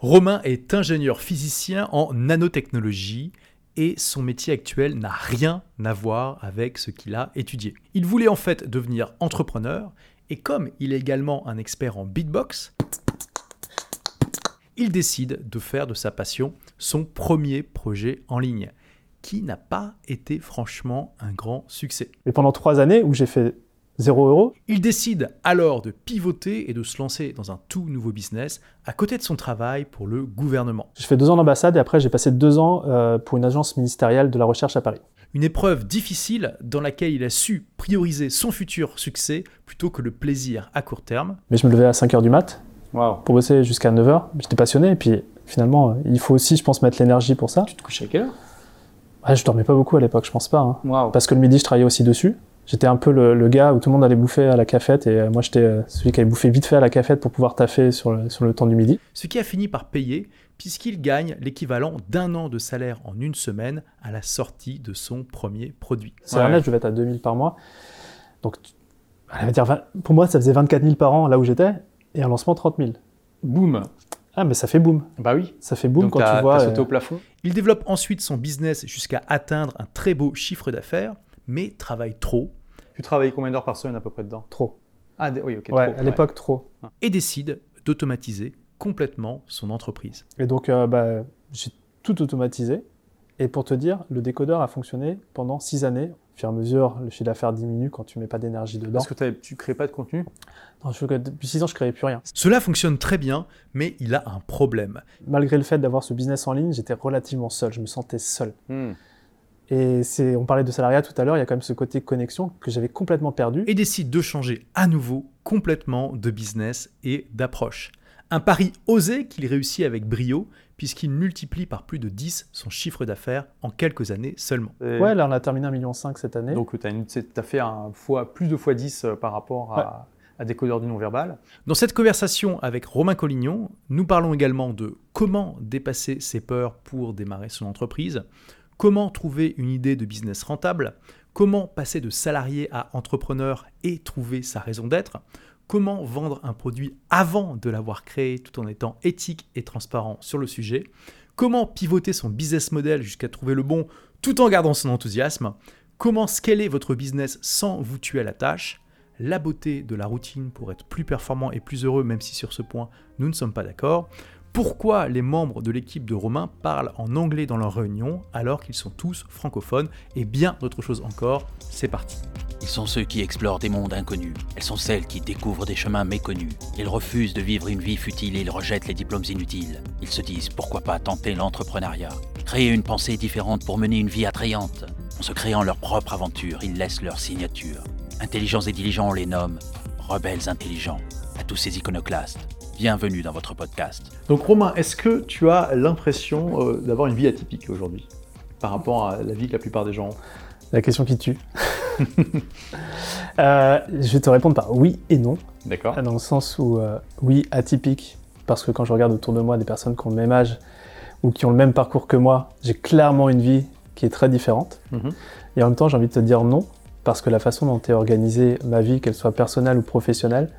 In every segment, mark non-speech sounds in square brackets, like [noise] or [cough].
Romain est ingénieur physicien en nanotechnologie et son métier actuel n'a rien à voir avec ce qu'il a étudié. Il voulait en fait devenir entrepreneur et comme il est également un expert en beatbox, il décide de faire de sa passion son premier projet en ligne, qui n'a pas été franchement un grand succès. Et pendant trois années où j'ai fait 0 euros. Il décide alors de pivoter et de se lancer dans un tout nouveau business à côté de son travail pour le gouvernement. J'ai fait deux ans d'ambassade et après j'ai passé deux ans euh, pour une agence ministérielle de la recherche à Paris. Une épreuve difficile dans laquelle il a su prioriser son futur succès plutôt que le plaisir à court terme. Mais je me levais à 5h du mat pour bosser jusqu'à 9h. J'étais passionné et puis finalement il faut aussi je pense mettre l'énergie pour ça. Tu te couchais à quelle heure? Ouais, Je dormais pas beaucoup à l'époque je pense pas. Hein. Parce que le midi je travaillais aussi dessus. J'étais un peu le, gars où tout le monde allait bouffer à la cafette et euh, moi j'étais euh, celui qui allait bouffer vite fait à la cafette pour pouvoir taffer sur le, sur le temps du midi. Ce qui a fini par payer puisqu'il gagne l'équivalent d'un an de salaire en une semaine à la sortie de son premier produit. C'est ouais. je vais être à 2000 par mois. Donc dire, pour moi ça faisait 24 000 par an là où j'étais et un lancement 30 000. Boum ah, mais ça fait boum. Bah oui. Ça fait boum quand tu vois. sauté au plafond. Il développe ensuite son business jusqu'à atteindre un très beau chiffre d'affaires, mais travaille trop tu travailles combien d'heures par semaine à peu près dedans? Trop. Ah oui, ok. Ouais, à l'époque, trop. Et décide d'automatiser complètement son entreprise. Et donc, euh, bah, j'ai tout automatisé. Et pour te dire, le décodeur a fonctionné pendant six années. Au fur et à mesure, le chiffre d'affaires diminue quand tu mets pas d'énergie dedans. Parce que tu crées pas de contenu? Non, je, Depuis six ans, je ne créais plus rien. Cela fonctionne très bien, mais il a un problème. Malgré le fait d'avoir ce business en ligne, j'étais relativement seul. Je me sentais seul. Hmm. Et c'est, on parlait de salariat tout à l'heure, il y a quand même ce côté connexion que j'avais complètement perdu. Et décide de changer à nouveau complètement de business et d'approche. Un pari osé qu'il réussit avec brio, puisqu'il multiplie par plus de 10 son chiffre d'affaires en quelques années seulement. Ouais, là on a terminé 1,5 million cette année. Donc tu as, fait un fois, plus de fois 10 euh, par rapport à, à décodeur du non-verbal. Dans cette conversation avec Romain Collignon, nous parlons également de comment dépasser ses peurs pour démarrer son entreprise, comment trouver une idée de business rentable, comment passer de salarié à entrepreneur et trouver sa raison d'être, comment vendre un produit avant de l'avoir créé tout en étant éthique et transparent sur le sujet, comment pivoter son business model jusqu'à trouver le bon tout en gardant son enthousiasme, comment scaler votre business sans vous tuer à la tâche, la beauté de la routine pour être plus performant et plus heureux, même si sur ce point nous ne sommes pas d'accord, pourquoi les membres de l'équipe de Romain parlent en anglais dans leurs réunions alors qu'ils sont tous francophones et bien d'autres choses encore. C'est parti. Ils sont ceux qui explorent des mondes inconnus. Elles sont celles qui découvrent des chemins méconnus. Ils refusent de vivre une vie futile et ils rejettent les diplômes inutiles. Ils se disent pourquoi pas tenter l'entrepreneuriat? Créer une pensée différente pour mener une vie attrayante. En se créant leur propre aventure, ils laissent leur signature. Intelligents et diligents, on les nomme rebelles intelligents. À tous ces iconoclastes, bienvenue dans votre podcast. Donc Romain, est-ce que tu as l'impression euh, d'avoir une vie atypique aujourd'hui par rapport à la vie que la plupart des gens? Ont La question qui tue. [laughs] Euh, je vais te répondre par oui et non. D'accord. Dans le sens où euh, oui, atypique, parce que quand je regarde autour de moi des personnes qui ont le même âge ou qui ont le même parcours que moi, j'ai clairement une vie qui est très différente. Mhm. Et en même temps, j'ai envie de te dire non, parce que la façon dont est organisée ma vie, qu'elle soit personnelle ou professionnelle,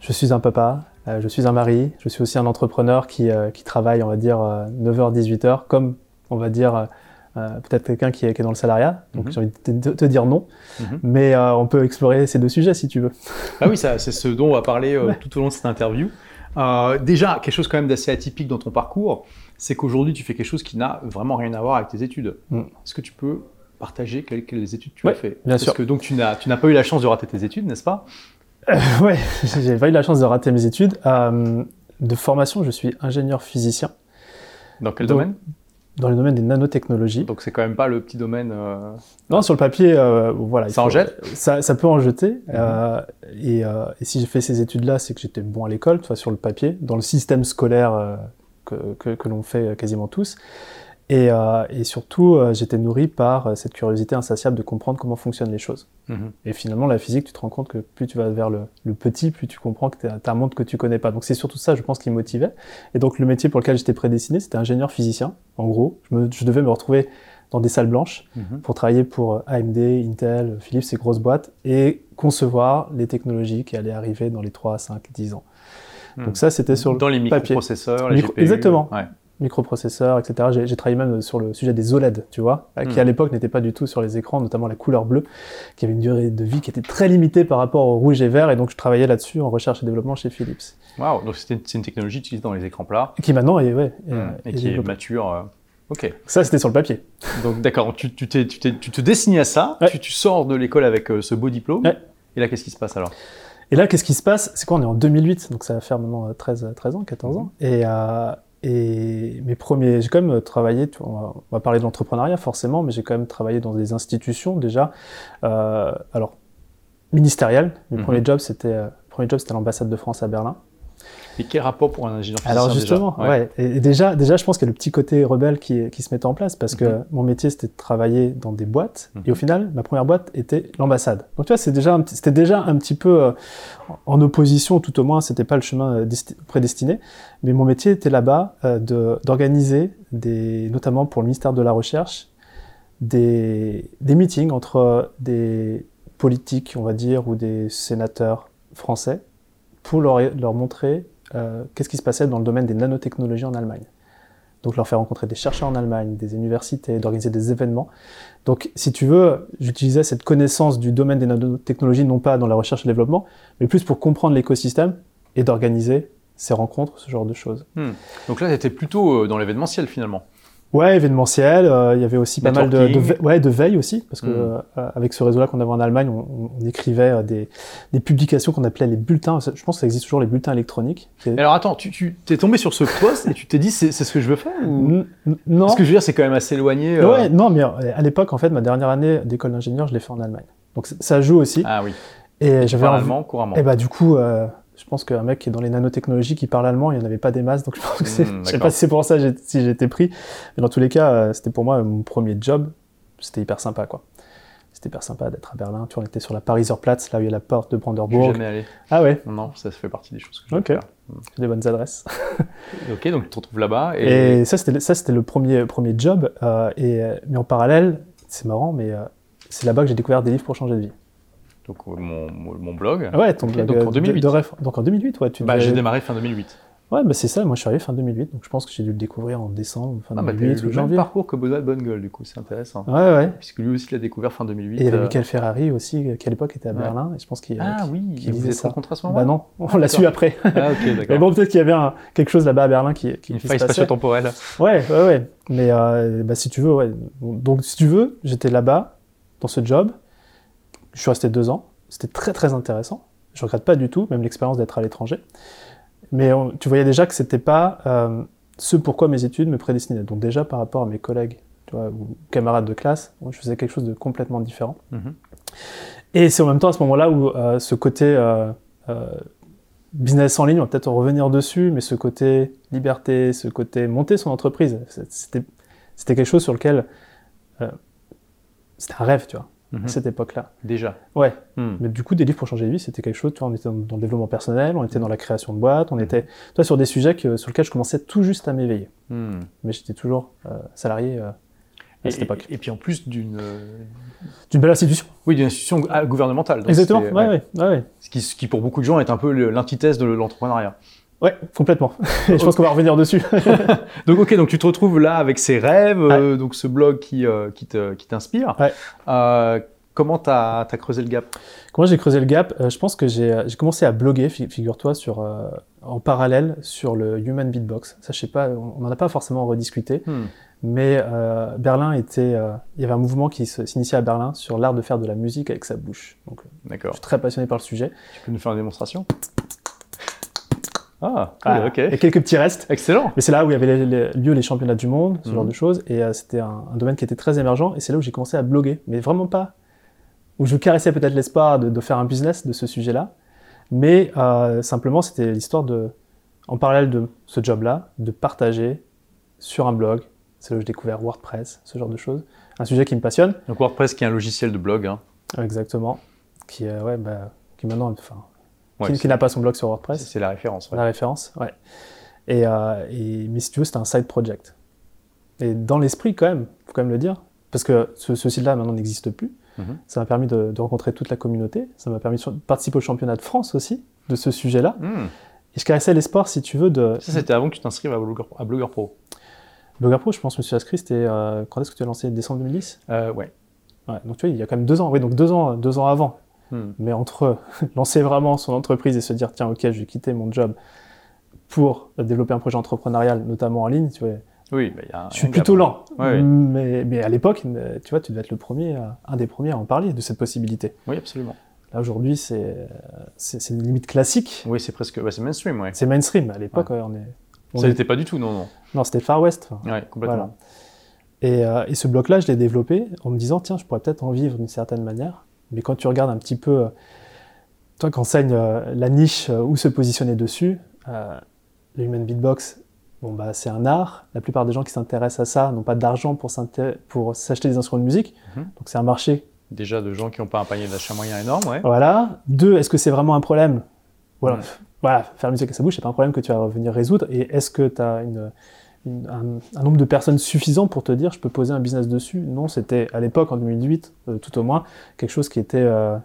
je suis un papa, je suis un mari, je suis aussi un entrepreneur qui, euh, qui travaille, on va dire, 9h-18h, euh, comme, on va dire, peut-être quelqu'un qui, est dans le salariat. Donc mhm. j'ai envie de te, dire non. Mhm. Mais on peut explorer ces deux sujets si tu veux. Ah oui, c'est ce dont on va parler tout au long de cette interview. déjà, quelque chose quand même d'assez atypique dans ton parcours, c'est qu'aujourd'hui tu fais quelque chose qui n'a vraiment rien à voir avec tes études. Mm. Est-ce que tu peux partager quelles, études tu as fait? Bien sûr. Parce que donc tu n'as pas eu la chance de rater tes études, n'est-ce pas? Euh, ouais, [laughs] j'ai pas eu la chance de rater mes études. Euh, de formation, je suis ingénieur physicien. Dans quel domaine? Dans le domaine des nanotechnologies. Donc c'est quand même pas le petit domaine. Euh, non, sur le papier, voilà. Ça en jette? ça, ça, peut en jeter. Mhm. et, et, si j'ai fait ces études-là, c'est que j'étais bon à l'école, tu vois, sur le papier, dans le système scolaire que, que, que l'on fait quasiment tous. Et, euh, et surtout, euh, j'étais nourri par euh, cette curiosité insatiable de comprendre comment fonctionnent les choses. Mhm. Et finalement, la physique, tu te rends compte que plus tu vas vers le, le petit, plus tu comprends que tu as un monde que tu connais pas. Donc c'est surtout ça, je pense, qui me motivait. Et donc le métier pour lequel j'étais prédestiné, c'était ingénieur physicien. En gros, je, me, je, devais me retrouver dans des salles blanches mhm. pour travailler pour AMD, Intel, Philips, ces grosses boîtes, et concevoir les technologies qui allaient arriver dans les 3, 5, 10 ans. Hmm. Donc ça, c'était sur Dans les microprocesseurs, les GPU. Exactement. Microprocesseurs, etc. J'ai travaillé même sur le sujet des OLED, tu vois, qui à hmm. l'époque n'était pas du tout sur les écrans, notamment la couleur bleue, qui avait une durée de vie qui était très limitée par rapport au rouge et vert, et donc je travaillais là-dessus en recherche et développement chez Philips. Waouh, donc c'est une technologie utilisée dans les écrans plats. Qui maintenant est, ouais, hmm. et, qui est mature. Euh, Ok. Ça, c'était sur le papier. Donc, d'accord, tu, tu, tu, te dessines à ça, tu, sors de l'école avec euh, ce beau diplôme. Et là, qu'est-ce qui se passe alors? Et là, qu'est-ce qui se passe? C'est quoi? On est en 2008, donc ça va faire maintenant 13, 13 ans, 14 ans. Et, euh, et mes premiers. J'ai quand même travaillé, on va, parler de l'entrepreneuriat forcément, mais j'ai quand même travaillé dans des institutions déjà. Euh, alors, ministérielles. Mes premiers jobs, c'était. premier job, c'était l'ambassade de France à Berlin. Et quel rapport pour un ingénieur Alors justement, déjà ouais. Et déjà, déjà, je pense qu'il y a le petit côté rebelle qui, qui se met en place parce que mhm. mon métier c'était de travailler dans des boîtes et au mhm. final, ma première boîte était l'ambassade. Donc tu vois, c'est déjà, c'était déjà un petit peu euh, en opposition, tout au moins, c'était pas le chemin euh, prédestiné. Mais mon métier était là-bas euh, d'organiser des, notamment pour le ministère de la Recherche, des, des meetings entre des politiques, on va dire, ou des sénateurs français pour leur, leur montrer euh, qu'est-ce qui se passait dans le domaine des nanotechnologies en Allemagne? Donc leur faire rencontrer des chercheurs en Allemagne, des universités, d'organiser des événements. Donc si tu veux, j'utilisais cette connaissance du domaine des nanotechnologies non pas dans la recherche et le développement, mais plus pour comprendre l'écosystème et d'organiser ces rencontres, ce genre de choses. Hmm. Donc là, tu étais plutôt euh, dans l'événementiel finalement. Ouais, événementiel. Euh, il y avait aussi pas mal de, de, ouais, de veille aussi, parce que hmm. euh, avec ce réseau-là qu'on avait en Allemagne, on, on écrivait euh, des, des publications qu'on appelait les bulletins. Je pense que ça existe toujours les bulletins électroniques. Alors attends, tu, tu t'es tombé sur ce poste et tu t'es dit c'est, ce que je veux faire ou... Non. Ce que je veux dire, c'est quand même assez éloigné. Ouais, non, mais à l'époque, en fait, ma dernière année d'école d'ingénieur, je l'ai fait en Allemagne. Donc ça joue aussi. Ah oui. Et, j'avais allemand couramment. Et bah du coup. Euh, je pense qu'un mec qui est dans les nanotechnologies qui parle allemand, il n'y en avait pas des masses, donc je pense que c'est, hmm, je sais pas si c'est pour ça si j'ai été pris, mais dans tous les cas, euh, c'était pour moi mon premier job, c'était hyper sympa quoi. C'était hyper sympa d'être à Berlin. Tu on était sur la Pariser Platz, là où il y a la porte de Brandenburg. Je jamais allé. Ah ouais? Non, ça fait partie des choses que je Ok. Faire. Des bonnes adresses. ok, donc tu te retrouves là-bas. Et, et ça, c'était, ça, c'était le premier, premier job. Euh, et, mais en parallèle, c'est marrant, mais euh, c'est là-bas que j'ai découvert des livres pour changer de vie donc euh, mon, mon blog. Ouais, ton blog. Donc en 2008. De, donc en 2008, ouais. Tu bah, j'ai démarré fin 2008. Ouais, bah c'est ça, moi je suis arrivé fin 2008, donc je pense que j'ai dû le découvrir en décembre, fin ah, 2008 bah, le janvier. même parcours que Bonne Bonne du coup, c'est intéressant. Ouais, ouais. Puisque lui aussi l'a découvert fin 2008. Et il y avait euh... Michael Ferrari aussi, qui à l'époque était à Berlin, et je pense qu'il Ah oui, qui vous ça. à ce moment-là Bah non, on l'a su après. Ah ok, [laughs] d'accord. Mais bon, peut-être qu'il y avait un, quelque chose là-bas à Berlin qui, qui Une faille spatio-temporelle. Ouais, ouais, ouais. Mais euh, bah, si tu veux, ouais. Donc si tu veux, j'étais là-bas, dans ce job, je suis resté deux ans. C'était très très intéressant. Je regrette pas du tout, même l'expérience d'être à l'étranger. Mais tu voyais déjà que c'était pas euh, ce pourquoi mes études me prédestinaient. Donc déjà par rapport à mes collègues tu vois, ou camarades de classe, je faisais quelque chose de complètement différent. Mm-hmm. Et c'est en même temps à ce moment-là où euh, ce côté euh, business en ligne, on va peut-être revenir dessus, mais ce côté liberté, ce côté monter son entreprise, c'était quelque chose sur lequel c'était un rêve, tu vois. Mhm. à cette époque-là. Déjà. Ouais. Hmm. Mais du coup, des livres pour changer de vie, c'était quelque chose. Tu vois, on était dans, le développement personnel, on était dans la création de boîtes, on était, toi, sur des sujets que, sur lesquels je commençais tout juste à m'éveiller. Hmm. Mais j'étais toujours euh, salarié euh, à cette époque. Et, puis en plus d'une d'une belle institution. Oui, d'une institution gouvernementale. Exactement. Ouais, ouais. Ouais, Ce, qui, ce qui, pour beaucoup de gens, est un peu l'antithèse de l'entrepreneuriat. Ouais, complètement. [laughs] je pense qu'on va revenir dessus. [laughs] donc ok, donc tu te retrouves là avec ces rêves, euh, donc ce blog qui, euh, qui t'inspire. Ouais. Euh, comment tu as, creusé le gap? Comment j'ai creusé le gap? Je pense que j'ai commencé à bloguer, figure-toi, sur en parallèle sur le Human Beatbox. Ça, je sais pas, on n'en a pas forcément rediscuté, hmm. mais Berlin était, il y avait un mouvement qui s'initiait à Berlin sur l'art de faire de la musique avec sa bouche. Donc, D'accord. Je suis très passionné par le sujet. Tu peux nous faire une démonstration? Ah, ok. Et quelques petits restes. Excellent. Mais c'est là où il y avait lieu les championnats du monde, ce genre mhm. de choses. Et euh, c'était un, domaine qui était très émergent. Et c'est là où j'ai commencé à bloguer. Mais vraiment pas. Où je caressais peut-être l'espoir de, faire un business de ce sujet-là. Mais euh, simplement, c'était l'histoire de, en parallèle de ce job-là, de partager sur un blog. C'est là où j'ai découvert WordPress, ce genre de choses. Un sujet qui me passionne. Donc WordPress qui est un logiciel de blog. Hein. Exactement. Qui, euh, ouais, bah, qui maintenant, enfin, qui, n'a pas son blog sur WordPress. C'est la référence. La référence, ouais. Et, euh, et, mais si tu veux, c'est un side project. Et dans l'esprit, quand même, faut quand même le dire, parce que ce, site-là maintenant n'existe plus. Mhm. Ça m'a permis de, rencontrer toute la communauté. Ça m'a permis de participer au championnat de France aussi de ce sujet-là. Mhm. Et je caressais l'espoir, si tu veux, de. Ça, c'était avant que tu t'inscrives à Blogger, à Blogger Pro. Blogger Pro, je pense, je me suis inscrit, c'était. Euh, quand est-ce que tu as lancé? Décembre 2010 euh, Ouais. Ouais, donc tu vois, il y a quand même deux ans. Oui, donc deux ans, deux ans avant. Hmm. Mais entre [laughs] lancer vraiment son entreprise et se dire, tiens, ok, je vais quitter mon job pour développer un projet entrepreneurial, notamment en ligne, tu vois. Oui, bah, y a je suis plutôt lent. Mais, mais, à l'époque, tu vois, tu devais être le premier, un des premiers à en parler de cette possibilité. Oui, absolument. Là, aujourd'hui, c'est, c'est, une limite classique. Oui, c'est presque, c'est mainstream, ouais. C'est mainstream. À l'époque, on est. Ça n'était pas du tout, non, non. Non, c'était Far West. Oui, complètement. Et, euh, et, ce bloc-là, je l'ai développé en me disant, tiens, je pourrais peut-être en vivre d'une certaine manière. Mais quand tu regardes un petit peu, euh, toi, qu'enseigne euh, la niche où se positionner dessus, le Human Beatbox, bon, bah, c'est un art. La plupart des gens qui s'intéressent à ça n'ont pas d'argent pour, pour s'acheter des instruments de musique. Mhm. Donc c'est un marché. Déjà de gens qui n'ont pas un panier d'achat moyen énorme, ouais. Voilà. Deux, est-ce que c'est vraiment un problème? Voilà. voilà, faire la musique à sa bouche, c'est pas un problème que tu vas venir résoudre. Et est-ce que tu as une, un, nombre de personnes suffisant pour te dire je peux poser un business dessus Non, c'était à l'époque, en 2008, euh, tout au moins, quelque chose qui était, euh,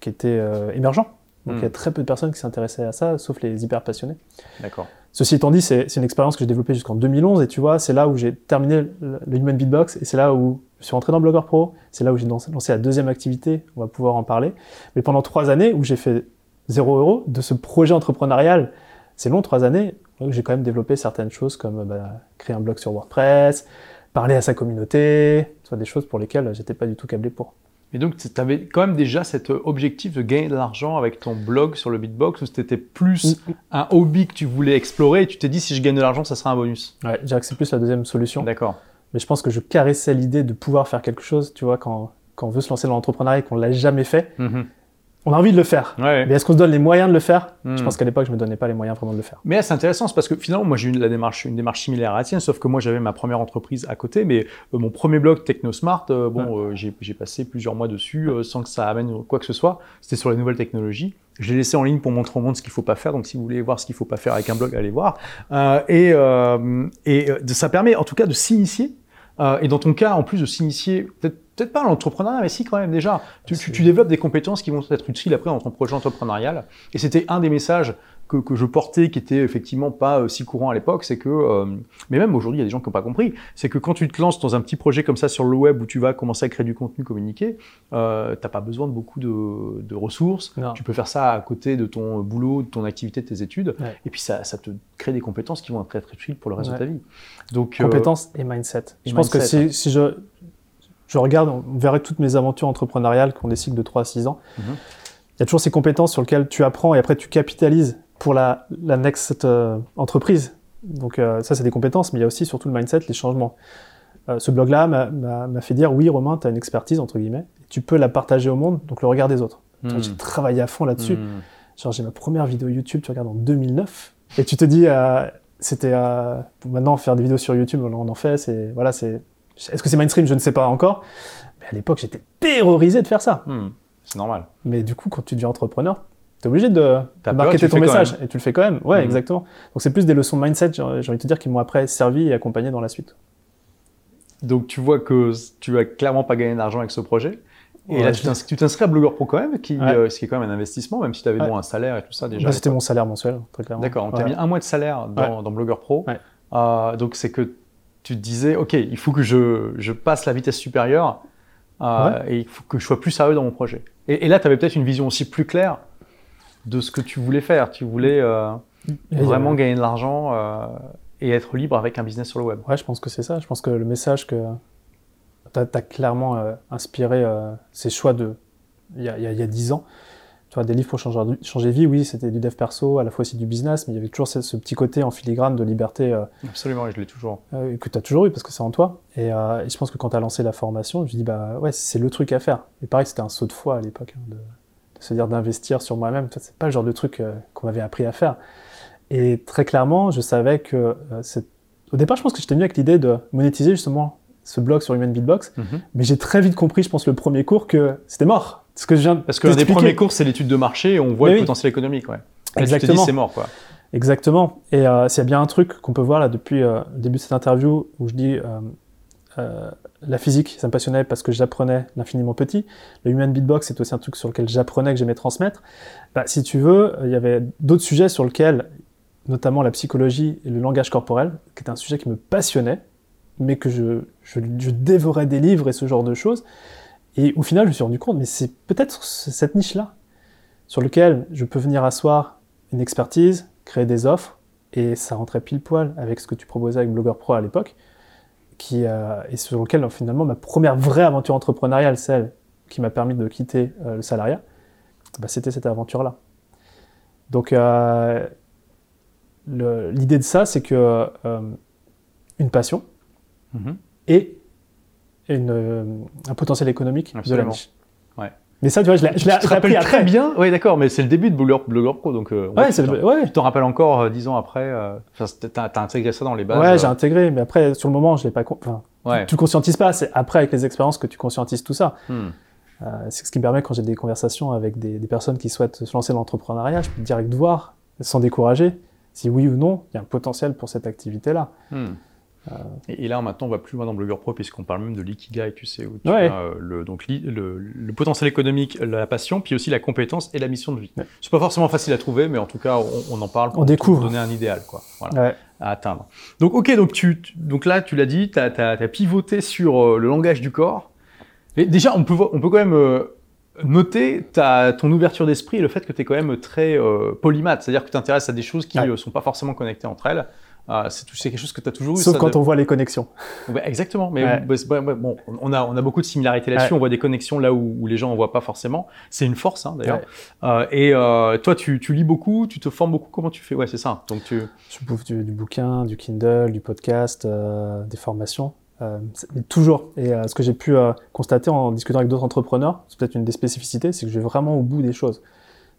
qui était euh, émergent. Donc il y a hmm. très peu de personnes qui s'intéressaient à ça, sauf les hyper passionnés. D'accord. Ceci étant dit, c'est une expérience que j'ai développée jusqu'en 2011 et tu vois, c'est là où j'ai terminé le, Human Beatbox et c'est là où je suis rentré dans Blogger Pro. C'est là où j'ai lancé, la deuxième activité. On va pouvoir en parler. Mais pendant trois années où j'ai fait zéro euro de ce projet entrepreneurial, c'est long, trois années, j'ai quand même développé certaines choses comme bah, créer un blog sur WordPress, parler à sa communauté, soit des choses pour lesquelles j'étais pas du tout câblé pour. Et donc, tu avais quand même déjà cet objectif de gagner de l'argent avec ton blog sur le beatbox ou c'était plus mm, mm. un hobby que tu voulais explorer et tu t'es dit si je gagne de l'argent, ça sera un bonus? Ouais, je dirais que c'est plus la deuxième solution. D'accord. Mais je pense que je caressais l'idée de pouvoir faire quelque chose, tu vois, quand, quand on veut se lancer dans l'entrepreneuriat et qu'on l'a jamais fait. Mm-hmm on a envie de le faire. Mais est-ce qu'on se donne les moyens de le faire? Je hmm. pense qu'à l'époque, je me donnais pas les moyens vraiment de le faire. Mais c'est intéressant, parce que finalement, moi, j'ai eu la démarche, une démarche similaire à la tienne, sauf que moi, j'avais ma première entreprise à côté, mais euh, mon premier blog TechnoSmart, euh, bon, euh, j'ai passé plusieurs mois dessus sans que ça amène quoi que ce soit. C'était sur les nouvelles technologies. Je l'ai laissé en ligne pour montrer au monde ce qu'il faut pas faire. Donc, si vous voulez voir ce qu'il faut pas faire avec un blog, allez voir. et, et ça permet, en tout cas, de s'initier. et dans ton cas, en plus de s'initier, peut-être peut-être pas l'entrepreneuriat, mais si quand même déjà. Tu, tu, développes des compétences qui vont être utiles après dans ton projet entrepreneurial. Et c'était un des messages que, que, je portais qui était effectivement pas euh, si courant à l'époque, c'est que, euh, mais même aujourd'hui il y a des gens qui n'ont pas compris, c'est que quand tu te lances dans un petit projet comme ça sur le web où tu vas commencer à créer du contenu communiqué, euh, t'as pas besoin de beaucoup de, de ressources. Tu peux faire ça à côté de ton boulot, de ton activité, de tes études, et puis ça, ça, te crée des compétences qui vont être très utiles pour le reste de ta vie. Donc euh, compétences et mindset. je pense que si, si je je regarde, on verrait toutes mes aventures entrepreneuriales qui ont des cycles de 3 à 6 ans. Mhm. Il y a toujours ces compétences sur lesquelles tu apprends et après tu capitalises pour la, la next euh, entreprise. Donc euh, ça, c'est des compétences, mais il y a aussi surtout le mindset, les changements. Euh, ce blog-là m'a fait dire, oui, Romain, tu as une expertise, entre guillemets, tu peux la partager au monde, donc le regard des autres. Mhm. J'ai travaillé à fond là-dessus. Mhm. Genre, j'ai ma première vidéo YouTube, tu regardes en 2009, et tu te dis, c'était maintenant faire des vidéos sur YouTube, on en fait, c'est voilà, c'est est-ce que c'est mainstream? Je ne sais pas encore. Mais à l'époque, j'étais terrorisé de faire ça. Hmm, c'est normal. Mais du coup, quand tu deviens entrepreneur, tu es obligé de, marketer ton message. Et tu le fais quand même. Ouais, hmm. exactement. Donc c'est plus des leçons de mindset, j'ai envie de te dire, qui m'ont après servi et accompagné dans la suite. Donc tu vois que tu vas clairement pas gagner d'argent avec ce projet. Et là, tu t'inscris à Blogger Pro quand même, qui, euh, ce qui est quand même un investissement, même si tu avais bon, un salaire et tout ça déjà. Bah, c'était mon salaire mensuel, très clairement. D'accord, tu as mis un mois de salaire dans, dans Blogger Pro. Euh, donc c'est que tu te disais, OK, il faut que je, je passe la vitesse supérieure euh, et il faut que je sois plus sérieux dans mon projet. Et, là, tu avais peut-être une vision aussi plus claire de ce que tu voulais faire. Tu voulais euh, vraiment gagner de l'argent euh, et être libre avec un business sur le web. Ouais, je pense que c'est ça. Je pense que le message que tu as, clairement inspiré ces choix de il y a dix ans, des livres pour changer, vie, oui, c'était du dev perso, à la fois aussi du business, mais il y avait toujours ce, petit côté en filigrane de liberté. Euh, Absolument, je l'ai toujours. Euh, que tu as toujours eu parce que c'est en toi. Euh, et, je pense que quand tu as lancé la formation, je me dis, bah ouais, c'est le truc à faire. Et pareil, c'était un saut de foi à l'époque, hein, de, se dire d'investir sur moi-même. C'est pas le genre de truc qu'on m'avait appris à faire. Et très clairement, je savais que au départ, je pense que j'étais venu avec l'idée de monétiser justement ce blog sur Human Beatbox, mhm. mais j'ai très vite compris, je pense, le premier cours que c'était mort ce que je viens Parce que l'un des premiers cours, c'est l'étude de marché et on voit le potentiel économique. Ouais. Exactement. c'est mort, quoi. Exactement. Et euh, s'il y a bien un truc qu'on peut voir là depuis euh, le début de cette interview où je dis euh, la physique, ça me passionnait parce que j'apprenais l'infiniment petit. Le human beatbox, c'est aussi un truc sur lequel j'apprenais, que j'aimais transmettre. Bah, si tu veux, il y avait d'autres sujets sur lesquels, notamment la psychologie et le langage corporel, qui était un sujet qui me passionnait, mais que je, je, je dévorais des livres et ce genre de choses. Et au final, je me suis rendu compte, mais c'est peut-être cette niche-là sur lequel je peux venir asseoir une expertise, créer des offres, et ça rentrait pile poil avec ce que tu proposais avec Blogger Pro à l'époque, qui euh, et sur lequel finalement ma première vraie aventure entrepreneuriale, celle qui m'a permis de quitter euh, le salariat, bah, c'était cette aventure-là. Donc euh, l'idée de ça, c'est que une passion mm-hmm. Et une, un potentiel économique de la niche. Mais ça, tu vois, je l'ai appris très bien. Oui, d'accord, mais c'est le début de Blogger, Pro, donc euh, ouais, le, tu t'en rappelles encore euh, dix ans après. Euh, t'as as intégré ça dans les bases. Ouais, j'ai intégré, mais après, sur le moment, je l'ai pas. Enfin, ouais. tu, tu, conscientises pas. C'est après avec les expériences que tu conscientises tout ça. Hmm. c'est ce qui me permet quand j'ai des conversations avec des, des, personnes qui souhaitent se lancer dans l'entrepreneuriat, je peux direct voir, sans décourager, si oui ou non, il y a un potentiel pour cette activité-là. Hmm. Euh, et, là, maintenant, on va plus loin dans Blogger Pro, puisqu'on parle même de l'ikigai, tu sais, où tu as euh, le, donc, le, potentiel économique, la passion, puis aussi la compétence et la mission de vie. C'est pas forcément facile à trouver, mais en tout cas, on, en parle pour on découvre. donner un idéal, quoi, voilà, à atteindre. Donc, ok, donc, tu, donc là, tu l'as dit, tu as, pivoté sur euh, le langage du corps. Et déjà, on peut, on peut quand même noter ta, ton ouverture d'esprit et le fait que tu es quand même très polymath, c'est-à-dire que tu t'intéresses à des choses qui ne sont pas forcément connectées entre elles. Ah, c'est quelque chose que tu as toujours eu. Sauf quand on voit les connexions. exactement. Mais bon, on a, on a beaucoup de similarités là-dessus. On voit des connexions là où, les gens en voient pas forcément. C'est une force, hein, d'ailleurs. Euh, et euh, toi, tu, tu, lis beaucoup, tu te formes beaucoup. Comment tu fais? Ouais, c'est ça. Donc tu. Je bouffe du, bouquin, du Kindle, du podcast, euh, des formations. toujours. Et ce que j'ai pu constater en discutant avec d'autres entrepreneurs, c'est peut-être une des spécificités, c'est que je vais vraiment au bout des choses.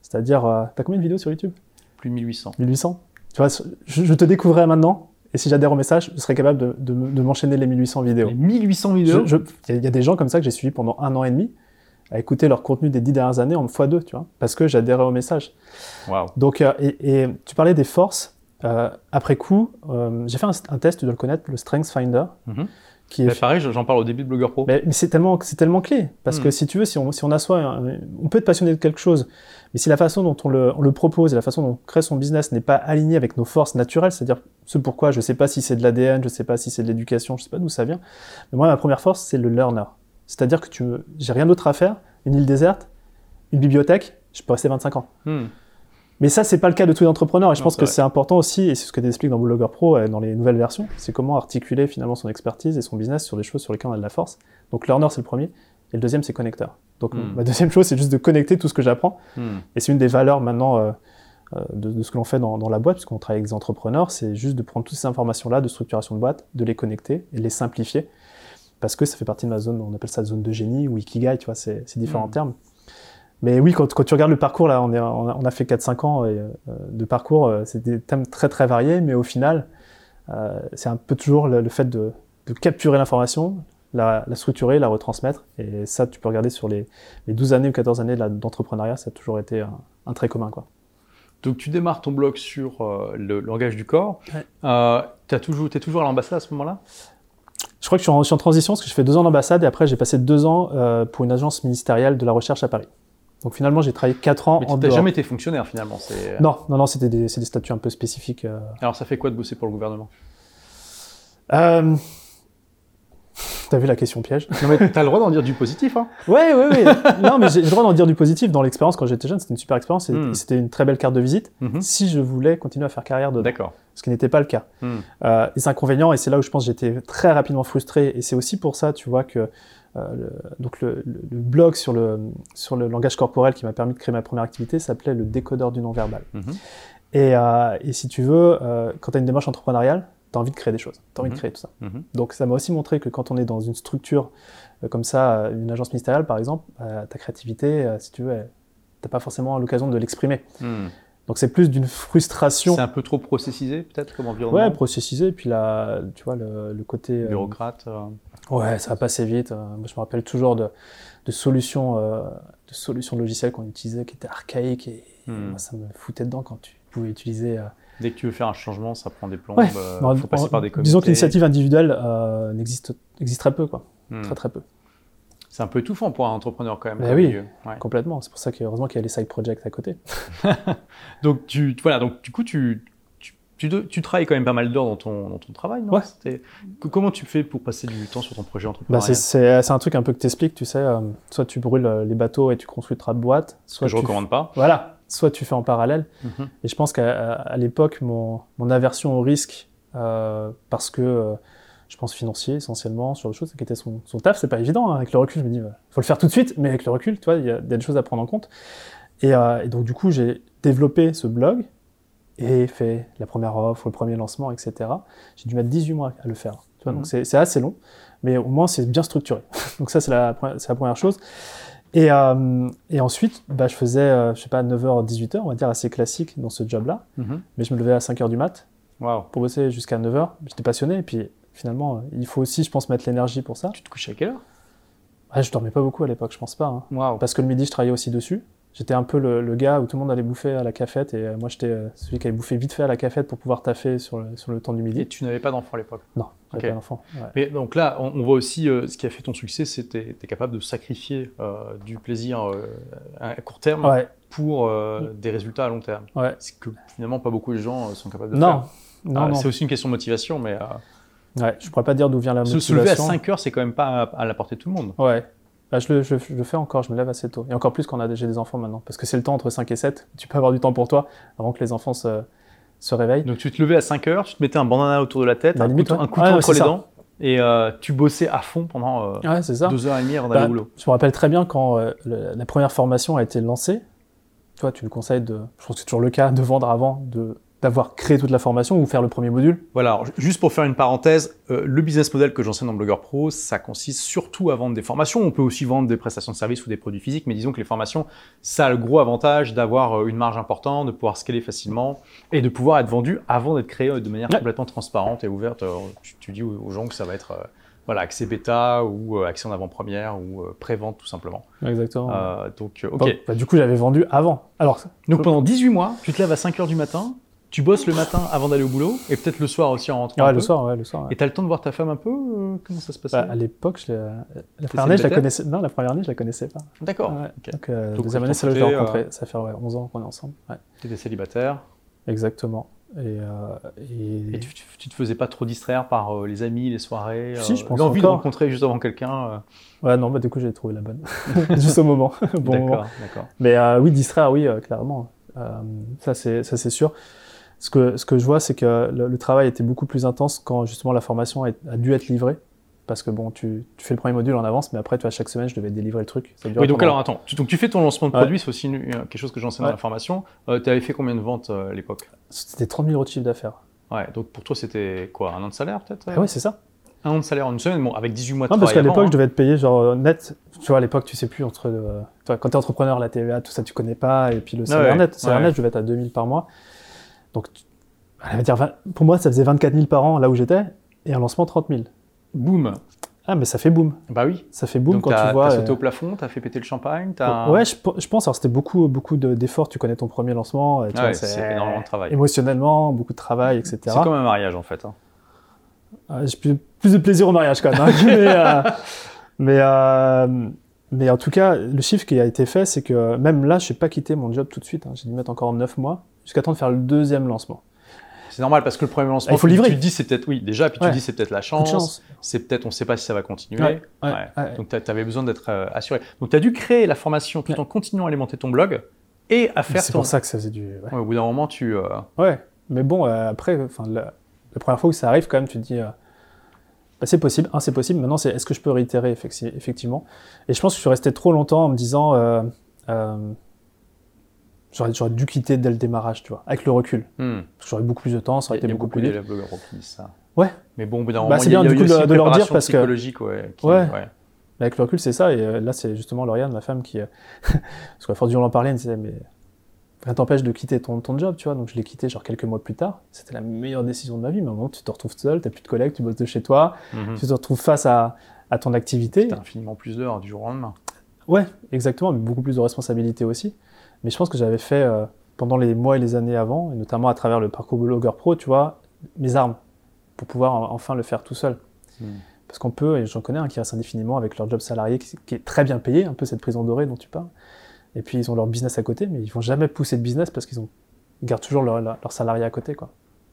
C'est-à-dire, tu as combien de vidéos sur YouTube? Plus de 1800. 1800 tu vois, je, te découvrirai maintenant, et si j'adhère au message, je serai capable de, de, m'enchaîner les 1800 vidéos. Les 1800 vidéos Il y, a des gens comme ça que j'ai suivis pendant un an et demi, à écouter leur contenu des dix dernières années en x2, tu vois, parce que j'adhérais au message. Wow. Donc, euh, et, tu parlais des forces. Euh, après coup, euh, j'ai fait un, test, tu dois le connaître, le Strength Finder. Qui est... pareil, j'en parle au début de Blogger Pro. Mais, c'est tellement, tellement clé. Parce que mm. si tu veux, si on, si on assoit, on peut être passionné de quelque chose, mais si la façon dont on le, on le propose et la façon dont on crée son business n'est pas alignée avec nos forces naturelles, c'est-à-dire ce pourquoi je sais pas si c'est de l'ADN, je sais pas si c'est de l'éducation, je sais pas d'où ça vient. Mais moi, ma première force, c'est le learner. C'est-à-dire que tu j'ai rien d'autre à faire, une île déserte, une bibliothèque, je peux rester 25 ans. Mm. Mais ça, c'est pas le cas de tous les entrepreneurs. Et je pense que c'est important aussi, et c'est ce que tu expliques dans Blogger Pro, euh, dans les nouvelles versions, c'est comment articuler finalement son expertise et son business sur des choses sur lesquelles on a de la force. Donc, learner, c'est le premier. Et le deuxième, c'est connecteur. Donc, hmm. ma deuxième chose, c'est juste de connecter tout ce que j'apprends. Hmm. Et c'est une des valeurs maintenant euh, euh, de, ce que l'on fait dans, la boîte, puisqu'on travaille avec des entrepreneurs, c'est juste de prendre toutes ces informations-là de structuration de boîte, de les connecter et de les simplifier. Parce que ça fait partie de ma zone, on appelle ça zone de génie ou ikigai, tu vois, c'est différents hmm. termes. Mais oui, quand, tu regardes le parcours, là, on, est, on, a, fait 4-5 ans euh, de parcours, euh, c'est des thèmes très très variés, mais au final, c'est un peu toujours le, fait de, capturer l'information, la, structurer, la retransmettre. Et ça, tu peux regarder sur les, 12 années ou 14 années d'entrepreneuriat, ça a toujours été un, trait commun. Quoi. Donc tu démarres ton blog sur le langage du corps. tu es toujours, es toujours à l'ambassade à ce moment-là? Je crois que je suis, en, transition parce que je fais deux ans d'ambassade et après j'ai passé deux ans pour une agence ministérielle de la recherche à Paris. Donc finalement, j'ai travaillé 4 ans Mais en dehors. jamais été fonctionnaire finalement euh, Non, non, non, c'était des, des, statuts un peu spécifiques. Euh. Alors ça fait quoi de bosser pour le gouvernement? Euh... T'as vu la question piège Non mais t'as le droit d'en dire du positif, hein Ouais, ouais, ouais. non mais j'ai le droit d'en dire du positif. Dans l'expérience, quand j'étais jeune, c'était une super expérience et hmm. c'était une très belle carte de visite hmm. si je voulais continuer à faire carrière dedans. D'accord. Ce qui n'était pas le cas. Hmm. Euh, les inconvénients, et c'est là où je pense que j'étais très rapidement frustré, et c'est aussi pour ça, tu vois, que euh, le, donc le, blog sur le, sur le langage corporel qui m'a permis de créer ma première activité s'appelait le décodeur du non-verbal. Mhm. Et, euh, et, si tu veux, quand tu as une démarche entrepreneuriale, tu as envie de créer des choses, tu as envie de mhm. créer tout ça. Mhm. Donc ça m'a aussi montré que quand on est dans une structure comme ça, une agence ministérielle par exemple, ta créativité, si tu veux, tu pas forcément l'occasion de l'exprimer. Donc c'est plus d'une frustration. C'est un peu trop processisé peut-être comme environnement? Ouais, processisé. Puis là, tu vois le, le côté bureaucrate. Ouais, ça va passer vite. Euh, moi, je me rappelle toujours de, de solutions, euh, de solutions logicielles qu'on utilisait qui étaient archaïques et, hmm. moi, ça me foutait dedans quand tu pouvais utiliser euh, Dès que tu veux faire un changement, ça prend des plombs. Ouais. euh, Bon, faut passer par des comités. disons que l'initiative individuelle euh, n'existe existe très peu, quoi. Hmm. Très très peu. C'est un peu étouffant pour un entrepreneur quand même. Comme oui. Ouais. Complètement. C'est pour ça qu'heureusement qu'il y a les side projects à côté. [laughs] Donc, tu, voilà, donc du coup, tu, tu, tu, tu travailles quand même pas mal d'heures dans ton, dans ton travail, non? Ouais. Comment tu fais pour passer du temps sur ton projet entrepreneurial? C'est- c'est un truc un peu que t'expliques, tu sais. euh, soit tu brûles les bateaux et tu construis ta boîte, soit que je tu recommande pas. Voilà. Soit tu fais en parallèle. Mhm. Et je pense qu'à l'époque, mon, mon aversion au risque, euh, parce que euh, je pense financier essentiellement, sur le choses, qui était son, son taf, c'est pas évident. hein. Avec le recul, je me dis, il faut le faire tout de suite, mais avec le recul, tu vois, il y, a il y a des choses à prendre en compte. Et, euh, et donc, du coup, j'ai développé ce blog et fait la première offre, le premier lancement, etc. J'ai dû mettre 18 mois à le faire. Tu vois, Mhm. Donc, c'est assez long, mais au moins, c'est bien structuré. [laughs] donc, ça, c'est la, pre- c'est la première chose. Et, euh, et ensuite, bah, je faisais, euh, je sais pas, 9h, 18h, on va dire assez classique dans ce job-là. Mhm. Mais je me levais à 5h du mat Waouh. pour bosser jusqu'à 9h. J'étais passionné. Et puis finalement, euh, il faut aussi, je pense, mettre l'énergie pour ça. Tu te couches à quelle heure? Ah, je dormais pas beaucoup à l'époque, je pense pas. hein. Parce que le midi, je travaillais aussi dessus. J'étais un peu le, le gars où tout le monde allait bouffer à la cafette. Et euh, moi, j'étais euh, celui qui allait bouffer vite fait à la cafette pour pouvoir taffer sur le, sur le temps du Et midi. tu n'avais pas d'enfant à l'époque? Non, j'avais Ok. pas d'enfant. Ouais. Mais donc là, on, on voit aussi euh, ce qui a fait ton succès, c'est que tu es capable de sacrifier euh, du plaisir euh, à court terme Ouais, pour des résultats à long terme. ouais. C'est que finalement, pas beaucoup de gens sont capables de Non, faire. non, Ah, non. C'est aussi une question de motivation, mais Ouais, je pourrais pas dire d'où vient la se, se lever à motivation. 5 heures, c'est quand même pas à, à la portée de tout le monde. Ouais. Bah, je, le, je, je le fais encore, je me lève assez tôt. Et encore plus quand on j'ai des enfants maintenant. Parce que c'est le temps entre 5 et 7. Tu peux avoir du temps pour toi avant que les enfants se, se réveillent. Donc tu te levais à 5 heures, tu te mettais un bandana autour de la tête, Bah, un limite, couteau, ouais. un couteau Ouais, ouais, entre les ça. dents, et euh, tu bossais à fond pendant euh, Ouais, heures et demie avant d'aller Bah, au boulot. Je me rappelle très bien quand euh, le- la première formation a été lancée. Tu vois, tu le conseilles de, je pense que c'est toujours le cas, de vendre avant, de d'avoir créé toute la formation ou faire le premier module. Voilà, alors, juste pour faire une parenthèse, euh, le business model que j'enseigne dans Blogger Pro, ça consiste surtout à vendre des formations. On peut aussi vendre des prestations de services ou des produits physiques, mais disons que les formations, ça a le gros avantage d'avoir euh, une marge importante, de pouvoir scaler facilement et de pouvoir être vendu avant d'être créé euh, de manière Ouais. complètement transparente et ouverte. Tu, tu dis aux gens que ça va être euh, voilà, accès bêta ou euh, accès en avant-première ou euh, pré-vente tout simplement. Exactement. Euh, donc, ok. Bah, du coup, j'avais vendu avant. Alors, Donc pendant 18 mois, tu te lèves à 5 heures du matin, tu bosses le matin avant d'aller au boulot et peut-être le soir aussi en rentrant. ouais, un le peu. soir, ouais, le soir. ouais. Et t'as le temps de voir ta femme un peu euh, Comment ça se passe Bah, à l'époque, la première année, je la connaissais. Non, la première année, je la connaissais pas. D'accord. Ouais. Donc, euh, Donc, deuxième année, c'est là que je l'ai. Ça fait ouais, 11 ans qu'on est ensemble. Ouais, T'étais célibataire? Exactement. Et, euh, et- et tu, tu- tu te faisais pas trop distraire par euh, les amis, les soirées, Si, euh, je pense l'envie de rencontrer juste avant quelqu'un. euh, ouais, non, bah, du coup, j'ai trouvé la bonne. [laughs] Juste au moment. [laughs] bon. D'accord, d'accord. Mais euh, oui, distraire, oui, euh, clairement. Euh, ça, c'est sûr. Ce que, ce que je vois, c'est que le, le travail était beaucoup plus intense quand justement la formation a, a dû être livrée. Parce que bon, tu, tu fais le premier module en avance, mais après, tu vois, chaque semaine, je devais délivrer le truc. Ça Oui, donc pendant- alors attends, tu, donc tu fais ton lancement de Ouais. produit, c'est aussi une- quelque chose que j'enseigne dans la formation. Euh, tu avais fait combien de ventes euh, à l'époque? C'était 30 000 euros de chiffre d'affaires. Ouais, donc pour toi c'était quoi Un an de salaire peut-être Ah ouais, c'est ça. Un an de salaire en une semaine, bon, avec 18 mois de Non, parce qu'à travail. l'époque, je devais être payé genre euh, net. Tu vois, à l'époque, tu sais plus entre. euh, quand tu es entrepreneur, la TVA, tout ça, tu connais pas. Et puis le salaire ouais, net. Salaire ouais. net, je devais être à 2000 par mois. Donc, tu- elle va dire, 20 pour moi, ça faisait 24 000 par an là où j'étais. Et un lancement, 30 000. hein. Boum Ah, mais ça fait boom. Bah oui. Ça fait boom donc quand tu vois. t'as sauté euh, au plafond, t'as fait péter le champagne, t'as. Ouais, je, pe- je pense. Alors, c'était beaucoup, beaucoup de- d'efforts. Tu connais ton premier lancement. Ouais, c'est énormément de travail. Émotionnellement, beaucoup de travail, etc. C'est comme un mariage en fait. hein. Ah, J'ai plus, plus de plaisir au mariage quand même. hein. [laughs] mais, euh, mais, euh, mais en tout cas, le chiffre qui a été fait, c'est que même là, je n'ai pas quitté mon job tout de suite. hein. J'ai dû mettre encore 9 mois jusqu'à temps de faire le deuxième lancement. C'est normal parce que le premier lancement, il faut livrer. Tu te dis c'est peut-être oui déjà, puis tu te dis c'est peut-être la chance, chance. c'est peut-être on sait pas si ça va continuer. Ouais, ouais. Donc tu avais besoin d'être euh, assuré. Donc tu as dû créer la formation tout en continuant à alimenter ton blog et à faire C'est ton. pour ça que ça faisait du. Au bout d'un moment, tu. euh, Ouais. mais bon, euh, après, enfin, la, la première fois que ça arrive, quand même, tu te dis. bah, c'est possible, un, c'est possible. Maintenant, c'est est-ce que je peux réitérer effecti- effectivement? Et je pense que je suis resté trop longtemps en me disant. J'aurais j'aurais dû quitter dès le démarrage, tu vois, avec le recul. hmm. Parce que j'aurais beaucoup plus de temps, ça aurait été beaucoup beaucoup plus vite. ça. Ouais. Mais bon, au bout d'un Bah, moment, c'est il y a, bien, il y a du coup, de- leur dire, parce que- psychologique, ouais. qui- Ouais. ouais. Mais avec le recul, c'est ça. Et euh, là, c'est justement Lauriane, ma femme, qui. euh, [laughs] parce qu'à force d'en parler, elle me disait, mais rien t'empêche de quitter ton, ton job, tu vois. Donc je l'ai quitté genre quelques mois plus tard. C'était la meilleure décision de ma vie. Mais un moment, tu te retrouves seul, t'as plus de collègues, tu bosses de chez toi, Mhm. tu te retrouves face à, à ton activité. T'as infiniment plus d'heures du jour au lendemain. Ouais, exactement, mais beaucoup plus de responsabilités aussi. Mais je pense que j'avais fait. euh, pendant les mois et les années avant, et notamment à travers le parcours blogueur pro, tu vois, mes armes pour pouvoir enfin le faire tout seul. Hmm. Parce qu'on peut, et j'en connais un qui reste indéfiniment avec leur job salarié qui, est très bien payé, un peu cette prison dorée dont tu parles. Et puis ils ont leur business à côté, mais ils vont jamais pousser de business parce qu'ils ont gardent toujours leur, leur, salarié à côté, quoi.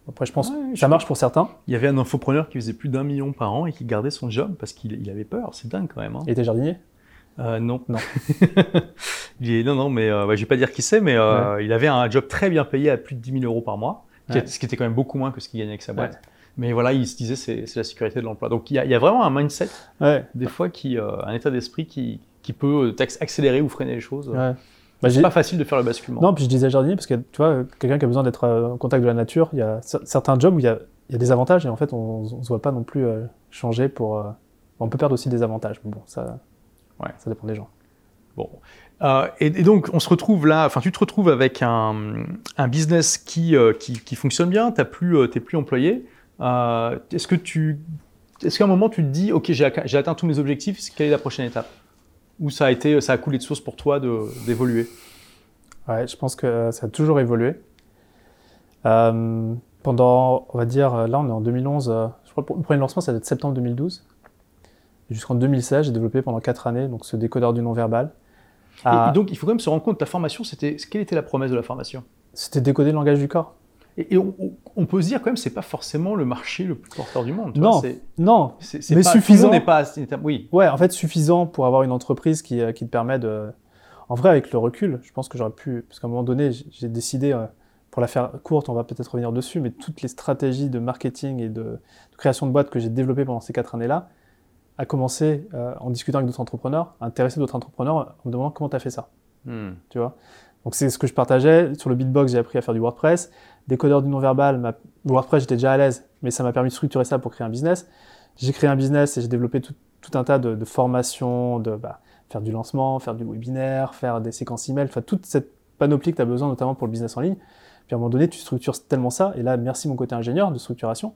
Après, je pense que ça marche pour certains. Il y avait un infopreneur qui faisait plus d'un million par an et qui gardait son job parce qu'il avait peur. C'est dingue quand même. Hein. Il était jardinier? Euh, Non. Non. [laughs] il non, non, mais euh, je vais pas dire qui c'est, mais euh, il avait un job très bien payé à plus de 10 000 euros par mois, ce qui était quand même beaucoup moins que ce qu'il gagnait avec sa boîte. Mais voilà, il se disait c'est la sécurité de l'emploi. Donc il y, a, vraiment un mindset, des fois, qui, un état d'esprit qui, qui peut accélérer ou freiner les choses. Bah, c'est pas facile de faire le basculement. Non, puis je disais jardinier parce que tu vois, quelqu'un qui a besoin d'être euh, en contact de la nature, il y a certains jobs où il y a, il y a des avantages et en fait on, ne se voit pas non plus euh, changer pour. Euh, on peut perdre aussi des avantages. Bon, ça, ouais. ça dépend des gens. Bon. et, donc on se retrouve là, enfin tu te retrouves avec un, un business qui, qui, qui, fonctionne bien, tu n'es plus, plus employé. est-ce que tu. Est-ce qu'à un moment tu te dis, ok, j'ai atteint tous mes objectifs, quelle est la prochaine étape? Ou ça a, été, ça a coulé de source pour toi d'évoluer? Ouais, je pense que ça a toujours évolué. Euh, pendant, on va dire, là on est en 2011, euh, je crois que le premier lancement ça va être septembre 2012. Jusqu'en 2016, j'ai développé pendant 4 années donc ce décodeur du non-verbal. Et, donc il faut quand même se rendre compte, ta formation, c'était quelle était la promesse de la formation? C'était décoder le langage du corps. Et, on, peut se dire quand même, c'est pas forcément le marché le plus porteur du monde. non, non, mais suffisant. N'est pas, oui. Ouais, en fait, suffisant pour avoir une entreprise qui, euh, qui, te permet de. En vrai, avec le recul, je pense que j'aurais pu, parce qu'à un moment donné, j'ai décidé, euh, pour la faire courte, on va peut-être revenir dessus, mais toutes les stratégies de marketing et de, création de boîtes que j'ai développées pendant ces quatre années-là, a commencé euh, en discutant avec d'autres entrepreneurs, à intéresser d'autres entrepreneurs, en me demandant comment tu as fait ça. Hmm. Tu vois? Donc c'est ce que je partageais. Sur le beatbox, j'ai appris à faire du WordPress. Décodeur du non-verbal, WordPress, j'étais déjà à l'aise, mais ça m'a permis de structurer ça pour créer un business. J'ai créé un business et j'ai développé tout, un tas de, formations, de bah, faire du lancement, faire du webinaire, faire des séquences email, enfin toute cette panoplie que tu as besoin notamment pour le business en ligne. Puis à un moment donné, tu structures tellement ça, et là, merci mon côté ingénieur de structuration,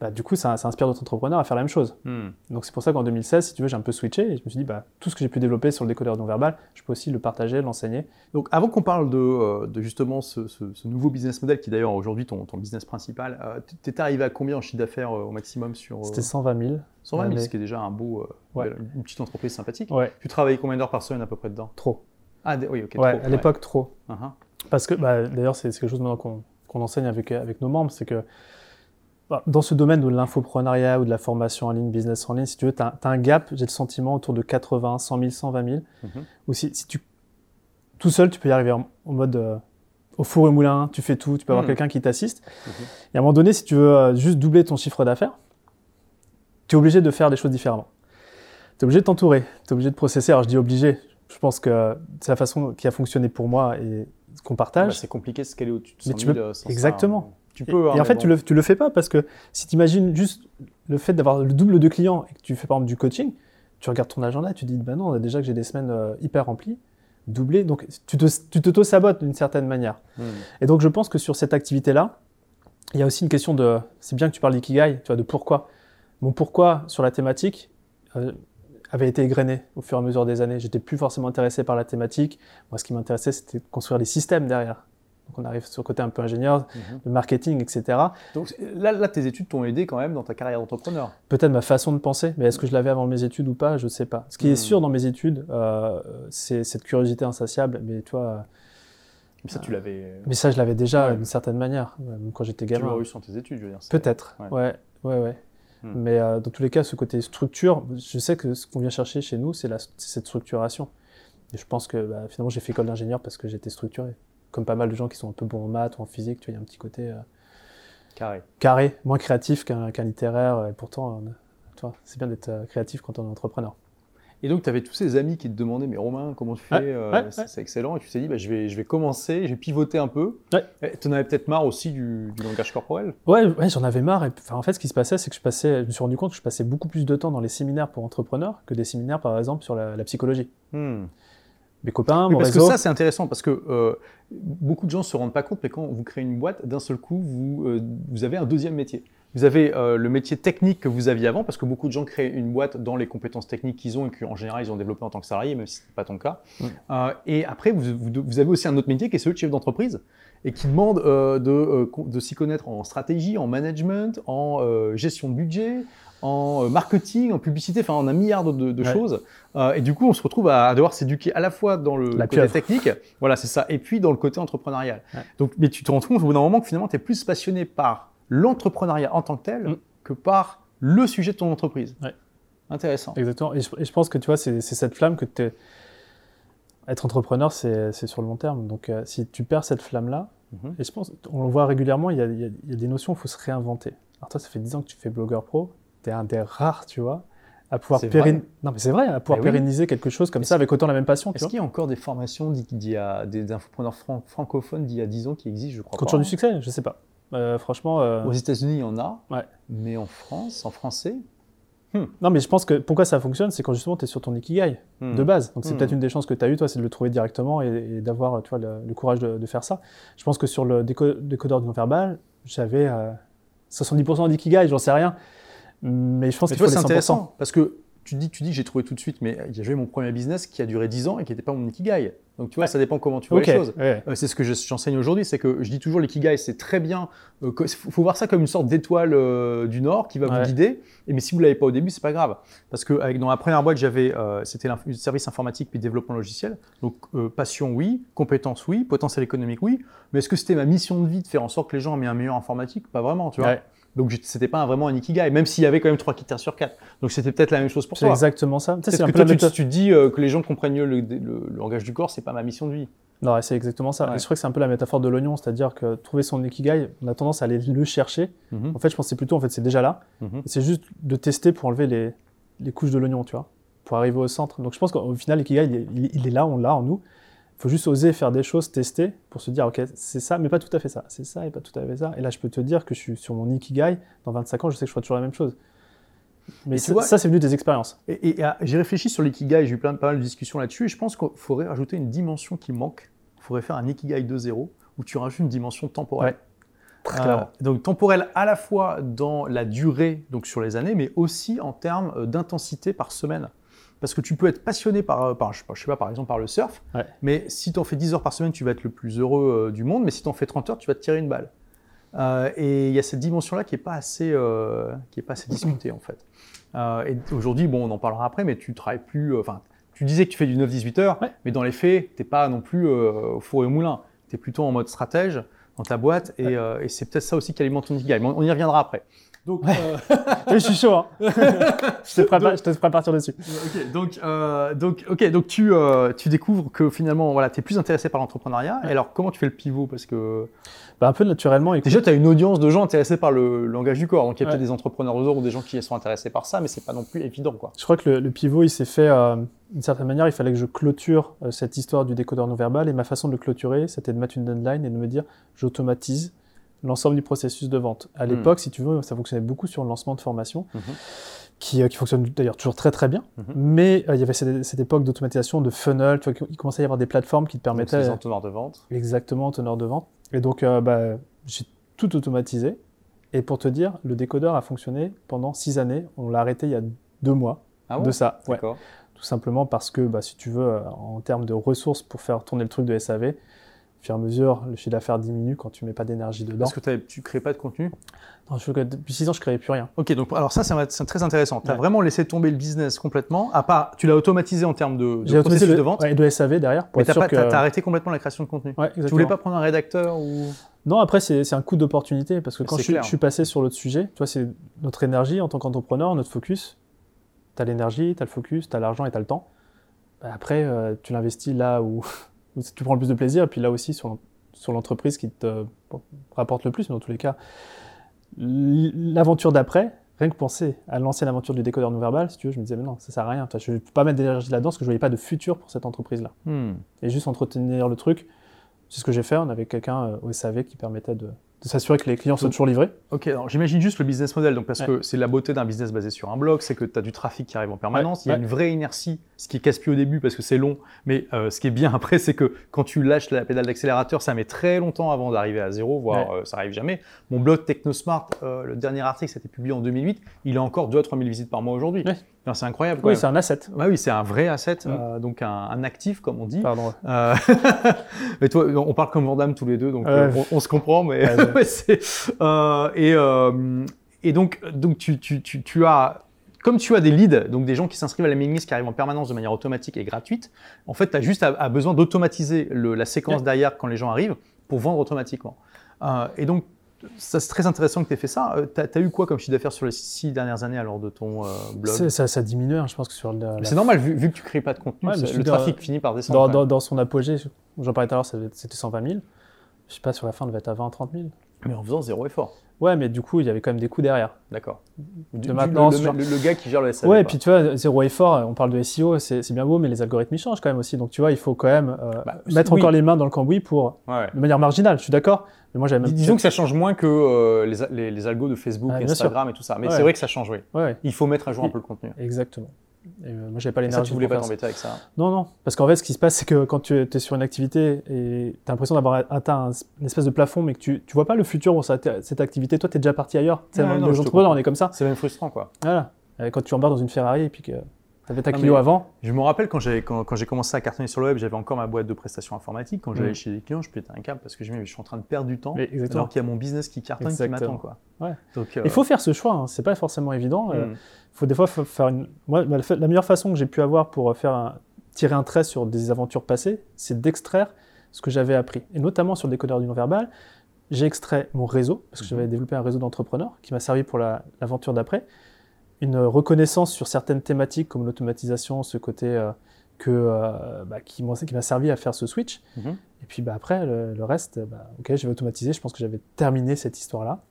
bah, du coup, ça, inspire d'autres entrepreneurs à faire la même chose. Hmm. Donc c'est pour ça qu'en 2016, si tu veux, j'ai un peu switché et je me suis dit, bah, tout ce que j'ai pu développer sur le décodeur non verbal, je peux aussi le partager, l'enseigner. Donc avant qu'on parle de, euh, justement ce, nouveau business model, qui est d'ailleurs aujourd'hui ton, business principal, euh, tu étais arrivé à combien en chiffre d'affaires euh, au maximum sur C'était 120 000. 120 000, ce qui est déjà un beau, une petite entreprise sympathique. Tu travaillais combien d'heures par semaine à peu près dedans? Trop. Ah oui, ok. Ouais, à l'époque, trop. Uh-huh. Parce que, bah, d'ailleurs, c'est quelque chose maintenant qu'on enseigne avec, avec nos membres, c'est que dans ce domaine de l'infoprenariat ou de la formation en ligne, business en ligne, si tu veux, tu as, un gap, j'ai le sentiment, autour de 80, 100 000, 120 000. Ou si, tu, tout seul, tu peux y arriver en, mode euh, au four et moulin, tu fais tout, tu peux avoir mhm. quelqu'un qui t'assiste. Mhm. Et à un moment donné, si tu veux euh, juste doubler ton chiffre d'affaires, tu es obligé de faire des choses différemment. Tu es obligé de t'entourer, tu es obligé de processer. Alors je dis obligé, je pense que c'est la façon qui a fonctionné pour moi et qu'on partage. Bah, c'est compliqué de scaler au-dessus de 100 000 Exactement. Tu peux, et, hein, en fait, tu, le, tu le fais pas parce que si tu imagines juste le fait d'avoir le double de clients et que tu fais par exemple du coaching, tu regardes ton agenda, tu te dis, bah non, déjà que j'ai des semaines euh, hyper remplies, doublées, donc tu t'auto-sabotes d'une certaine manière. Hmm. Et donc je pense que sur cette activité-là, il y a aussi une question de, c'est bien que tu parles d'ikigai, tu vois, de pourquoi. Mon pourquoi sur la thématique euh, avait été égrené au fur et à mesure des années. J'étais plus forcément intéressé par la thématique. Moi, ce qui m'intéressait, c'était de construire les systèmes derrière. Donc on arrive sur le côté un peu ingénieur, mhm. de marketing, etc. Donc là, là tes études t'ont aidé quand même dans ta carrière d'entrepreneur Peut-être ma façon de penser, mais est-ce que je l'avais avant mes études ou pas? Je ne sais pas. Ce qui est hmm. sûr dans mes études, euh, c'est cette curiosité insatiable. Mais toi. Mais ça, tu l'avais. Euh, mais ça, je l'avais déjà d'une certaine manière, quand j'étais gamin. Tu l'as eu sur tes études, je veux dire. Peut-être, ouais, ouais, ouais. Hmm. Mais euh, dans tous les cas, ce côté structure, je sais que ce qu'on vient chercher chez nous, c'est cette structuration. Et je pense que bah, finalement, j'ai fait école d'ingénieur parce que j'étais structuré comme pas mal de gens qui sont un peu bons en maths ou en physique, tu vois, il y a un petit côté euh, carré. carré, moins créatif qu'un littéraire. Et pourtant, euh, c'est bien d'être euh, créatif quand on est entrepreneur. Et donc, tu avais tous ces amis qui te demandaient, mais Romain, comment tu fais C'est excellent. Et tu t'es dit, bah, je, vais, je vais commencer, je vais pivoter un peu. Tu en avais peut-être marre aussi du, langage corporel? Ouais, ouais j'en avais marre. Et, en fait, ce qui se passait, c'est que je, passais, je me suis rendu compte que je passais beaucoup plus de temps dans les séminaires pour entrepreneurs que des séminaires, par exemple, sur la, psychologie. Hmm mes copains, mon parce que ça, c'est intéressant parce que euh, beaucoup de gens ne se rendent pas compte, mais quand vous créez une boîte, d'un seul coup, vous, euh, vous avez un deuxième métier. Vous avez euh, le métier technique que vous aviez avant, parce que beaucoup de gens créent une boîte dans les compétences techniques qu'ils ont et qu'en général ils ont développé en tant que salarié, même si ce n'est pas ton cas. Euh, et après, vous, vous, avez aussi un autre métier qui est celui de chef d'entreprise et qui demande de, de s'y connaître en stratégie, en management, en gestion de budget, en marketing, en publicité, enfin en un milliard de, choses. et du coup, on se retrouve à, devoir s'éduquer à la fois dans le côté technique, voilà, c'est ça, et puis dans le côté entrepreneurial. Donc, mais tu te rends compte au bout d'un moment que finalement, tu es plus passionné par l'entrepreneuriat en tant que tel mm. que par le sujet de ton entreprise. Intéressant. Exactement. Et je, pense que tu vois, c'est cette flamme que tu Être entrepreneur, c'est sur le long terme. Donc, euh, si tu perds cette flamme-là, mhm. et je pense, on le voit régulièrement, il y a, des notions, il faut se réinventer. Alors, toi, ça fait 10 ans que tu fais blogueur pro, tu es un des rares, tu vois, à pouvoir, non, mais c'est vrai, à pouvoir pérenniser quelque chose comme ça avec autant la même passion. Est-ce qu'il y a encore des formations d'il y a des infopreneurs francophones d'il y a 10 ans qui existent, je crois Quand tu as du succès, je sais pas. Euh, franchement. Euh, Aux États-Unis, il y en a. Mais en France, en français. Hmm. Non, mais je pense que pourquoi ça fonctionne, c'est quand justement tu es sur ton ikigai hmm. de base. Donc c'est hmm. peut-être une des chances que tu as eu, toi, c'est de le trouver directement et, d'avoir tu vois, le, courage de, faire ça. Je pense que sur le décodeur du non-verbal, j'avais 70% d'ikigai, j'en sais rien. Mais je pense que c'est intéressant parce que tu dis, tu dis j'ai trouvé tout de suite, mais j'ai joué mon premier business qui a duré 10 ans et qui n'était pas mon ikigai. Donc tu vois, ça dépend comment tu vois les choses. Euh, c'est ce que j'enseigne aujourd'hui, c'est que je dis toujours l'ikigai, c'est très bien. Il euh, faut voir ça comme une sorte d'étoile euh, du Nord qui va vous guider. Et mais si vous l'avez pas au début, c'est pas grave, parce que avec, dans la première boîte, j'avais, c'était le service informatique puis développement logiciel. Donc passion oui, compétence oui, potentiel économique oui. Mais est-ce que c'était ma mission de vie de faire en sorte que les gens aient un meilleur informatique? Pas vraiment, tu vois. Donc c'était pas vraiment un ikigai, même s'il y avait quand même trois critères sur quatre. Donc c'était peut-être la même chose pour toi. C'est exactement ça. C'est un peu toi, tu, tu, dis euh, que les gens comprennent mieux le, langage du corps, c'est pas ma mission de vie. Non, c'est exactement ça. je crois que c'est un peu la métaphore de l'oignon, c'est-à-dire que trouver son ikigai, on a tendance à aller le chercher. Mhm. En fait, je pense que c'est plutôt, en fait, c'est déjà là. Mhm. C'est juste de tester pour enlever les, les couches de l'oignon, tu vois, pour arriver au centre. Donc je pense qu'au final, l'ikigai, il, il, est là, on l'a en nous. Il faut juste oser faire des choses, tester, pour se dire, OK, c'est ça, mais pas tout à fait ça. C'est ça et pas tout à fait ça. Et là, je peux te dire que je suis sur mon Ikigai. Dans 25 ans, je sais que je ferai toujours la même chose. Mais ça, c'est venu des expériences. Et, ah, j'ai réfléchi sur l'ikigai, j'ai eu plein, pas mal de discussions là-dessus, et je pense qu'il faudrait rajouter une dimension qui manque. Il faudrait faire un ikigai 2.0 où tu rajoutes une dimension temporelle. Très euh, donc temporelle à la fois dans la durée, donc sur les années, mais aussi en termes euh, d'intensité par semaine. Parce que tu peux être passionné par, euh, par je, sais pas, par exemple par le surf, mais si tu en fais 10 heures par semaine, tu vas être le plus heureux euh, du monde, mais si tu en fais 30 heures, tu vas te tirer une balle. Euh, et il y a cette dimension-là qui n'est pas, assez, qui est pas assez discutée en fait. et aujourd'hui, bon, on en parlera après, mais tu travailles plus. Enfin, tu disais que tu fais du 9-18 heures, mais dans les faits, tu n'es pas non plus au four et au moulin. Tu es plutôt en mode stratège dans ta boîte, et, et c'est peut-être ça aussi qui alimente ton ikigai. on y reviendra après. Donc, euh, [laughs] je suis chaud. Hein. [laughs] je, te prépare, je te ferai partir dessus. donc, euh, donc, ok, donc tu, euh, tu découvres que finalement, voilà, tu es plus intéressé par l'entrepreneuriat. Et alors, comment tu fais le pivot? Parce que bah, un peu naturellement. Déjà, tu as une audience de gens intéressés par le langage du corps. Donc, il y a peut-être des entrepreneurs ou des gens qui sont intéressés par ça, mais c'est pas non plus évident, quoi. Je crois que le, pivot, il s'est fait d'une certaine manière. Il fallait que je clôture cette histoire du décodeur non verbal, et ma façon de le clôturer, c'était de mettre une deadline et de me dire, j'automatise l'ensemble du processus de vente. À hmm. l'époque, si tu veux, ça fonctionnait beaucoup sur le lancement de formation, mhm. qui, euh, qui, fonctionne d'ailleurs toujours très très bien. Mhm. Mais euh, il y avait cette, époque d'automatisation, de funnel, tu vois, il commençait à y avoir des plateformes qui te permettaient... Donc, teneurs de vente. Exactement, teneurs de vente. Et donc, euh, bah, j'ai tout automatisé. Et pour te dire, le décodeur a fonctionné pendant six années. On l'a arrêté il y a deux mois ah de ça. Ouais. Tout simplement parce que, bah, si tu veux, en termes de ressources pour faire tourner le truc de SAV, au fur et à mesure, le chiffre d'affaires diminue quand tu mets pas d'énergie dedans. Parce que tu crées pas de contenu non, je, Depuis 6 ans, je créais plus rien. Ok, donc alors ça, c'est très intéressant. Tu as vraiment laissé tomber le business complètement, à part, tu l'as automatisé en termes de, de processus de vente. et de SAV derrière. Pour Mais tu as, arrêté complètement la création de contenu. Ouais, tu voulais pas prendre un rédacteur ou? Non, après, c'est un coup d'opportunité parce que quand je, suis passé sur l'autre sujet, tu vois, c'est notre énergie en tant qu'entrepreneur, notre focus. Tu as l'énergie, tu as le focus, tu as l'argent et tu as le temps. Bah, après, euh, tu l'investis là où, où, tu prends le plus de plaisir, et puis là aussi sur sur l'entreprise qui te rapporte le plus, mais dans tous les cas, l'aventure d'après, rien que penser à lancer l'aventure du décodeur non verbal, si tu veux, je me disais, mais non, ça sert à rien. je ne peux pas mettre d'énergie là-dedans parce que je ne voyais pas de futur pour cette entreprise-là. Hmm. Et juste entretenir le truc, c'est ce que j'ai fait. On avait quelqu'un euh, au SAV qui permettait de, de s'assurer que les clients soient toujours livrés. Ok, alors j'imagine juste le business model, donc parce que c'est la beauté d'un business basé sur un blog, c'est que tu as du trafic qui arrive en permanence, il y a une vraie inertie, ce qui casse-pied au début parce que c'est long, mais euh, ce qui est bien [laughs] après, c'est que quand tu lâches la pédale d'accélérateur, ça met très longtemps avant d'arriver à zéro, voire euh, ça arrive jamais. Mon blog TechnoSmart, euh, le dernier article, c'était publié en 2008, il a encore 2 à 3 000 visites par mois aujourd'hui. C'est incroyable. Oui, c'est un asset. Oui, c'est un vrai asset, mm. donc un, actif, comme on dit. Pardon. [laughs] mais toi, on parle comme Vandame tous les deux, donc on, se comprend, mais [laughs] Euh, et, euh, et donc, donc tu, tu, tu, tu, as, comme tu as des leads, donc des gens qui s'inscrivent à la mailing list qui arrivent en permanence de manière automatique et gratuite, en fait, tu as juste à, besoin d'automatiser la séquence derrière quand les gens arrivent pour vendre automatiquement. Euh, et donc, c'est très intéressant que tu aies fait ça. tu as, eu quoi comme chiffre d'affaires sur les six dernières années alors de ton blog? Ça, ça, diminue, hein, je pense que sur le. C'est normal, vu, vu, que tu crées pas de contenu, le trafic finit par descendre. Dans, dans, son apogée, j'en parlais tout à l'heure, c'était 120 000. Je sais pas, sur la fin, on devait être à 20 30 000. Mais en faisant zéro effort. Ouais, mais du coup, il y avait quand même des coûts derrière. D'accord. De maintenant, le, le, gars qui gère le SAV. Ouais, et puis tu vois, zéro effort, on parle de SEO, c'est bien beau, mais les algorithmes ils changent quand même aussi. Donc tu vois, il faut quand même euh, bah, mettre encore les mains dans le cambouis pour, de manière marginale, je suis d'accord. Mais moi, j'avais même Disons que ça change moins que euh, les, les, algos de Facebook, Instagram et tout ça. Mais c'est vrai que ça change, oui. Il faut mettre à jour un peu le contenu. Exactement. Euh, moi, j'avais pas l'énergie. Tu voulais pas t'embêter avec ça? Non, non. Parce qu'en fait, ce qui se passe, c'est que quand tu es sur une activité et tu as l'impression d'avoir atteint une espèce de plafond, mais que tu, tu vois pas le futur pour cette activité, toi, tu es déjà parti ailleurs. C'est ouais, on est comme ça. C'est même frustrant, quoi. Voilà. quand tu embarques dans une Ferrari et puis que T'avais ta Clio avant Je me rappelle quand j'ai quand, j'ai commencé à cartonner sur le web, j'avais encore ma boîte de prestations informatiques. Quand j'allais mm. chez les clients, je pétais un câble parce que je me je suis en train de perdre du temps alors qu'il y a mon business qui cartonne qui m'attend quoi. Ouais. Donc, euh, Il faut faire ce choix, hein. c'est pas forcément évident. Euh, mm. Il faut des fois faire une. Moi, la meilleure façon que j'ai pu avoir pour faire un... tirer un trait sur des aventures passées, c'est d'extraire ce que j'avais appris, et notamment sur le décodeur du non-verbal. J'ai extrait mon réseau parce que mm-hmm. j'avais développé un réseau d'entrepreneurs qui m'a servi pour l'aventure d'après une reconnaissance sur certaines thématiques comme l'automatisation, ce côté euh, que, euh, bah, qui m'a servi à faire ce switch. Mhm. Et puis bah, après, le, reste, bah, ok, je vais automatiser, je pense que j'avais terminé cette histoire-là.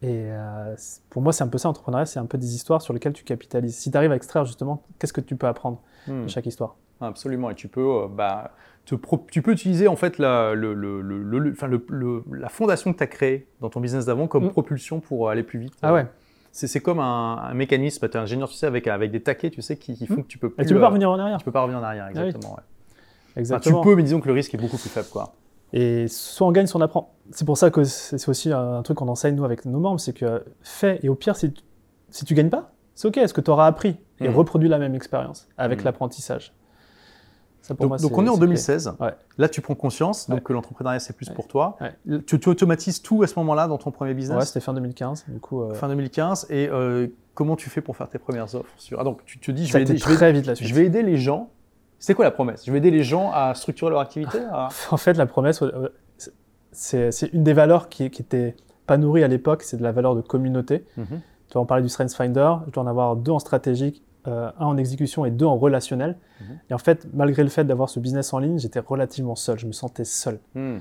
Et euh, pour moi, c'est un peu ça, l'entrepreneuriat, c'est un peu des histoires sur lesquelles tu capitalises. Si tu arrives à extraire justement, qu'est-ce que tu peux apprendre de hmm. chaque histoire? Absolument, et tu peux, bah, te tu peux utiliser en fait la, le, le, la fondation que tu as créée dans ton business d'avant comme hmm. propulsion pour aller plus vite. Ah ouais c'est comme un, mécanisme, tu es ingénieur, tu sais, avec, avec des taquets, tu sais, qui, font hmm. que tu peux plus, Et tu peux pas revenir en arrière. Tu peux pas revenir en arrière, ah exactement. tu peux, mais disons que le risque est beaucoup plus faible, quoi. Et soit on gagne, soit on apprend. C'est pour ça que c'est aussi un truc qu'on enseigne, nous, avec nos membres, c'est que fais, et au pire, si tu, si tu gagnes pas, c'est OK, est-ce que tu auras appris et hmm. reproduit la même expérience avec hmm. l'apprentissage? Donc, on est en 2016. Là, tu prends conscience donc, que l'entrepreneuriat, c'est plus pour toi. Tu, automatises tout à ce moment-là dans ton premier business? Ouais, c'était fin 2015. Du coup, euh, Fin 2015. Et euh, comment tu fais pour faire tes premières offres sur... Ah, donc, tu te dis, je vais, aider, très vite je vais aider les gens. C'est quoi la promesse? Je vais aider les gens à structurer leur activité [laughs] En fait, la promesse, c'est une des valeurs qui, qui était pas nourrie à l'époque, c'est de la valeur de communauté. Mhm. Tu vas en parler du Strength Finder. Je dois en avoir deux en stratégique euh, un en exécution et deux en relationnel. Mhm. Et en fait, malgré le fait d'avoir ce business en ligne, j'étais relativement seul, je me sentais seul. Hmm.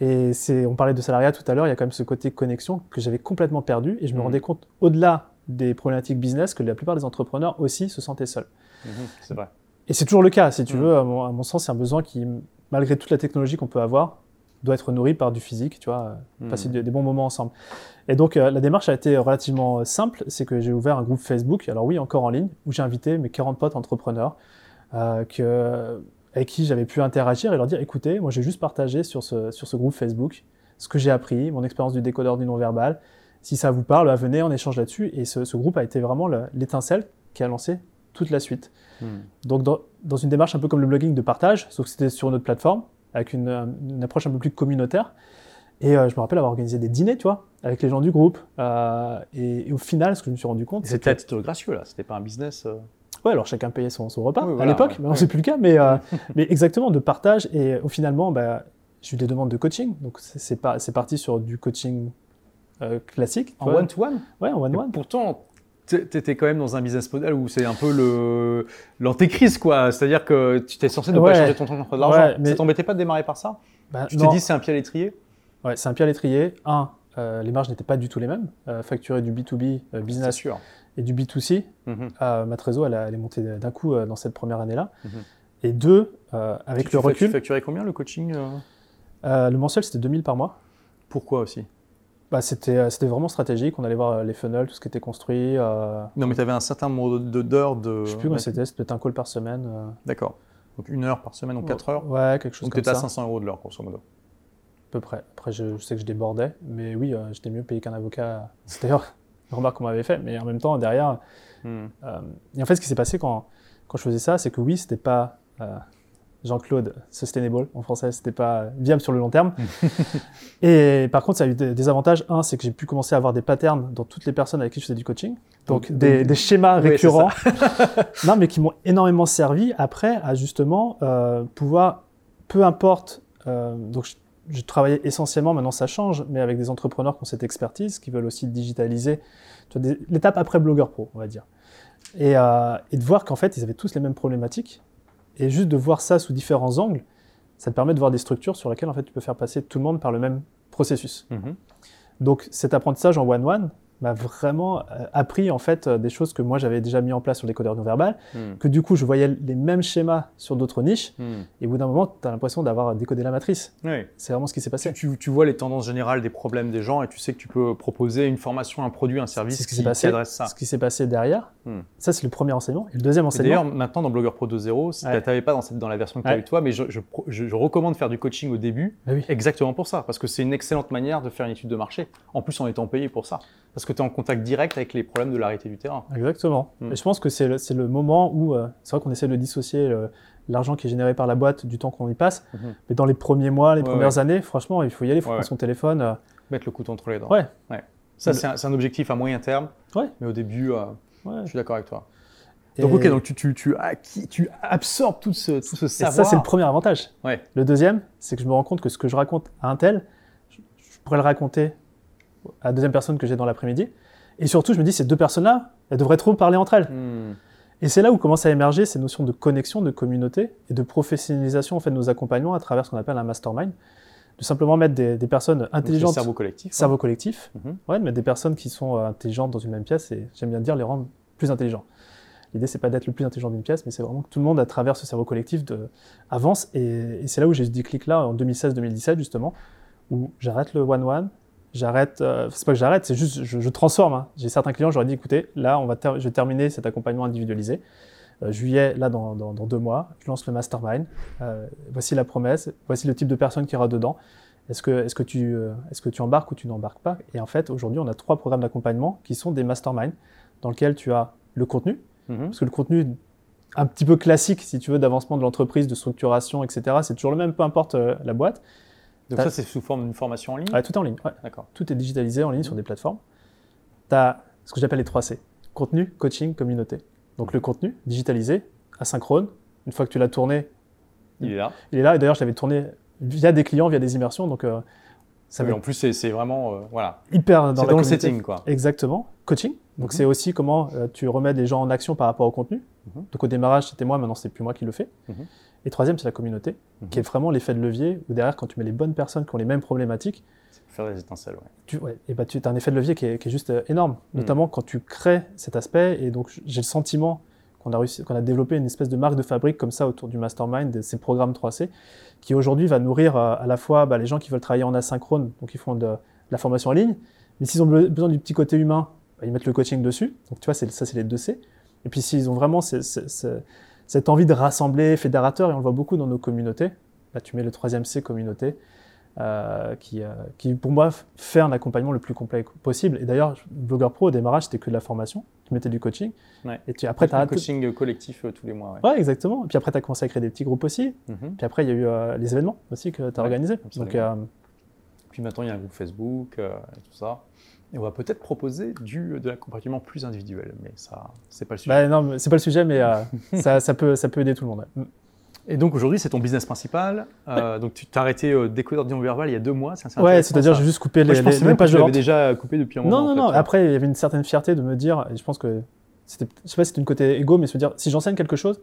Et c'est, on parlait de salariat tout à l'heure, il y a quand même ce côté connexion que j'avais complètement perdu et je me hmm. rendais compte, au-delà des problématiques business, que la plupart des entrepreneurs aussi se sentaient seuls. Mhm, c'est vrai. Et c'est toujours le cas, si tu hmm. veux, à mon, sens, c'est un besoin qui, malgré toute la technologie qu'on peut avoir, doit être nourri par du physique, tu vois, passer des bons moments ensemble. Et donc euh, la démarche a été relativement euh, simple, c'est que j'ai ouvert un groupe Facebook, alors oui encore en ligne, où j'ai invité mes 40 potes entrepreneurs euh, que, avec qui j'avais pu interagir et leur dire écoutez, moi j'ai juste partagé sur ce, sur ce groupe Facebook ce que j'ai appris, mon expérience du décodeur du non-verbal. Si ça vous parle, bah, venez, on échange là-dessus. Et ce, ce, groupe a été vraiment l'étincelle qui a lancé toute la suite. Hmm. Donc dans, dans, une démarche un peu comme le blogging de partage, sauf que c'était sur notre plateforme, avec une, une approche un peu plus communautaire. Et euh, je me rappelle avoir organisé des dîners, tu vois, avec les gens du groupe. Euh, et, au final, ce que je me suis rendu compte. C'était à titre gracieux, là. C'était pas un business. Euh. Ouais, alors chacun payait son, son repas à l'époque. mais c'est plus le cas. Mais, [laughs] mais exactement, de partage. Et au finalement, bah, j'ai eu des demandes de coaching. Donc c'est parti sur du coaching classique. En one-to-one? Ouais, en one-to-one. Pourtant, tu étais quand même dans un business model où c'est un peu le l'antéchrist quoi. C'est-à-dire que tu étais censé ne pas changer ton temps de l'argent. mais... Ça t'embêtait pas de démarrer par ça? Bah, Tu t'es dit c'est un pied à l'étrier? Ouais, c'est un pied à l'étrier. Un, euh, les marges n'étaient pas du tout les mêmes. Euh, facturer du B2B euh, business sûr. et du B2C, mhm. ma trésor, elle, elle, est montée d'un coup dans cette première année-là. Mhm. Et deux, avec le recul. Tu facturais combien le coaching Le mensuel, c'était 2000 par mois. Pourquoi aussi? Bah, c'était, c'était vraiment stratégique. On allait voir les funnels, tout ce qui était construit. Non, mais tu avais un certain nombre d'heures de. Je sais plus comment c'était, c'était peut-être un call par semaine. D'accord. Donc une heure par semaine, donc quatre heures Ouais, quelque chose donc comme ça. Donc tu à 500 euros de l'heure, grosso modo. À peu près. Après, je, sais que je débordais, mais oui, j'étais mieux payé qu'un avocat. [laughs] C'est d'ailleurs une remarque qu'on m'avait fait, mais en même temps, derrière. Hmm. et en fait, ce qui s'est passé quand, quand je faisais ça, c'est que oui, c'était pas Jean-Claude Sustainable en français, c'était pas viable sur le long terme. [laughs] et par contre, ça a eu des, avantages. Un, c'est que j'ai pu commencer à avoir des patterns dans toutes les personnes avec qui je faisais du coaching. Donc, des, schémas récurrents. [laughs] non, mais qui m'ont énormément servi après à justement euh, pouvoir, peu importe, euh, donc je, travaillais essentiellement, maintenant ça change, mais avec des entrepreneurs qui ont cette expertise, qui veulent aussi digitaliser l'étape après blogueur pro, on va dire. Et, euh, et de voir qu'en fait, ils avaient tous les mêmes problématiques et juste de voir ça sous différents angles, ça te permet de voir des structures sur lesquelles en fait, tu peux faire passer tout le monde par le même processus. Mhm. Donc cet apprentissage en one-one, m'a vraiment euh, appris en fait euh, des choses que moi j'avais déjà mis en place sur les codeurs non verbales, hmm. que du coup je voyais les mêmes schémas sur d'autres niches, hmm. et au bout d'un moment tu as l'impression d'avoir décodé la matrice. C'est vraiment ce qui s'est passé. Tu, tu, vois les tendances générales des problèmes des gens et tu sais que tu peux proposer une formation, un produit, un service ce qui, qui, adresse ça. Ce qui s'est passé derrière, hmm. ça c'est le premier enseignement. Et le deuxième enseignement. D'ailleurs maintenant dans Blogger Pro 2.0, tu n'avais pas dans, cette, dans la version que tu as eu toi, mais je, je, je, recommande de faire du coaching au début, bah exactement pour ça, parce que c'est une excellente manière de faire une étude de marché, en plus en étant payé pour ça, parce que tu es en contact direct avec les problèmes de l'arrêté du terrain. Exactement. Hmm. Et je pense que c'est le, le, moment où, euh, c'est vrai qu'on essaie de dissocier l'argent qui est généré par la boîte du temps qu'on y passe, hmm. mais dans les premiers mois, les premières années, franchement, il faut y aller, il faut prendre son téléphone. Euh. Mettre le couteau entre les dents. Ouais. Ça, c'est un, un, objectif à moyen terme, ouais. mais au début, euh, je suis d'accord avec toi. Donc, ok, donc tu, tu, tu, tu, absorbes tout ce, tout ce savoir. Et ça, c'est le premier avantage. Ouais. Le deuxième, c'est que je me rends compte que ce que je raconte à un tel, je pourrais le raconter à la deuxième personne que j'ai dans l'après-midi. Et surtout, je me dis, ces deux personnes-là, elles devraient trop parler entre elles. Hmm. Et c'est là où commence à émerger ces notions de connexion, de communauté et de professionnalisation en fait, de nos accompagnements à travers ce qu'on appelle un mastermind. De simplement mettre des, personnes intelligentes. cerveau collectif. Cerveau collectif. Mhm. Ouais, de mettre des personnes qui sont euh, intelligentes dans une même pièce et j'aime bien dire les rendre plus intelligents. L'idée, c'est pas d'être le plus intelligent d'une pièce, mais c'est vraiment que tout le monde, à travers ce cerveau collectif, de, avance. Et, et c'est là où j'ai ce déclic-là en 2016-2017, justement, où j'arrête le one-one, j'arrête, euh, c'est pas que j'arrête, c'est juste je, transforme. Hein. J'ai certains clients, j'aurais dit écoutez, là, on va je vais terminer cet accompagnement individualisé. Euh, juillet, là, dans, dans, deux mois, je lance le mastermind. Euh, voici la promesse, voici le type de personne qui aura dedans. Est-ce que, est-ce que, tu, est-ce que tu embarques ou tu n'embarques pas? Et en fait, aujourd'hui, on a trois programmes d'accompagnement qui sont des masterminds dans lesquels tu as le contenu, mm-hmm. parce que le contenu un petit peu classique, si tu veux, d'avancement de l'entreprise, de structuration, etc., c'est toujours le même, peu importe la boîte. Donc ça, c'est sous forme d'une formation en ligne ouais, Tout est en ligne. Ouais. D'accord. Tout est digitalisé en ligne sur des plateformes. Tu as ce que j'appelle les 3 C. Contenu, coaching, communauté. Donc le contenu, digitalisé, asynchrone. Une fois que tu l'as tourné, il est là. Il est là. Et d'ailleurs, je l'avais tourné via des clients, via des immersions. Donc, euh, ça en plus, c'est vraiment euh, voilà. hyper dans, dans le setting. Quoi. Exactement. Coaching. Donc, mhm. c'est aussi comment euh, tu remets les gens en action par rapport au contenu. Mhm. Donc, au démarrage, c'était moi. Maintenant, c'est plus moi qui le fais. Mhm. Et troisième, c'est la communauté, mhm. qui est vraiment l'effet de levier, où derrière, quand tu mets les bonnes personnes qui ont les mêmes problématiques, faire des étincelles, ouais. Tu, ouais, et bah, tu as un effet de levier qui est, juste euh, énorme, mhm. notamment quand tu crées cet aspect. Et donc, j'ai le sentiment qu'on a, réussi, qu'on a développé une espèce de marque de fabrique comme ça autour du mastermind, de ces programmes 3C, qui aujourd'hui va nourrir euh, à la fois bah, les gens qui veulent travailler en asynchrone, donc ils font de, la formation en ligne, mais s'ils ont besoin du petit côté humain, bah, ils mettent le coaching dessus. Donc, tu vois, ça, c'est les deux C. Et puis, s'ils ont vraiment cette envie de rassembler fédérateurs, et on le voit beaucoup dans nos communautés. Là, tu mets le troisième C, communauté, euh, qui, euh, qui, pour moi, fait un accompagnement le plus complet possible. Et d'ailleurs, Blogueur Pro, au démarrage, c'était que de la formation. Tu mettais du coaching. Et tu, après, tu as un coaching collectif euh, tous les mois. Ouais. exactement. Et puis après, tu as commencé à créer des petits groupes aussi. Mm-hmm. Puis après, il y a eu les événements aussi que tu as organisés. Donc, puis maintenant, il y a un groupe Facebook et tout ça. Et on va peut-être proposer du, de l'accompagnement plus individuel, mais ça, c'est pas le sujet. Bah, non, c'est pas le sujet, mais euh, [laughs] ça, ça, peut, ça peut aider tout le monde. Et donc aujourd'hui, c'est ton business principal. Euh, donc tu t'es arrêté euh, décodeur non verbal il y a deux mois, c'est Ouais, c'est-à-dire j'ai juste coupé les, les, les pages de vente. déjà coupé depuis un moment. Non, non, non. Après, il y avait une certaine fierté de me dire, et je pense que c'était, je sais pas si c'était une côté égo, mais se dire, si j'enseigne quelque chose,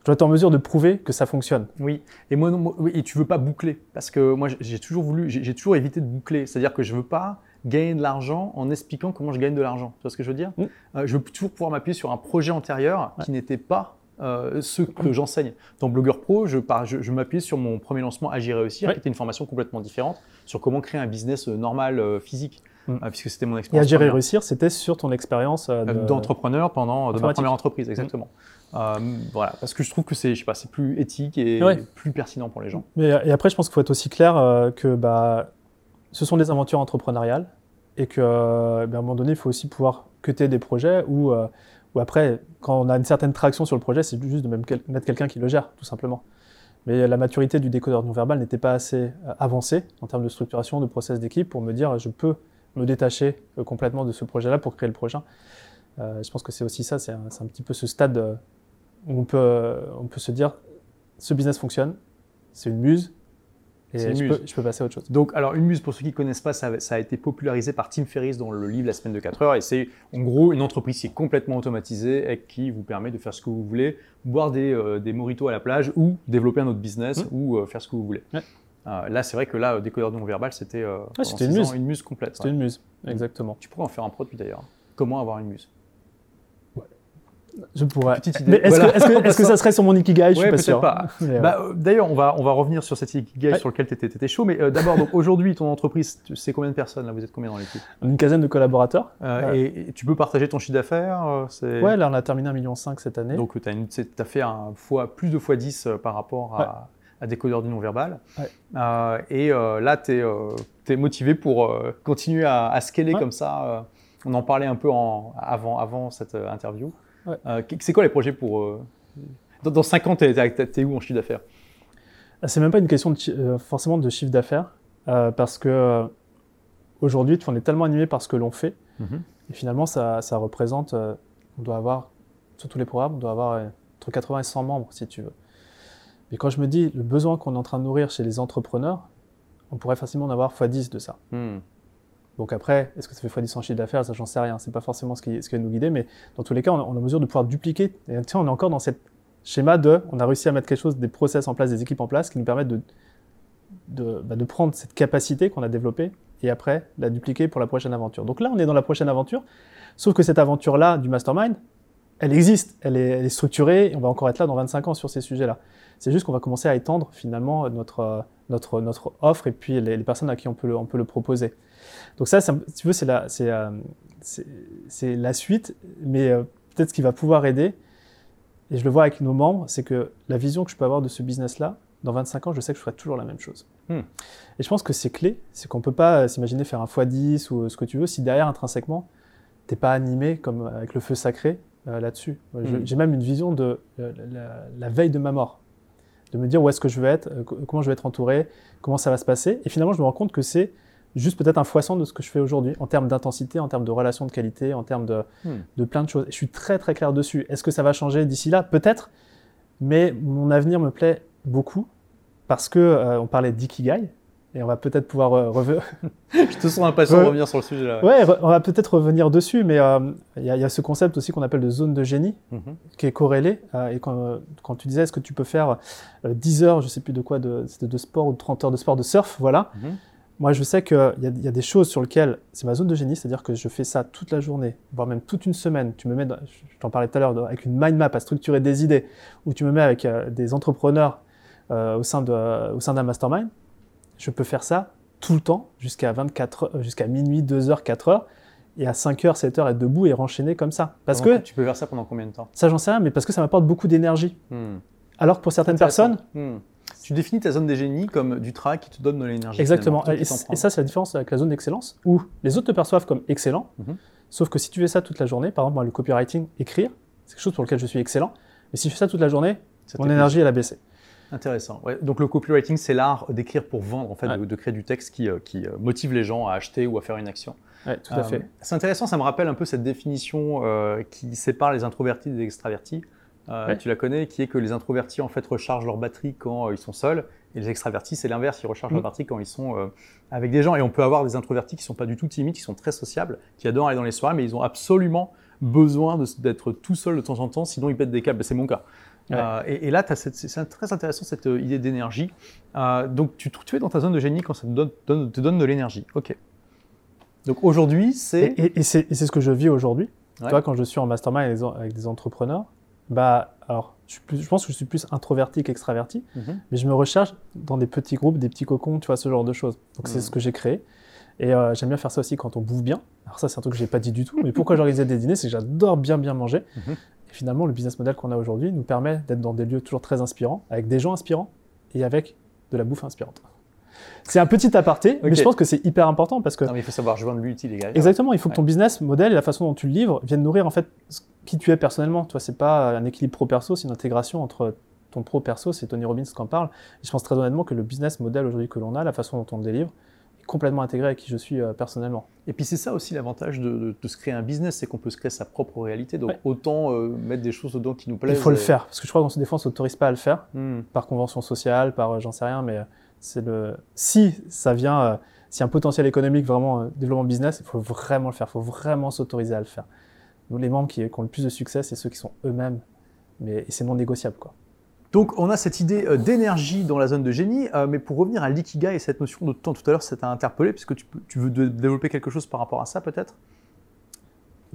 je dois être en mesure de prouver que ça fonctionne. Oui, et moi, non, oui, et tu veux pas boucler, parce que moi, j'ai toujours voulu, j'ai toujours évité de boucler. C'est-à-dire que je veux pas gagner de l'argent en expliquant comment je gagne de l'argent. Tu vois ce que je veux dire mm. euh, Je veux toujours pouvoir m'appuyer sur un projet antérieur qui n'était pas euh, ce que j'enseigne. Dans Blogueur Pro, je, je, je m'appuie sur mon premier lancement Agir réussir, qui était une formation complètement différente sur comment créer un business euh, normal euh, physique. Mm. puisque c'était mon expérience. Et Agir et réussir, c'était sur ton expérience d'entrepreneur pendant de ma première entreprise, exactement. voilà, parce que je trouve que c'est, je sais pas, c'est plus éthique et plus pertinent pour les gens. Mais, et après, je pense qu'il faut être aussi clair que bah, ce sont des aventures entrepreneuriales et qu'à un moment donné, il faut aussi pouvoir cuter des projets où ou après, quand on a une certaine traction sur le projet, c'est juste de même mettre quelqu'un qui le gère, tout simplement. Mais la maturité du décodeur non verbal n'était pas assez euh, avancée en termes de structuration, de process d'équipe pour me dire je peux me détacher euh, complètement de ce projet-là pour créer le prochain. Euh, je pense que c'est aussi ça, c'est un, petit peu ce stade où on peut se dire ce business fonctionne, c'est une muse, je peux, passer à autre chose. Donc, alors, une muse, pour ceux qui ne connaissent pas, ça, a été popularisé par Tim Ferriss dans le livre La semaine de 4 heures. Et c'est en gros une entreprise qui est complètement automatisée et qui vous permet de faire ce que vous voulez, boire des, euh, des moritos à la plage ou développer un autre business mmh. ou euh, faire ce que vous voulez. Euh, là, c'est vrai que là, décodeur non verbal, c'était une, muse. une muse complète. C'était une muse, exactement. Pourrais je pourrais. Est-ce que, ça serait sur mon Ikigai? Je suis pas sûr. Pas. Bah, euh, d'ailleurs, on va, on va revenir sur cet Ikigai sur lequel tu étais, chaud. Mais euh, d'abord, aujourd'hui, ton entreprise, c'est combien de personnes là? Vous êtes combien dans l'équipe? Une quinzaine de collaborateurs. Euh, et, tu peux partager ton chiffre d'affaires Ouais, là, on a terminé 1,5 million cette année. Donc, tu as, fait un fois, plus de fois 10 par rapport à, à des codeurs du non-verbal. et là, tu es, motivé pour continuer à, à scaler comme ça. on en parlait un peu en, avant, avant cette interview. Euh, c'est quoi les projets pour. Euh, dans, 5 ans, tu es, où en chiffre d'affaires? Ah, C'est même pas une question de, euh, forcément de chiffre d'affaires, parce que aujourd'hui, on est tellement animé par ce que l'on fait, mhm. et finalement, ça, ça représente. on doit avoir, sur tous les programmes, on doit avoir entre 80 et 100 membres, si tu veux. Mais quand je me dis le besoin qu'on est en train de nourrir chez les entrepreneurs, on pourrait facilement en avoir x10 de ça. Hmm. Donc après, est-ce que ça fait x10 en chiffre d'affaires? Ça, j'en sais rien. C'est pas forcément ce qui, ce va nous guider, mais dans tous les cas, on, a, mesure de pouvoir dupliquer. Et on est encore dans cette schéma de, on a réussi à mettre quelque chose, des process en place, des équipes en place, qui nous permettent de, bah, de prendre cette capacité qu'on a développée et après la dupliquer pour la prochaine aventure. Donc là, on est dans la prochaine aventure, sauf que cette aventure-là du mastermind, elle existe, elle est, est, structurée, et on va encore être là dans 25 ans sur ces sujets-là. C'est juste qu'on va commencer à étendre finalement notre, notre, notre offre et puis les, personnes à qui on peut on peut le proposer. Donc ça, tu veux, c'est la, c'est, euh, c'est, la suite, mais euh, peut-être ce qui va pouvoir aider, et je le vois avec nos membres, c'est que la vision que je peux avoir de ce business-là, dans 25 ans, je sais que je ferai toujours la même chose. Hmm. Et je pense que c'est clé, c'est qu'on ne peut pas euh, s'imaginer faire un x10 ou ce que tu veux si derrière, intrinsèquement, tu n'es pas animé comme avec le feu sacré là-dessus. Hmm. J'ai même une vision de la, veille de ma mort, de me dire où est-ce que je veux être, comment je vais être entouré, comment ça va se passer. Et finalement, je me rends compte que c'est juste peut-être un foisson de ce que je fais aujourd'hui, en termes d'intensité, en termes de relations de qualité, en termes de, hmm. de plein de choses. Je suis très très clair dessus. Est-ce que ça va changer d'ici là? Peut-être, mais mon avenir me plaît beaucoup parce que euh, on parlait d'ikigai. Et on va peut-être pouvoir euh, revenir. [laughs] je te sens impatient de revenir sur le sujet là. Ouais, on va peut-être revenir dessus, mais euh, il y, a ce concept aussi qu'on appelle de zone de génie, mhm. qui est corrélé. et quand, quand, tu disais, est-ce que tu peux faire 10 heures, je sais plus de quoi, de, de, sport ou 30 heures de sport de surf, voilà. Mhm. Moi, je sais qu'il y, y, a des choses sur lesquelles c'est ma zone de génie, c'est-à-dire que je fais ça toute la journée, voire même toute une semaine. Tu me mets, je t'en parlais tout à l'heure, avec une mind map à structurer des idées, ou tu me mets avec euh, des entrepreneurs euh, au sein d'un mastermind. Je peux faire ça tout le temps, jusqu'à 24, euh, jusqu'à minuit, 2 heures, 4 heures, et à 5 heures, 7 heures être debout et renchaîner comme ça. Parce que tu peux faire ça pendant combien de temps? Ça, j'en sais rien, mais parce que ça m'apporte beaucoup d'énergie. Hmm. Alors que pour certaines personnes, hmm. Tu définis ta zone des génies comme du travail qui te donne de l'énergie. Exactement. Et, ça, c'est la différence avec la zone d'excellence, où les autres te perçoivent comme excellent, mhm. sauf que si tu fais ça toute la journée, par exemple, moi, le copywriting, écrire, c'est quelque chose pour lequel je suis excellent, mais si je fais ça toute la journée, mon énergie, elle a baissé. Intéressant. Donc le copywriting, c'est l'art d'écrire pour vendre, en fait, de, créer du texte qui, euh, qui, euh, motive les gens à acheter ou à faire une action. Tout à fait. Euh, c'est intéressant, ça me rappelle un peu cette définition qui sépare les introvertis des extravertis. Tu la connais, qui est que les introvertis en fait rechargent leur batterie quand ils sont seuls et les extravertis, c'est l'inverse, ils rechargent leur mm. batterie quand ils sont euh, avec des gens. Et on peut avoir des introvertis qui sont pas du tout timides, qui sont très sociables, qui adorent aller dans les soirées, mais ils ont absolument besoin d'être tout seuls de temps en temps, sinon ils pètent des câbles. C'est mon cas. Euh, et, là, c'est très intéressant cette euh, idée d'énergie. donc, tu, tu es dans ta zone de génie quand ça te donne, te donne de l'énergie. Ok. Donc aujourd'hui, c'est. Et, c'est ce que je vis aujourd'hui. Tu vois, quand je suis en mastermind avec des entrepreneurs, bah, alors je, je, pense que je suis plus introverti qu'extraverti, mhm. mais je me recharge dans des petits groupes, des petits cocons, tu vois, ce genre de choses. Donc c'est mhm. ce que j'ai créé. Et euh, j'aime bien faire ça aussi quand on bouffe bien. Alors ça, c'est un truc que j'ai pas dit du tout. Mais pourquoi j'organisais des dîners, c'est que j'adore bien bien manger. Mhm. Et finalement, le business model qu'on a aujourd'hui nous permet d'être dans des lieux toujours très inspirants, avec des gens inspirants et avec de la bouffe inspirante. C'est un petit aparté, mais je pense que c'est hyper important parce que. Non, mais il faut savoir joindre l'utile gars. Exactement, il faut que ton business model et la façon dont tu le livres viennent nourrir en fait qui tu es personnellement. Toi, c'est pas un équilibre pro-perso, c'est une intégration entre ton pro-perso, c'est Tony Robbins qui en parle. Et je pense très honnêtement que le business model aujourd'hui que l'on a, la façon dont on le délivre, est complètement intégré à qui je suis euh, personnellement. Et puis c'est ça aussi l'avantage de, se créer un business, c'est qu'on peut se créer sa propre réalité. Donc autant euh, mettre des choses dedans qui nous plaisent. Il faut le faire, parce que je crois qu'on se défend, on s'autorise pas à le faire, hmm. par convention sociale, par euh, j'en sais rien, mais c'est le. Si ça vient, si un potentiel économique vraiment développement business, il faut vraiment le faire, il faut vraiment s'autoriser à le faire. Nous, les membres qui, ont le plus de succès, c'est ceux qui sont eux-mêmes, mais c'est non négociable. Quoi. Donc, on a cette idée euh, d'énergie dans la zone de génie, euh, mais pour revenir à l'ikigai et cette notion de temps, tout à l'heure, ça t'a interpellé, puisque tu, tu veux développer quelque chose par rapport à ça, peut-être?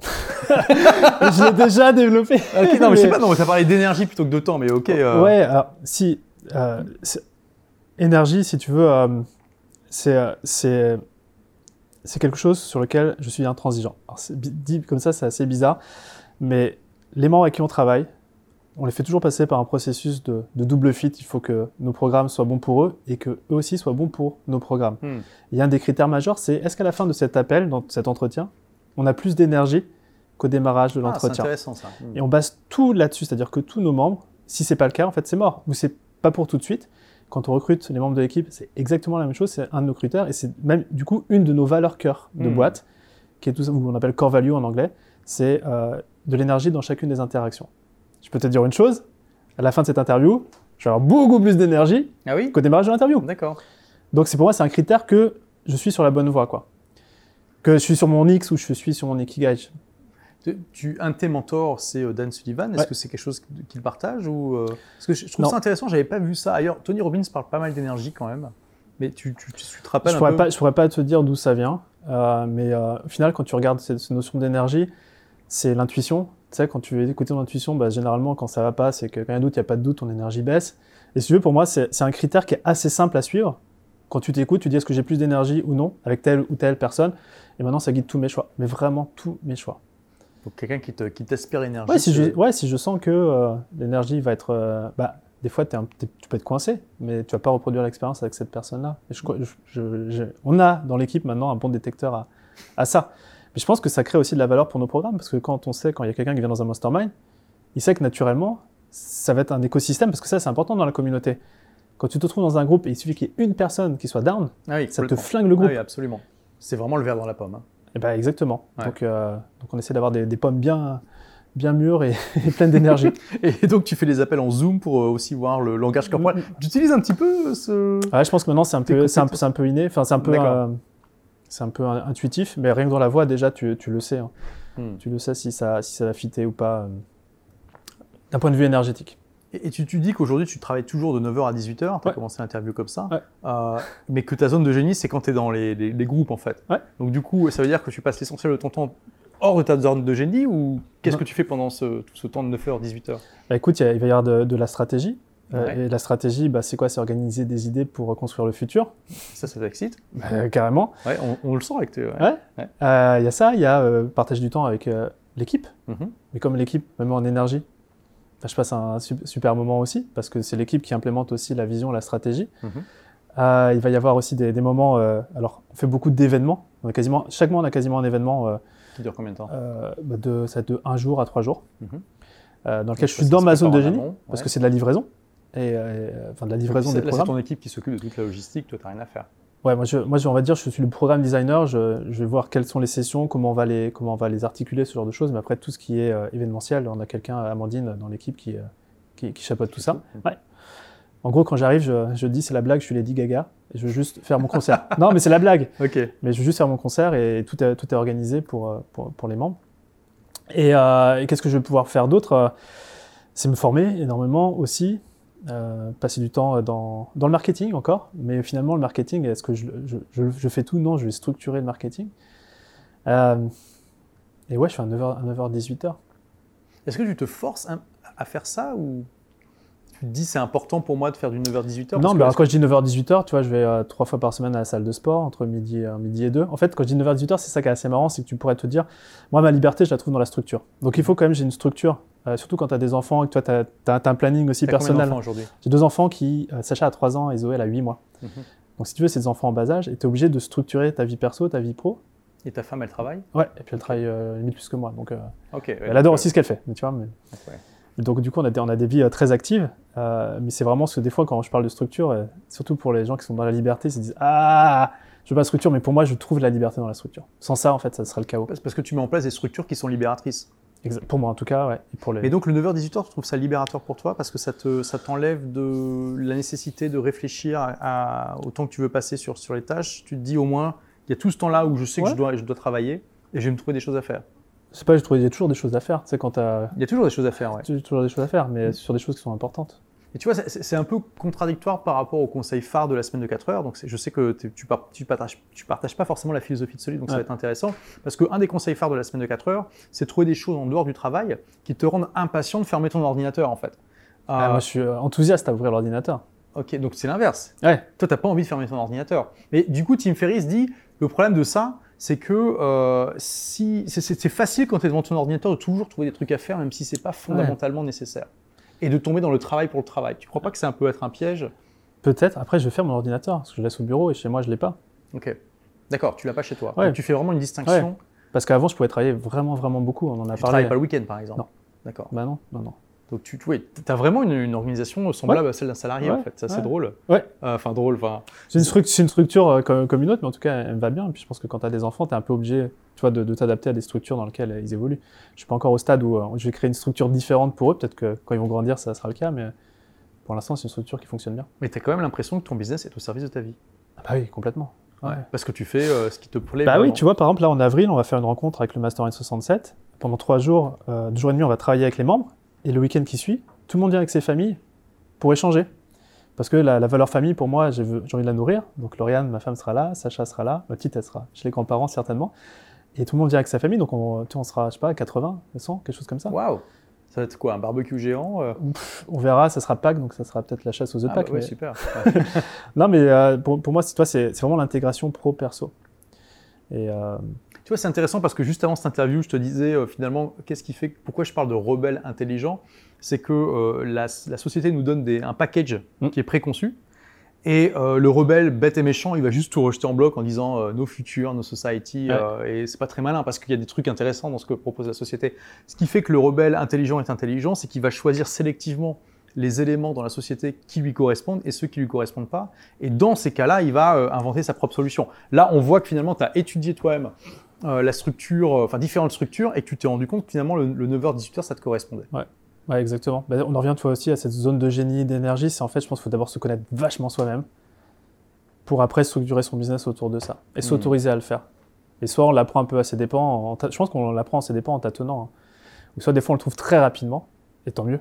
[laughs] Je l'ai déjà développé. non, mais, je sais pas, non, as parlé d'énergie plutôt que de temps, mais ok. Euh... Ouais, alors, si. Euh, énergie, si tu veux, c'est c'est quelque chose sur lequel je suis intransigeant. Alors, dit comme ça, c'est assez bizarre, mais les membres avec qui on travaille, on les fait toujours passer par un processus de, double fit. Il faut que nos programmes soient bons pour eux et que eux aussi soient bons pour nos programmes. Hmm. Il y a un des critères majeurs, c'est est-ce qu'à la fin de cet appel, dans cet entretien, on a plus d'énergie qu'au démarrage de ah, l'entretien? c'est intéressant ça. Hmm. Et on base tout là-dessus, c'est-à-dire que tous nos membres, si c'est pas le cas, en fait, c'est mort ou c'est pas pour tout de suite quand on recrute les membres de l'équipe, c'est exactement la même chose, c'est un de nos critères et c'est même du coup une de nos valeurs cœur de hmm. boîte, qui est tout ça, on appelle core value en anglais, c'est euh, de l'énergie dans chacune des interactions. Je peux te dire une chose, à la fin de cette interview, je vais avoir beaucoup plus d'énergie ah oui? qu'au démarrage de l'interview. D'accord. Donc c'est pour moi c'est un critère que je suis sur la bonne voie quoi. Que je suis sur mon X ou je suis sur mon Ikigai. Tu, un de tes mentors, c'est euh, Dan Sullivan. Est-ce que c'est quelque chose qu'il partage ou euh, Parce que je, trouve ça intéressant. J'avais pas vu ça ailleurs. Tony Robbins parle pas mal d'énergie quand même. Mais tu, tu, te rappelles je un pourrais Pas, je pourrais pas te dire d'où ça vient. Euh, mais au final, quand tu regardes cette, notion d'énergie, c'est l'intuition. Tu sais, quand tu veux écouter ton intuition, bah, généralement, quand ça va pas, c'est que quand il y a un doute, il n'y a pas de doute, ton énergie baisse. Et si tu veux, pour moi, c'est un critère qui est assez simple à suivre. Quand tu t'écoutes, tu dis est-ce que j'ai plus d'énergie ou non avec telle ou telle personne? Et maintenant, ça guide tous mes choix. Mais vraiment tous mes choix. Donc quelqu'un qui, te, qui t'aspire l'énergie. Ouais, si je, ouais, si je sens que euh, l'énergie va être... Euh, bah, des fois, tu peux être coincé, mais tu vas pas reproduire l'expérience avec cette personne-là. Je, on a dans l'équipe maintenant un bon détecteur à, à, ça. Mais je pense que ça crée aussi de la valeur pour nos programmes, parce que quand on sait, quand il y a quelqu'un qui vient dans un mastermind, il sait que naturellement, ça va être un écosystème, parce que ça, c'est important dans la communauté. Quand tu te trouves dans un groupe et il suffit qu'il y ait une personne qui soit down, ah ça te flingue le groupe. Ah oui, absolument. C'est vraiment le verre dans la pomme. Hein. Et eh ben exactement. Donc, euh, donc on essaie d'avoir des, pommes bien, bien mûres et, [laughs] pleines d'énergie. [laughs] et donc tu fais des appels en Zoom pour euh, aussi voir le langage corporel. Mm. Tu utilises un petit peu ce. Ouais, je pense que maintenant c'est un peu, un, inné. Enfin, c'est un peu, euh, c'est un peu intuitif, mais rien que dans la voix déjà tu, tu le sais. Hein. Hmm. Tu le sais si ça, si ça va fitter ou pas. D'un point de vue énergétique. Et, tu, tu, dis qu'aujourd'hui, tu travailles toujours de 9h à 18h, tu as commencé l'interview comme ça, euh, mais que ta zone de génie, c'est quand tu es dans les, les, groupes, en fait. Donc du coup, ça veut dire que tu passes l'essentiel de ton temps hors de ta zone de génie, ou qu'est-ce que tu fais pendant ce, ce temps de 9h, 18h bah, Écoute, il, va y avoir de, la stratégie. Euh, et la stratégie, bah, c'est quoi? C'est organiser des idées pour reconstruire le futur. Ça, ça t'excite? Bah, Carrément. Ouais, on, le sent avec tes... Ouais. Il euh, y a ça, il y a partage du temps avec l'équipe. Mm-hmm. Mais comme l'équipe, même en énergie, je passe un super moment aussi, parce que c'est l'équipe qui implémente aussi la vision, la stratégie. Mhm. Euh, il va y avoir aussi des, moments. Euh, alors, on fait beaucoup d'événements. quasiment chaque mois, on a quasiment un événement. Euh, qui dure combien de temps bah de, Ça de un jour à trois jours. Mhm. dans lequel je suis dans ma zone de génie, parce que c'est de la livraison. Et, enfin, de la livraison des programmes. C'est ton équipe qui s'occupe de toute la logistique. Toi, tu n'as rien à faire. Ouais, moi, je, moi, on va dire, je suis le programme designer. Je, je, vais voir quelles sont les sessions, comment on va les, comment on va les articuler, ce genre de choses. Mais après, tout ce qui est euh, événementiel, on a quelqu'un, Amandine, dans l'équipe qui, euh, qui, qui, chapeaute tout ça. Ouais. En gros, quand j'arrive, je, je, dis c'est la blague, je suis Lady Gaga, et je veux juste faire mon concert. [laughs] non, mais c'est la blague. Ok. Mais je veux juste faire mon concert et tout est, tout est organisé pour, euh, pour, pour les membres. Et, euh, et qu'est-ce que je vais pouvoir faire d'autre? C'est me former énormément aussi. Euh, passer du temps dans, dans, le marketing encore, mais finalement le marketing, est-ce que je, je, je, fais tout? Non, je vais structurer le marketing. Euh, et ouais, je fais un 9h, 9h 18h. Est-ce que tu te forces à faire ça ou tu te dis c'est important pour moi de faire du 9h-18h Non, mais alors, quand je dis 9h-18h, tu vois, je vais euh, trois fois par semaine à la salle de sport, entre midi, euh, midi et 2. En fait, quand je dis 9h-18h, c'est ça qui est assez marrant, c'est que tu pourrais te dire, moi, ma liberté, je la trouve dans la structure. Donc il faut quand même j'ai une structure, euh, surtout quand tu as des enfants et que toi, tu as, un planning aussi personnel. aujourd'hui? J'ai deux enfants qui, Sacha a 3 ans et Zoé, elle a 8 mois. Mhm. Donc si tu veux, c'est des enfants en bas âge et tu es obligé de structurer ta vie perso, ta vie pro. Et ta femme, elle travaille? Ouais, et puis elle travaille limite plus que moi. Donc, elle adore aussi ce qu'elle fait. Mais tu vois, mais... Donc du coup, on a des, on a des vies euh, très actives, euh, mais c'est vraiment ce que des fois, quand je parle de structure, euh, surtout pour les gens qui sont dans la liberté, ils se disent ah, je veux pas de structure, mais pour moi, je trouve la liberté dans la structure. Sans ça, en fait, ça serait le chaos. Parce que tu mets en place des structures qui sont libératrices. Pour moi, en tout cas, ouais. Et, pour les... donc le 9h-18h, tu trouves ça libérateur pour toi parce que ça te, ça t'enlève de la nécessité de réfléchir à, au temps que tu veux passer sur, sur les tâches. Tu te dis au moins, il y a tout ce temps-là où je sais que je, dois, je dois travailler et je vais me trouver des choses à faire. C'est pas, je trouve, il y a toujours des choses à faire. Tu sais, quand Il y a toujours des choses à faire, ouais. Il y a toujours des choses à faire, mais sur des choses qui sont importantes. Et tu vois, c'est un peu contradictoire par rapport au conseil phare de la semaine de 4 heures. Donc, je sais que tu, tu, partages, tu partages pas forcément la philosophie de Solide, donc ça va être intéressant. Parce qu'un des conseils phares de la semaine de 4 heures, c'est trouver des choses en dehors du travail qui te rendent impatient de fermer ton ordinateur, en fait. Ah, moi, je suis enthousiaste à ouvrir l'ordinateur. Ok, donc c'est l'inverse. Ouais. Toi, t'as pas envie de fermer ton ordinateur. Mais du coup, Tim Ferriss dit le problème de ça, c'est que euh, si, c'est facile quand tu es devant ton ordinateur de toujours trouver des trucs à faire, même si c'est pas fondamentalement nécessaire. Et de tomber dans le travail pour le travail. Tu crois pas que c'est un peu être un piège? Peut-être. Après, je vais faire mon ordinateur, parce que je laisse au bureau et chez moi, je l'ai pas. Ok. D'accord, tu l'as pas chez toi. Donc, tu fais vraiment une distinction. Parce qu'avant, je pouvais travailler vraiment, vraiment beaucoup. On en a tu parlé. travailles pas le week-end, par exemple Non. D'accord. Bah non, non, non. Donc tu oui, as vraiment une, organisation semblable à celle d'un salarié en fait. C'est assez drôle. Ouais. Euh, enfin drôle. C'est une, une, structure euh, comme, une autre, mais en tout cas elle me va bien. Et puis je pense que quand tu as des enfants, tu es un peu obligé tu vois, de, t'adapter à des structures dans lesquelles ils évoluent. Je suis pas encore au stade où euh, je vais créer une structure différente pour eux. Peut-être que quand ils vont grandir, ça sera le cas, mais pour l'instant c'est une structure qui fonctionne bien. Mais tu as quand même l'impression que ton business est au service de ta vie. Ah bah oui, complètement. Ouais. Parce que tu fais ce qui te plaît. Bah oui, tu vois, par exemple, là en avril, on va faire une rencontre avec le Master N67. Pendant trois jours, deux jours et demi, on va travailler avec les membres. Et le week-end qui suit, tout le monde vient avec ses familles pour échanger. Parce que la, valeur famille, pour moi, j'ai envie de la nourrir. Donc Lauriane, ma femme, sera là, Sacha sera là, ma petite, elle sera chez les grands-parents, certainement. Et tout le monde vient avec sa famille, donc on, on sera, je sais pas, 80, 100, quelque chose comme ça. Waouh Ça va être quoi, un barbecue géant euh? On verra, ça sera Pâques, donc ça sera peut-être la chasse aux œufs de ah, Pâques. Bah super. [laughs] non, mais euh, pour, moi, toi, c'est vraiment l'intégration pro-perso. Et euh, tu vois, c'est intéressant parce que juste avant cette interview, je te disais finalement, qu'est-ce qui fait, pourquoi je parle de rebelle intelligent c'est que euh, la, société nous donne un package mm. qui est préconçu. Et euh, le rebelle bête et méchant, il va juste tout rejeter en bloc en disant euh, nos futurs, nos society. et c'est pas très malin parce qu'il y a des trucs intéressants dans ce que propose la société. Ce qui fait que le rebelle intelligent est intelligent, c'est qu'il va choisir sélectivement les éléments dans la société qui lui correspondent et ceux qui lui correspondent pas. Et dans ces cas-là, il va inventer sa propre solution. Là, on voit que finalement, tu as étudié toi-même la structure, enfin différentes structures, et que tu t'es rendu compte que finalement, le, 9h-18h, ça te correspondait. Ouais. Ouais, exactement. Bah, on en revient toi aussi à cette zone de génie d'énergie. C'est en fait, je pense qu'il faut d'abord se connaître vachement soi-même pour après structurer son business autour de ça et hmm. s'autoriser à le faire. Et soit on l'apprend un peu à ses dépens, je pense qu'on l'apprend à ses dépens en tâtonnant. Hein. Ou soit des fois on le trouve très rapidement, et tant mieux.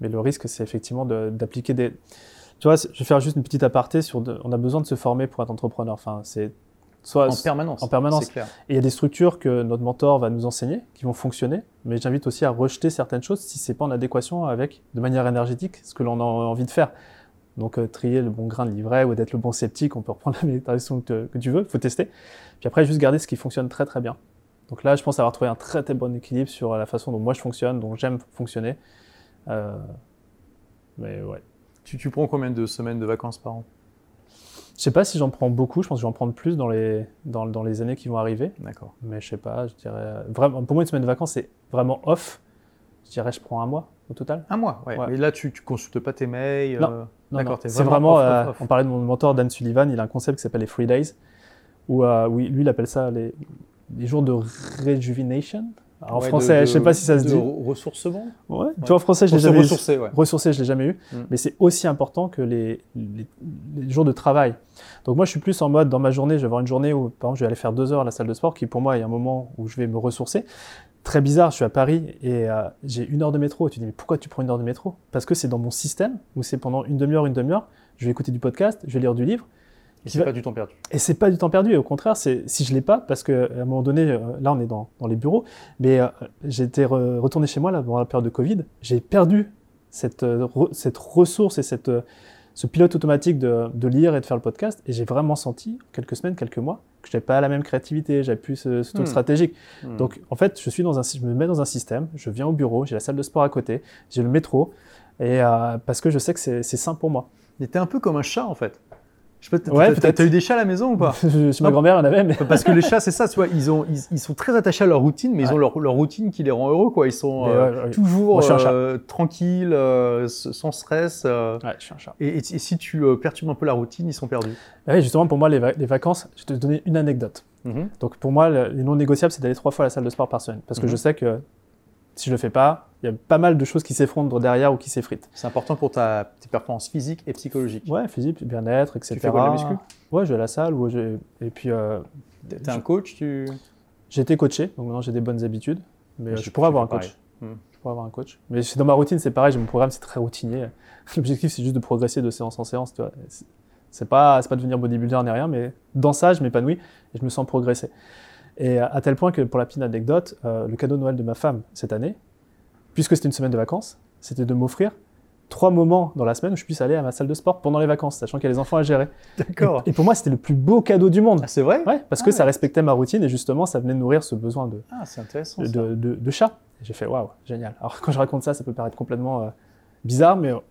Mais le risque, c'est effectivement d'appliquer des. Tu vois, je vais faire juste une petite aparté sur. On a besoin de se former pour être entrepreneur. Enfin, c'est en permanence. En permanence. Et il y a des structures que notre mentor va nous enseigner, qui vont fonctionner, mais j'invite aussi à rejeter certaines choses si c'est pas en adéquation avec, de manière énergétique, ce que l'on a envie de faire. Donc euh, trier le bon grain de livret ou d'être le bon sceptique, on peut reprendre la méditation que, tu veux, il faut tester. Puis après, juste garder ce qui fonctionne très très bien. Donc là, je pense avoir trouvé un très très bon équilibre sur la façon dont moi je fonctionne, dont j'aime fonctionner. Euh, mais ouais. Tu, tu prends combien de semaines de vacances par an? Je sais pas si j'en prends beaucoup, je pense que j'en prendre plus dans les, dans, dans, les années qui vont arriver. D'accord. Mais je sais pas, je dirais. Vraiment, pour moi, une semaine de vacances, c'est vraiment off. Je dirais, je prends un mois au total. Un mois, ouais. Et là, tu, tu consultes pas tes mails Non. Euh... D'accord, c'est vraiment. Euh, on parlait de mon mentor Dan Sullivan, il a un concept qui s'appelle les Free Days, où, euh, lui, il appelle ça les, les jours de rejuvenation en français, je sais pas si ça se dit. Ressourcement Ouais. Tu vois, en français, je l'ai jamais eu. Ressourcer, je l'ai jamais eu. Mm. Mais c'est aussi important que les, les, jours de travail. Donc moi, je suis plus en mode, dans ma journée, je vais avoir une journée où, par exemple, je vais aller faire deux heures à la salle de sport, qui pour moi est un moment où je vais me ressourcer. Très bizarre, je suis à Paris et euh, j'ai une heure de métro. Et tu dis, mais pourquoi tu prends une heure de métro? Parce que c'est dans mon système où c'est pendant une demi-heure, une demi-heure, je vais écouter du podcast, je vais lire du livre. Et c'est pas du temps perdu. Et c'est pas du temps perdu. Au contraire, c'est si je l'ai pas, parce que à un moment donné, euh, là on est dans, dans les bureaux, mais euh, j'étais retourné chez moi là pendant la période de Covid. J'ai perdu cette, euh, cette ressource et cette, ce pilote automatique de, de, lire et de faire le podcast. Et j'ai vraiment senti, quelques semaines, quelques mois, que j'avais pas la même créativité, j'avais plus ce, ce truc hmm. stratégique. Hmm. Donc en fait, je suis dans un, je me mets dans un système. Je viens au bureau, j'ai la salle de sport à côté, j'ai le métro, et parce que je sais que c'est sain pour moi. Il était un peu comme un chat en fait. Je sais pas, ouais, t'as eu des chats à la maison ou pas? [laughs] Chez ma grand-mère, en avait. Mais... Parce que les [laughs] chats, c'est ça, tu vois, ils, ont, ils, sont très attachés à leur routine, mais ils ont leur, leur, routine qui les rend heureux, quoi. Ils sont euh, toujours euh, tranquilles, euh, sans stress. ouais, je suis un chat. Et, si tu perturbes un peu la routine, ils sont perdus. Oui, justement, pour moi, les, les, vacances, je vais te donner une anecdote. Mhm. Donc, pour moi, les non négociables, c'est d'aller trois fois à la salle de sport par semaine. Parce que mhm. je sais que si je le fais pas, il y a pas mal de choses qui s'effondrent derrière ou qui s'effritent. C'est important pour ta, tes performances physiques et psychologiques. Ouais, physique, bien-être, etc. Tu fais quoi de la muscu? Ouais, je vais à la salle. Ou je... Et puis. Euh, T'es un coach tu... J'ai été coaché, donc maintenant j'ai des bonnes habitudes. Mais je, pourrais avoir un coach. Hmm. Je pourrais avoir un coach. Mais dans ma routine, c'est pareil. Mon programme, c'est très routinier. [laughs] L'objectif, c'est juste de progresser de séance en séance. Tu vois. C'est pas, pas devenir bodybuilder ni rien, mais dans ça, je m'épanouis et je me sens progresser. Et à tel point que, pour la petite anecdote, euh, le cadeau de Noël de ma femme cette année, puisque c'était une semaine de vacances, c'était de m'offrir trois moments dans la semaine où je puisse aller à ma salle de sport pendant les vacances, sachant qu'il y a les enfants à gérer. D'accord. Et, pour moi, c'était le plus beau cadeau du monde. Ah, c'est vrai Ouais, parce que ah ça respectait ma routine et justement, ça venait nourrir ce besoin de, ah, intéressant, de, de, chat. j'ai fait waouh, génial. Alors quand je raconte ça, ça peut paraître complètement euh, bizarre, mais au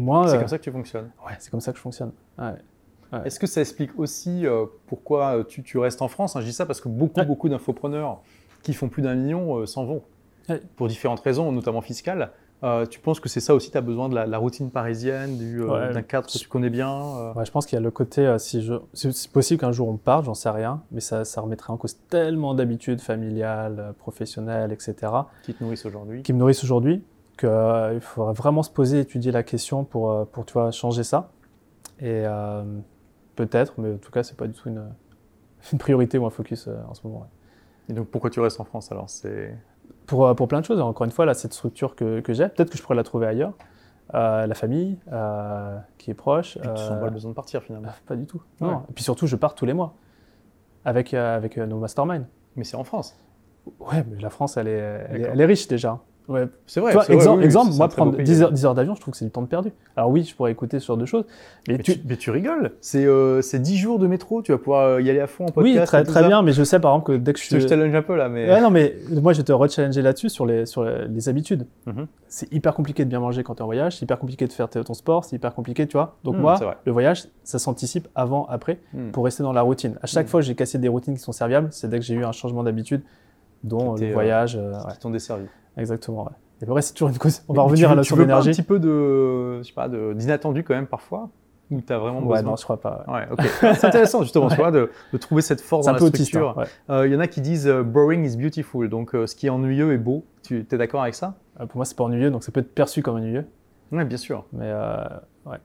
moins. C'est euh, comme ça que tu fonctionnes. Ouais, c'est comme ça que je fonctionne. Ouais. Est-ce que ça explique aussi euh, pourquoi tu, tu, restes en France? Je dis ça parce que beaucoup, beaucoup d'infopreneurs qui font plus d'un million s'en vont. Pour différentes raisons, notamment fiscales. Euh, tu penses que c'est ça aussi, tu as besoin de la, routine parisienne, euh, d'un cadre que tu connais bien euh? ouais, Je pense qu'il y a le côté, si je, c'est possible qu'un jour on parte, j'en sais rien, mais ça, ça remettrait en cause tellement d'habitudes familiales, professionnelles, etc. Qui te nourrissent aujourd'hui Qui me nourrissent aujourd'hui, qu'il faudrait vraiment se poser, étudier la question pour, pour tu vois, changer ça. Et peut-être, mais en tout cas, c'est pas du tout une, une, priorité ou un focus en ce moment. Et donc pourquoi tu restes en France alors? C'est pour, euh, pour plein de choses. Encore une fois, là, cette structure que, que j'ai, peut-être que je pourrais la trouver ailleurs. Euh, la famille euh, qui est proche. Et tu sens pas besoin de partir finalement Pas du tout. Non. Et puis surtout, je pars tous les mois avec, avec nos masterminds. Mais c'est en France. Ouais, mais la France, elle est, elle est riche déjà. Ouais, c'est vrai. exemple, exemple moi, prendre 10 heures, 10 heures d'avion, je trouve que c'est du temps de perdu. Alors oui, je pourrais écouter ce genre de choses. Mais, tu... mais tu, rigoles. C'est euh, 10 jours de métro, tu vas pouvoir euh, y aller à fond en podcast. Oui, très, très bien, mais je sais par exemple que dès que je suis. Je challenge un peu là, mais. Ouais, non, mais moi, je vais te rechallenger là-dessus sur les, sur les, habitudes. Mhm. C'est hyper compliqué de bien manger quand tu es en voyage, c'est hyper compliqué de faire ton sport, c'est hyper compliqué, tu vois. Donc, mhm, moi, le voyage, ça s'anticipe avant, après, mhm. pour rester dans la routine. À chaque fois, j'ai cassé des routines qui sont serviables, c'est dès que j'ai eu un changement d'habitude, dont le euh, voyage. qui t'ont desservi. Exactement, ouais. Et vrai, c'est toujours une cause. On va revenir à la Tu veux pas un petit peu de, je sais pas, d'inattendu quand même parfois? Ou tu as vraiment besoin? Ouais, non, je crois pas. Ouais, ok. c'est intéressant justement, tu [laughs] vois, de, de, trouver cette force dans la structure. Il euh, y en a qui disent euh, boring is beautiful, donc euh, ce qui est ennuyeux est beau. Tu es d'accord avec ça? Pour moi, c'est pas ennuyeux, donc ça peut être perçu comme ennuyeux. Oui, bien sûr. Mais ouais.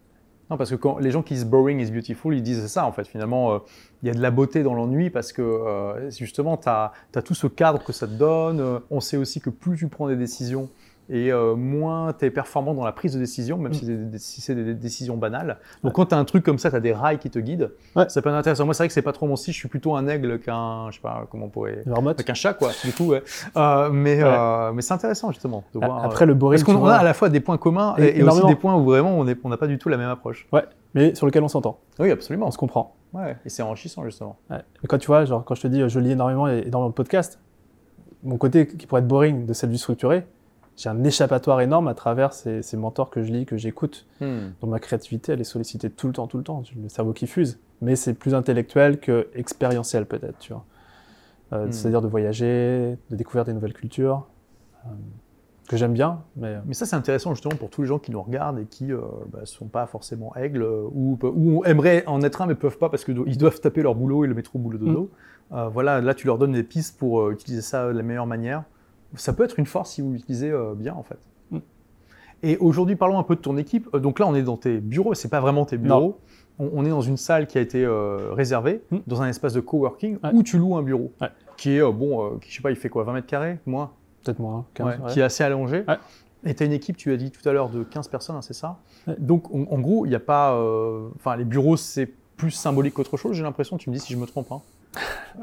Non, parce que quand les gens qui disent boring is beautiful, ils disent ça en fait. Finalement, il y a de la beauté dans l'ennui parce que justement, tu as, as, tout ce cadre que ça te donne. on sait aussi que plus tu prends des décisions, et euh, moins tu es performant dans la prise de décision, même mm. si c'est des, décisions banales. Donc quand tu as un truc comme ça, tu as des rails qui te guident, ça peut être intéressant. Moi, c'est vrai que c'est pas trop mon style, je suis plutôt un aigle qu'un, je sais pas comment on pourrait... Qu'un chat, quoi, du coup, euh, mais euh, mais c'est intéressant, justement, de voir... Après, le boring... Parce qu'on a à la fois des points communs et, aussi des points où vraiment on n'a pas du tout la même approche. Ouais, mais sur lequel on s'entend. Oui, absolument. On se comprend. Ouais, et c'est enrichissant, justement. Ouais. quand tu vois, genre, quand je te dis je lis énormément et dans mon podcast, mon côté qui pourrait être boring de cette vie structurée, j'ai un échappatoire énorme à travers ces, mentors que je lis, que j'écoute. Hmm. Donc ma créativité, elle est sollicitée tout le temps, tout le temps. Le cerveau qui fuse. Mais c'est plus intellectuel que expérientiel peut-être, tu vois. Euh, hmm. C'est-à-dire de voyager, de découvrir des nouvelles cultures, euh, que j'aime bien. Mais, euh, mais ça, c'est intéressant justement pour tous les gens qui nous regardent et qui ne bah, sont pas forcément aigles ou, ou, aimeraient en être un mais peuvent pas parce qu'ils doivent taper leur boulot et le métro boulot dodo. Hmm. voilà, là, tu leur donnes des pistes pour utiliser ça de la meilleure manière ça peut être une force si vous l'utilisez euh, bien en fait. Mm. Et aujourd'hui, parlons un peu de ton équipe. Euh, donc là, on est dans tes bureaux, c'est pas vraiment tes bureaux. On, est dans une salle qui a été euh, réservée, mm. dans un espace de coworking où tu loues un bureau, qui est, bon, je sais pas, il fait quoi, 20 mètres carrés Moins? Peut-être moins, 15, qui est assez allongé. Et tu as une équipe, tu as dit tout à l'heure, de 15 personnes, hein, c'est ça? Donc en, gros, il n'y a pas. Enfin, les bureaux, c'est plus symbolique qu'autre chose, j'ai l'impression. Tu me dis si je me trompe. Hein.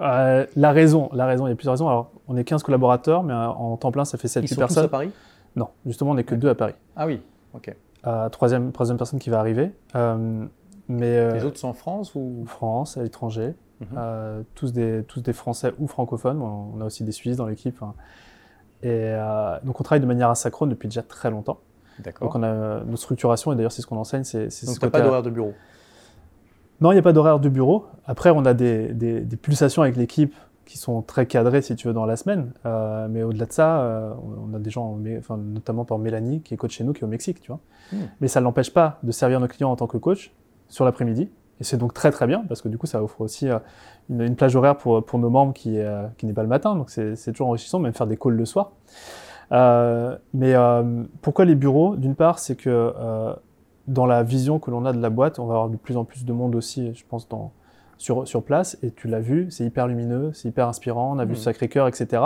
Euh, la raison, la raison, il y a plusieurs raisons. Alors, on est 15 collaborateurs, mais en temps plein, ça fait 7 Ils sont personnes. tous à Paris? Non, justement, on n'est que deux à Paris. Ah oui, ok. Euh, troisième, troisième personne qui va arriver. Euh, mais, Les autres sont en France ou? France, à l'étranger. Mhm. tous, des, tous des Français ou francophones. On a aussi des Suisses dans l'équipe. hein. Et donc, on travaille de manière asynchrone depuis déjà très longtemps. D'accord. Donc, on a notre structuration, et d'ailleurs, c'est ce qu'on enseigne. C'est, c'est Donc ce côté- pas d'horaire de bureau? Non, il n'y a pas d'horaire de bureau. Après, on a des, des- des pulsations avec l'équipe qui sont très cadrées, si tu veux, dans la semaine. Euh, mais au-delà de ça, euh, on a des gens, enfin, notamment par Mélanie, qui est coach chez nous, qui est au Mexique, tu vois. Hmm. Mais ça ne l'empêche pas de servir nos clients en tant que coach sur l'après-midi. Et c'est donc très très bien, parce que du coup, ça offre aussi euh, une, une plage horaire pour, pour nos membres qui, qui n'est pas le matin. Donc c'est toujours enrichissant, même faire des calls le soir. Mais pourquoi les bureaux? D'une part, c'est que dans la vision que l'on a de la boîte, on va avoir de plus en plus de monde aussi, je pense, dans, sur, sur place. Et tu l'as vu, c'est hyper lumineux, c'est hyper inspirant. On a vu Mhm. Sacré-Cœur, etc.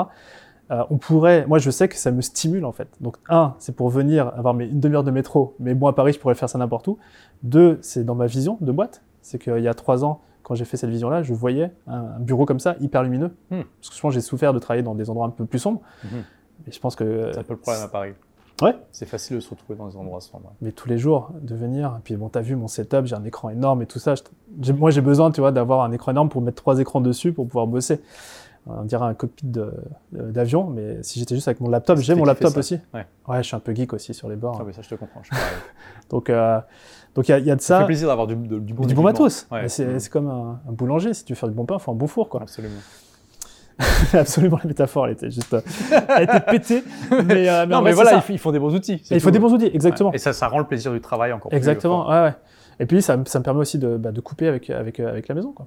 Euh, on pourrait, moi je sais que ça me stimule en fait. Donc un, c'est pour venir avoir mes, une demi-heure de métro, mais moi à Paris je pourrais faire ça n'importe où. Deux, c'est dans ma vision de boîte. C'est qu'il y a trois ans, quand j'ai fait cette vision-là, je voyais un, bureau comme ça, hyper lumineux. Mhm. Parce que que j'ai souffert de travailler dans des endroits un peu plus sombres. Et je pense que C'est un peu le problème à Paris. Ouais. C'est facile de se retrouver dans des endroits sombres. mais tous les jours de venir. Et puis bon, t'as vu mon setup, j'ai un écran énorme et tout ça. Je- moi, j'ai besoin, tu vois, d'avoir un écran énorme pour mettre trois écrans dessus pour pouvoir bosser. On dirait un cockpit de- d'avion, mais si j'étais juste avec mon laptop, j'ai mon laptop aussi. Ouais. je suis un peu geek aussi sur les bords. Ah oui, ça je te comprends. Je. [laughs] Donc, euh, donc il y, a- il y a de ça ça. fait plaisir d'avoir du, du bon du bon matos. Ouais. Mais C'est c'est comme un, un boulanger. Si tu veux faire du bon pain, il faut un bon four, quoi. Absolument. [laughs] Absolument, la métaphore, elle était juste, euh, elle était pétée. Mais, euh, non, mais vrai, voilà, c'est il ça. faut, il faut des bons outils. c'est Et il faut tout. des bons outils, exactement. Ouais. Et ça, ça rend le plaisir du travail encore plus Exactement, ouais, ouais. Et puis ça, me- ça me permet aussi de, bah, de couper avec, avec, euh, avec la maison. Quoi.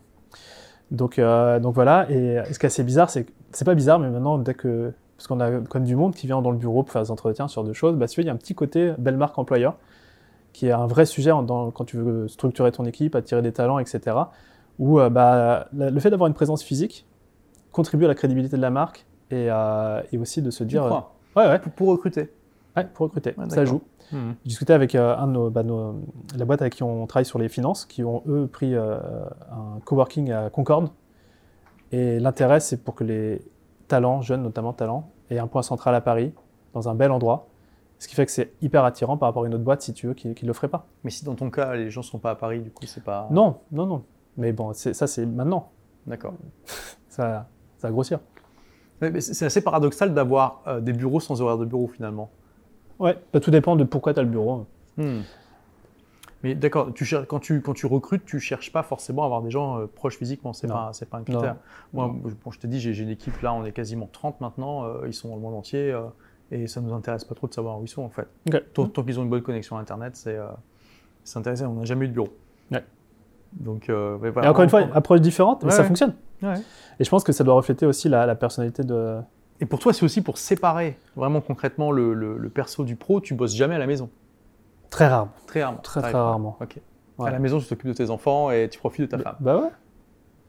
Donc, euh, donc voilà, et ce qui est assez bizarre, c'est que c'est pas bizarre, mais maintenant, dès que. Parce qu'on a quand même du monde qui vient dans le bureau pour faire des entretiens sur deux choses, bah, tu il y a un petit côté belle marque employeur, qui est un vrai sujet dans, quand tu veux structurer ton équipe, attirer des talents, etc. Où euh, bah, le fait d'avoir une présence physique contribue à la crédibilité de la marque et, euh, et aussi de se Tu dire. euh, crois ouais, ouais, pour, pour recruter. ouais, pour recruter, Ouais, ça joue. Mhm. J'ai discuté avec euh, un de nos, bah, nos- la boîte avec qui on travaille sur les finances, qui ont eux pris euh, un coworking à Concorde. Et l'intérêt, c'est pour que les talents, jeunes notamment talents, aient un point central à Paris, dans un bel endroit. Ce qui fait que c'est hyper attirant par rapport à une autre boîte, si tu veux, qui ne le ferait pas. Mais si dans ton cas, les gens sont pas à Paris, du coup, c'est pas. Non, non, non. Mais bon, ça, c'est maintenant. D'accord. Ça, ça va grossir. C'est assez paradoxal d'avoir euh, des bureaux sans horaire de bureau finalement. Ouais, bah, tout dépend de pourquoi tu as le bureau. Hmm. Mais d'accord, tu quand, tu, quand tu recrutes, tu cherches pas forcément à avoir des gens euh, proches physiquement, c'est pas, pas un critère. Moi, bon, je te dis, j'ai une équipe là, on est quasiment 30 maintenant, euh, ils sont dans le monde entier, et ça nous intéresse pas trop de savoir où ils sont en fait. Tant, tant qu'ils ont une bonne connexion Internet, c'est euh, c'est intéressant, on n'a jamais eu de bureau. Donc, euh, Et encore une fois, une approche différente, mais Ouais, ça ouais. fonctionne. Ouais. Et je pense que ça doit refléter aussi la, la personnalité de. Et pour toi, c'est aussi pour séparer vraiment concrètement le, le- le perso du pro, tu bosses jamais à la maison. Très rarement. Très rarement. Très, très rarement. Ok. À la maison, tu t'occupes de tes enfants et tu profites de ta femme. Bah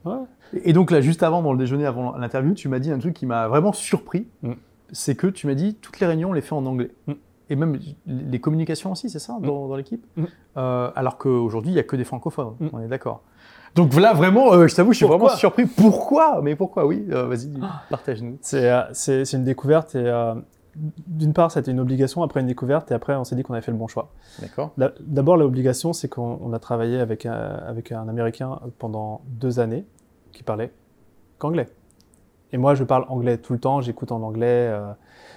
ouais. Ouais. Et donc là, juste avant, dans le déjeuner, avant l'interview, tu m'as dit un truc qui m'a vraiment surpris. Mm. C'est que tu m'as dit toutes les réunions, on les fait en anglais. Mm. Et même les communications aussi, c'est ça, dans, dans l'équipe Mm. Euh, Alors qu'aujourd'hui, il n'y a que des francophones, Mm. on est d'accord. Donc là, vraiment, euh, je t'avoue, je suis Pourquoi vraiment surpris. Pourquoi? Mais pourquoi? Oui, euh, vas-y, partage-nous. C'est euh, une découverte et euh, d'une part, c'était une obligation, après une découverte et après, on s'est dit qu'on avait fait le bon choix. D'accord La- D'abord, l'obligation, c'est qu'on on a travaillé avec un, avec un Américain pendant deux années qui parlait qu'anglais. Et moi, je parle anglais tout le temps, j'écoute en anglais.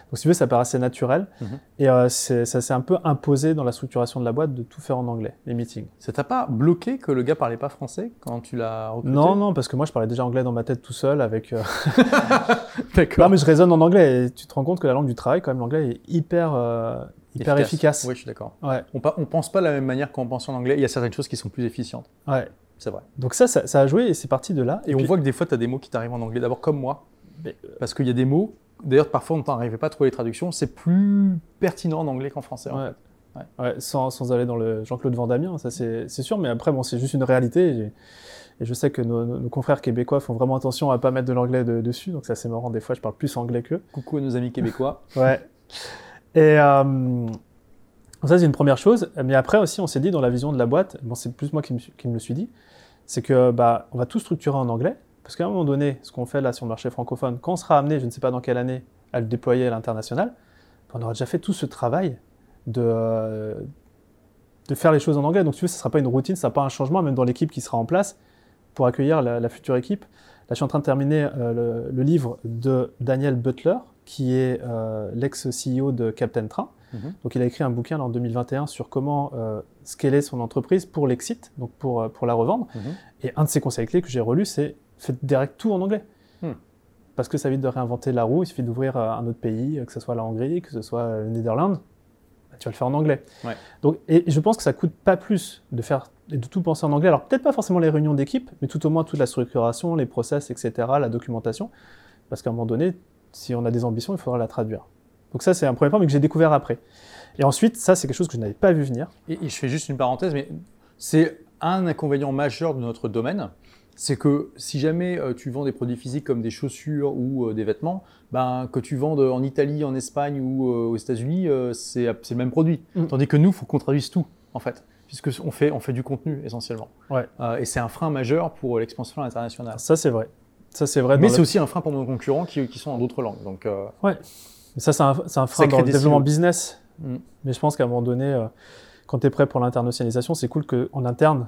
Euh, donc, si tu veux, ça paraissait naturel. Mhm. Et euh, ça s'est un peu imposé dans la structuration de la boîte de tout faire en anglais, les meetings. Ça t'a pas bloqué que le gars parlait pas français quand tu l'as recruté? Non, non, parce que moi, je parlais déjà anglais dans ma tête tout seul avec. euh, [laughs] D'accord. Non, mais je raisonne en anglais et tu te rends compte que la langue du travail, quand même, l'anglais est hyper, euh, hyper efficace. Oui, je suis d'accord. Ouais, On, on pense pas de la même manière qu'on pense en anglais. Il y a certaines choses qui sont plus efficientes. ouais. C'est vrai. Donc ça, ça, ça a joué et c'est parti de là. Et, on puis- voit que des fois, tu as des mots qui t'arrivent en anglais. D'abord, comme moi. Mais, Parce qu'il y a des mots, d'ailleurs, parfois, on n'arrivait pas à trouver les traductions. C'est plus pertinent en anglais qu'en français. en Ouais. fait. Ouais, sans, sans aller dans le Jean-Claude Van Damme, ça c'est sûr, mais après, bon, c'est juste une réalité. Et, et je sais que nos, confrères québécois font vraiment attention à pas mettre de l'anglais de- dessus, donc ça c'est marrant. Des fois, je parle plus anglais qu'eux. Coucou à nos amis québécois. [laughs] Ouais. Et euh, ça, c'est une première chose. Mais après aussi, on s'est dit dans la vision de la boîte, bon, c'est plus moi qui me, suis- qui me le suis dit, c'est que bah, on va tout structurer en anglais, parce qu'à un moment donné, ce qu'on fait là sur le marché francophone, quand on sera amené, je ne sais pas dans quelle année, à le déployer à l'international, on aura déjà fait tout ce travail de, euh, de faire les choses en anglais. Donc, tu veux, ce ne sera pas une routine, ce ne sera pas un changement, même dans l'équipe qui sera en place pour accueillir la, future équipe. Là, je suis en train de terminer euh, le, livre de Daniel Butler, qui est euh, l'ex-CEO de Captain Train. Mhm. Donc, il a écrit un bouquin en 2021 sur comment scaler son entreprise pour l'exit, donc pour, pour la revendre. Mhm. Et un de ses conseils clés que j'ai relu, c'est faites direct tout en anglais. Hmm. Parce que ça évite de réinventer la roue, il suffit d'ouvrir un autre pays, que ce soit la Hongrie, que ce soit les Néderlandes, tu vas le faire en anglais. Donc, et je pense que ça coûte pas plus de faire et de tout penser en anglais. Alors peut-être pas forcément les réunions d'équipe, mais tout au moins toute la structuration, les process, etc., la documentation, parce qu'à un moment donné, si on a des ambitions, il faudra la traduire. Donc ça, c'est un premier point, mais que j'ai découvert après. Et ensuite, ça, c'est quelque chose que je n'avais pas vu venir. Et, et je fais juste une parenthèse, mais c'est un inconvénient majeur de notre domaine, c'est que si jamais euh, tu vends des produits physiques comme des chaussures ou euh, des vêtements, ben, que tu vendes en Italie, en Espagne ou euh, aux États-Unis, c'est le même produit. Mm. Tandis que nous, il faut qu'on traduise tout, en fait, puisque on fait, on fait du contenu essentiellement. Ouais. et c'est un frein majeur pour l'expansion internationale. Ça, c'est vrai. Ça, c'est vrai. Mais c'est aussi un frein pour nos concurrents qui, qui sont en d'autres langues. Donc, ouais. ça, c'est un, un, frein dans le développement business. Mm. Mais je pense qu'à un moment donné, quand tu es prêt pour l'internationalisation, c'est cool qu'en interne,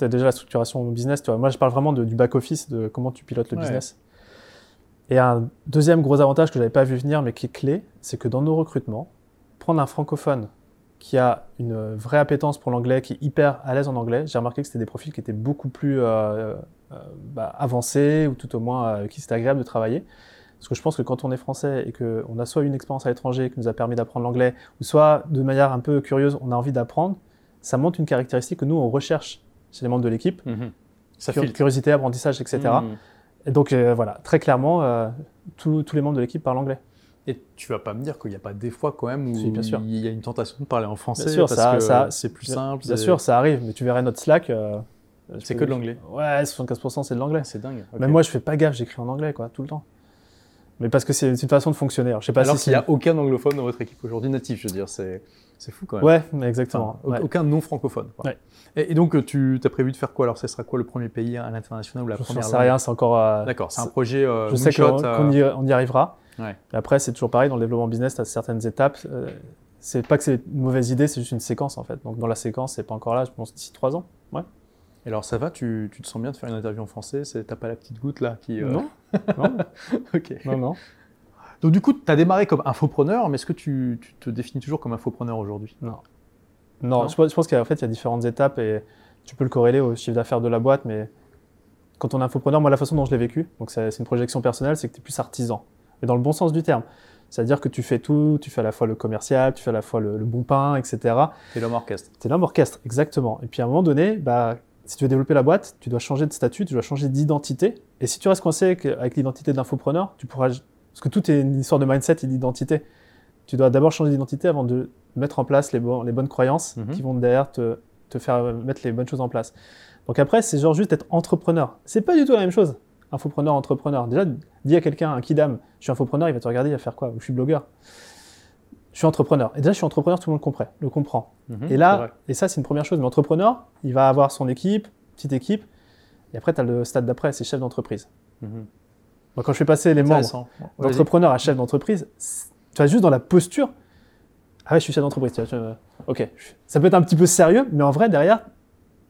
tu as déjà la structuration business. Tu vois. Moi, je parle vraiment du back-office, de comment tu pilotes le business. Et un deuxième gros avantage que je n'avais pas vu venir, mais qui est clé, c'est que dans nos recrutements, prendre un francophone qui a une vraie appétence pour l'anglais, qui est hyper à l'aise en anglais, j'ai remarqué que c'était des profils qui étaient beaucoup plus euh, euh, bah, avancés, ou tout au moins euh, qui c'était agréable de travailler. Parce que je pense que quand on est français et qu'on a soit une expérience à l'étranger qui nous a permis d'apprendre l'anglais, ou soit de manière un peu curieuse, on a envie d'apprendre, ça montre une caractéristique que nous, on recherche chez les membres de l'équipe. Mhm. Ça Curiosité, apprentissage, etc. Mhm. Et donc, euh, voilà, très clairement, euh, tous les membres de l'équipe parlent anglais. Et tu vas pas me dire qu'il n'y a pas des fois quand même où il y a une tentation de parler en français bien sûr, parce ça, que c'est plus simple. Bien sûr, ça arrive, mais tu verrais notre Slack. Euh, c'est que de l'anglais. Ouais, 75% c'est de l'anglais. C'est dingue. Même moi, je fais pas gaffe, j'écris en anglais, quoi, tout le temps. Mais parce que c'est une façon de fonctionner. Alors, je sais pas Alors s'il n'y a aucun anglophone dans votre équipe aujourd'hui natif, je veux dire, c'est fou quand même. Ouais, exactement. Aucun non francophone. Ouais. Et, donc, tu as prévu de faire quoi? Alors, ce sera quoi le premier pays à l'international ou la première Je ne sais rien, c'est encore. Euh, D'accord, c'est un projet. Euh, je sais qu'on euh, y, arrivera. Ouais. après, c'est toujours pareil, dans le développement business, tu as certaines étapes. c'est pas que c'est une mauvaise idée, c'est juste une séquence en fait. Donc, dans la séquence, c'est pas encore là, je pense d'ici trois ans. Ouais. Et alors ça va, tu, tu, te sens bien de faire une interview en français? T'as pas la petite goutte là qui... Non, non. [laughs] ok. Non, non. Donc du coup, tu as démarré comme infopreneur, mais est-ce que tu, tu, te définis toujours comme infopreneur aujourd'hui? Non. Non, je, pense qu'en fait, il y a différentes étapes et tu peux le corréler au chiffre d'affaires de la boîte, mais quand on est infopreneur, moi, la façon dont je l'ai vécu, donc c'est une projection personnelle, c'est que tu es plus artisan, mais dans le bon sens du terme. C'est-à-dire que tu fais tout, tu fais à la fois le commercial, tu fais à la fois le, bon pain, etc. es l'homme orchestre. es l'homme orchestre, exactement. Et puis à un moment donné, bah, si tu veux développer la boîte, tu dois changer de statut, tu dois changer d'identité. Et si tu restes coincé avec, l'identité d'infopreneur, tu pourras. Parce que tout est une histoire de mindset et d'identité. Tu dois d'abord changer d'identité avant de mettre en place les, les bonnes croyances mhm. qui vont derrière te, te, faire mettre les bonnes choses en place. Donc après, c'est genre juste être entrepreneur. C'est pas du tout la même chose. Infopreneur, entrepreneur. Déjà, dis à quelqu'un, un kidam, je suis infopreneur, il va te regarder, il va faire quoi? Ou je suis blogueur. Je suis entrepreneur. Et déjà, je suis entrepreneur, tout le monde comprend, le comprend. Mhm, et là, et ça, c'est une première chose. Mais entrepreneur, il va avoir son équipe, petite équipe. Et après, tu as le stade d'après, c'est chef d'entreprise. Mhm. quand je fais passer les membres d'entrepreneur à chef d'entreprise, tu vas juste dans la posture, ah ouais, je suis chef d'entreprise. Ok, ça peut être un petit peu sérieux, mais en vrai, derrière,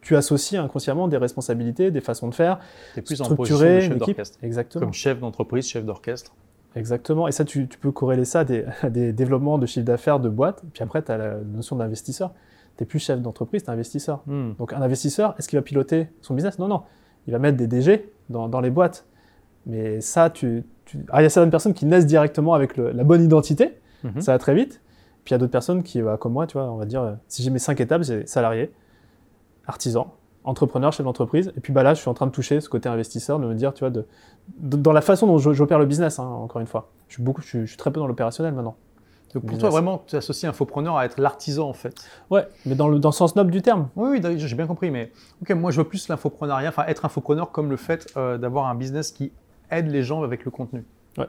tu associes inconsciemment des responsabilités, des façons de faire, es plus en une équipe. Exactement. Comme chef d'entreprise, chef d'orchestre. Exactement. Et ça, tu, peux corréler ça à des, [laughs] des développements de chiffre d'affaires de boîte. Puis après, tu as la notion d'investisseur. Tu n'es plus chef d'entreprise, tu es investisseur. Hmm. Donc un investisseur, est-ce qu'il va piloter son business? Non, non. Il va mettre des DG dans, dans les boîtes. Mais ça, tu, ah, il y a certaines personnes qui naissent directement avec la bonne identité. Mhm. Ça va très vite. Puis il y a d'autres personnes qui, bah, comme moi, tu vois, on va dire, euh, si j'ai mes cinq étapes, j'ai salarié, artisan, entrepreneur, chef d'entreprise. Et puis bah, là, je suis en train de toucher ce côté investisseur, de me dire, tu vois, de, dans la façon dont j'opère le business, hein, encore une fois. Je suis, beaucoup, je suis, très peu dans l'opérationnel maintenant. Donc pour toi, vraiment, tu associes infopreneur à être l'artisan, en fait. Ouais, mais dans le, dans le sens noble du terme. Oui, oui j'ai bien compris. Mais ok, moi, je vois plus l'infopreneuriat, enfin, être infopreneur comme le fait euh, d'avoir un business qui aide les gens avec le contenu. Ouais.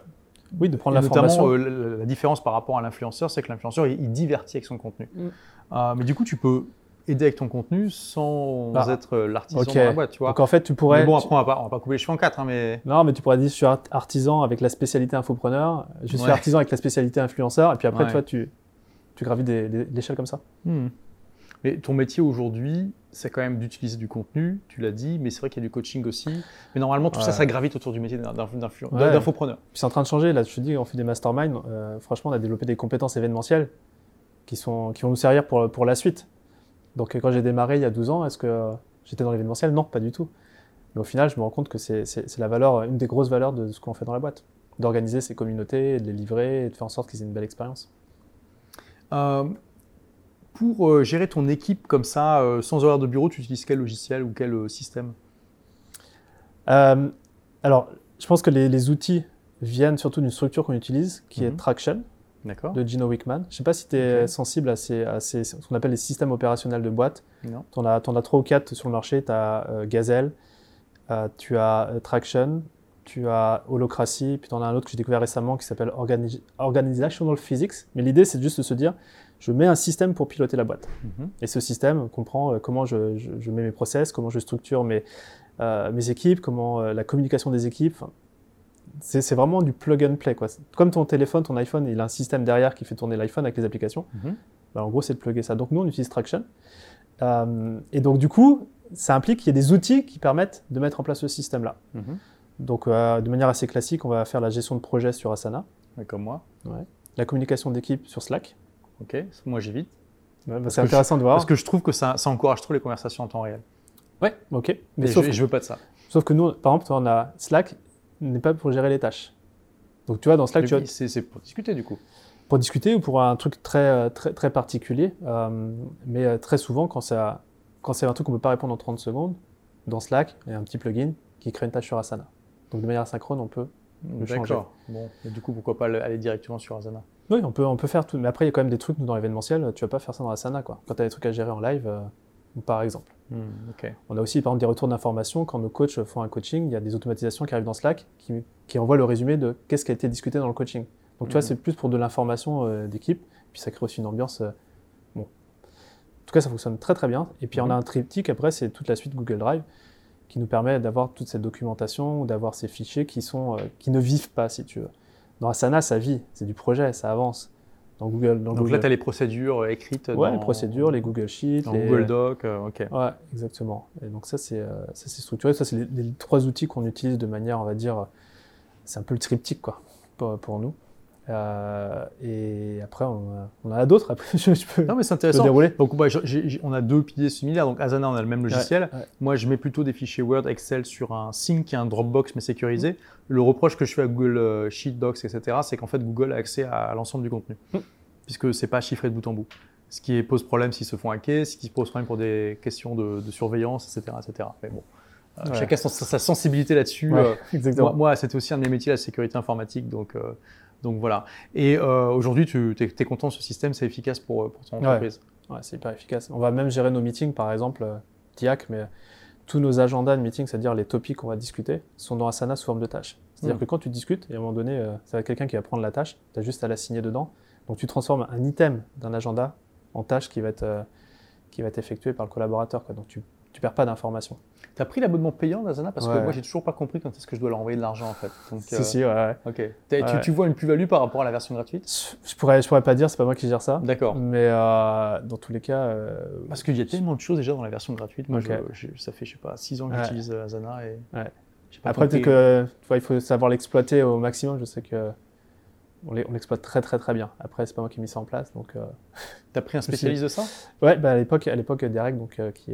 Oui, de prendre l'information. Notamment, euh, la différence par rapport à l'influenceur, c'est que l'influenceur, il, divertit avec son contenu. Mm. Euh, mais du coup, tu peux aider avec ton contenu sans ah. être l'artisan de la boîte, tu vois. Donc en fait, tu pourrais. Mais bon, après, on va pas, va pas couper les cheveux en quatre, hein, mais. Non, mais tu pourrais dire, je suis artisan avec la spécialité infopreneur, je suis artisan avec la spécialité influenceur, et puis après, toi, tu, tu gravis des, l'échelle comme ça. Hmm. Mais ton métier aujourd'hui, c'est quand même d'utiliser du contenu, tu l'as dit, mais c'est vrai qu'il y a du coaching aussi. Mais normalement, tout ça, ça gravite autour du métier d'infopreneur. C'est en train de changer. Là, je te dis, on fait des masterminds. Euh, franchement, on a développé des compétences événementielles qui, sont, qui vont nous servir pour, pour la suite. Donc, quand j'ai démarré il y a 12 ans, est-ce que j'étais dans l'événementiel? Non, pas du tout. Mais au final, je me rends compte que c'est la valeur, une des grosses valeurs de ce qu'on fait dans la boîte. D'organiser ces communautés, de les livrer et de faire en sorte qu'ils aient une belle expérience. Euh, pour euh, gérer ton équipe comme ça, euh, sans horaire de bureau, tu utilises quel logiciel ou quel système? Alors, je pense que les, outils viennent surtout d'une structure qu'on utilise, qui est mhm. Traction, de Gino Wickman. Je ne sais pas si tu es sensible à, ces, ce qu'on appelle les systèmes opérationnels de boîte. Tu en, as trois ou quatre sur le marché. Tu as Gazelle, tu as Traction, tu as Holocracy, puis tu en as un autre que j'ai découvert récemment qui s'appelle Organizational Physics. Mais l'idée, c'est juste de se dire, je mets un système pour piloter la boîte. Mhm. Et ce système comprend euh, comment je, mets mes process, comment je structure mes, euh, mes équipes, comment euh, la communication des équipes. C'est vraiment du plug and play. Quoi. Comme ton téléphone, ton iPhone, il a un système derrière qui fait tourner l'iPhone avec les applications. Mhm. Ben, en gros, c'est de plugger ça. Donc nous, on utilise Traction. et donc du coup, ça implique qu'il y ait des outils qui permettent de mettre en place ce système-là. Mhm. Donc, de manière assez classique, on va faire la gestion de projet sur Asana. comme moi. La communication d'équipe sur Slack. Ok, moi j'évite. Bah, c'est intéressant de voir. Parce que je trouve que ça, ça, encourage trop les conversations en temps réel. Ouais, ok. Mais sauf je, je veux pas de ça. Sauf que nous, par exemple, on a Slack n'est pas pour gérer les tâches. Donc tu vois, dans Slack, tu C'est pour discuter du coup. Pour discuter ou pour un truc très, euh, très, très particulier. Euh, mais euh, très souvent, quand, ça, quand c'est un truc qu'on ne peut pas répondre en 30 secondes, dans Slack, il y a un petit plugin qui crée une tâche sur Asana. Donc de manière asynchrone, on peut le changer. D'accord. Bon, et du coup, pourquoi pas aller directement sur Asana? Oui, on peut, on peut faire tout. Mais après, il y a quand même des trucs, nous, dans l'événementiel, tu vas pas faire ça dans la Sana, quoi. Quand tu as des trucs à gérer en live, euh, par exemple. Hmm, on a aussi, par exemple, des retours d'informations. Quand nos coachs font un coaching, il y a des automatisations qui arrivent dans Slack qui, qui envoient le résumé de qu'est-ce qui a été discuté dans le coaching. Donc, tu vois, hmm. c'est plus pour de l'information euh, d'équipe. Puis, ça crée aussi une ambiance. Euh, bon. En tout cas, ça fonctionne très, très bien. Et puis, on a hmm. un triptyque, après, c'est toute la suite Google Drive qui nous permet d'avoir toute cette documentation, d'avoir ces fichiers qui, sont, qui ne vivent pas, si tu veux. Dans Asana, ça vit, c'est du projet, ça avance. Dans Google. Donc là, tu as les procédures euh, écrites Ouais, les procédures, les Google Sheets. Dans Google Doc, euh, ok. Ouais, exactement. Et donc ça, c'est euh, structuré. Ça, c'est les, trois outils qu'on utilise de manière, on va dire, c'est un peu le triptyque, quoi, pour nous. Euh, et après, on, en a d'autres. Après, [laughs] je, peux, non, mais c'est intéressant. Dérouler. Donc, bah, on a deux piliers similaires. Donc, Asana, on a le même logiciel. Moi, je mets plutôt des fichiers Word, Excel sur un Sync qui est un Dropbox mais sécurisé. Le reproche que je fais à Google euh, Sheet, Docs, etc., c'est qu'en fait, Google a accès à, l'ensemble du contenu, mm. puisque c'est pas chiffré de bout en bout. Ce qui pose problème s'ils se font hacker, ce qui pose problème pour des questions de, surveillance, etc., etc. Mais bon. Euh, chacun sa, sa sensibilité là-dessus. [laughs] moi, moi c'était aussi un de mes métiers, la sécurité informatique. Donc, donc voilà. Et euh, aujourd'hui, tu es, content de ce système, c'est efficace pour, pour ton entreprise? Ouais, c'est hyper efficace. On va même gérer nos meetings, par exemple, euh, TIAC, mais tous nos agendas de meeting, c'est-à-dire les topics qu'on va discuter, sont dans Asana sous forme de tâches. C'est-à-dire hmm. que quand tu discutes, et à un moment donné, euh, ça va quelqu'un qui va prendre la tâche, tu as juste à la signer dedans. Donc tu transformes un item d'un agenda en tâche qui va être, qui va être effectuée par le collaborateur. Donc tu tu perds pas d'informations. Tu as pris l'abonnement payant d'Asana parce que moi j'ai toujours pas compris quand est-ce que je dois leur envoyer de l'argent en fait. si, euh, si, ouais. Ok. Tu, vois une plus-value par rapport à la version gratuite? Je pourrais, je pourrais pas dire, c'est pas moi qui gère ça. D'accord. Mais euh, dans tous les cas. Euh, parce qu'il y a tellement de choses déjà dans la version gratuite. Moi, ça fait je sais pas 6 ans que j'utilise Asana et. Après peut-être que il faut savoir l'exploiter au maximum. Je sais que on l'exploite très très très bien. Après, c'est pas moi qui ai mis ça en place, donc. Tu as pris un [laughs] spécialiste de ça? Ouais, bah à l'époque, à l'époque, Derek, donc qui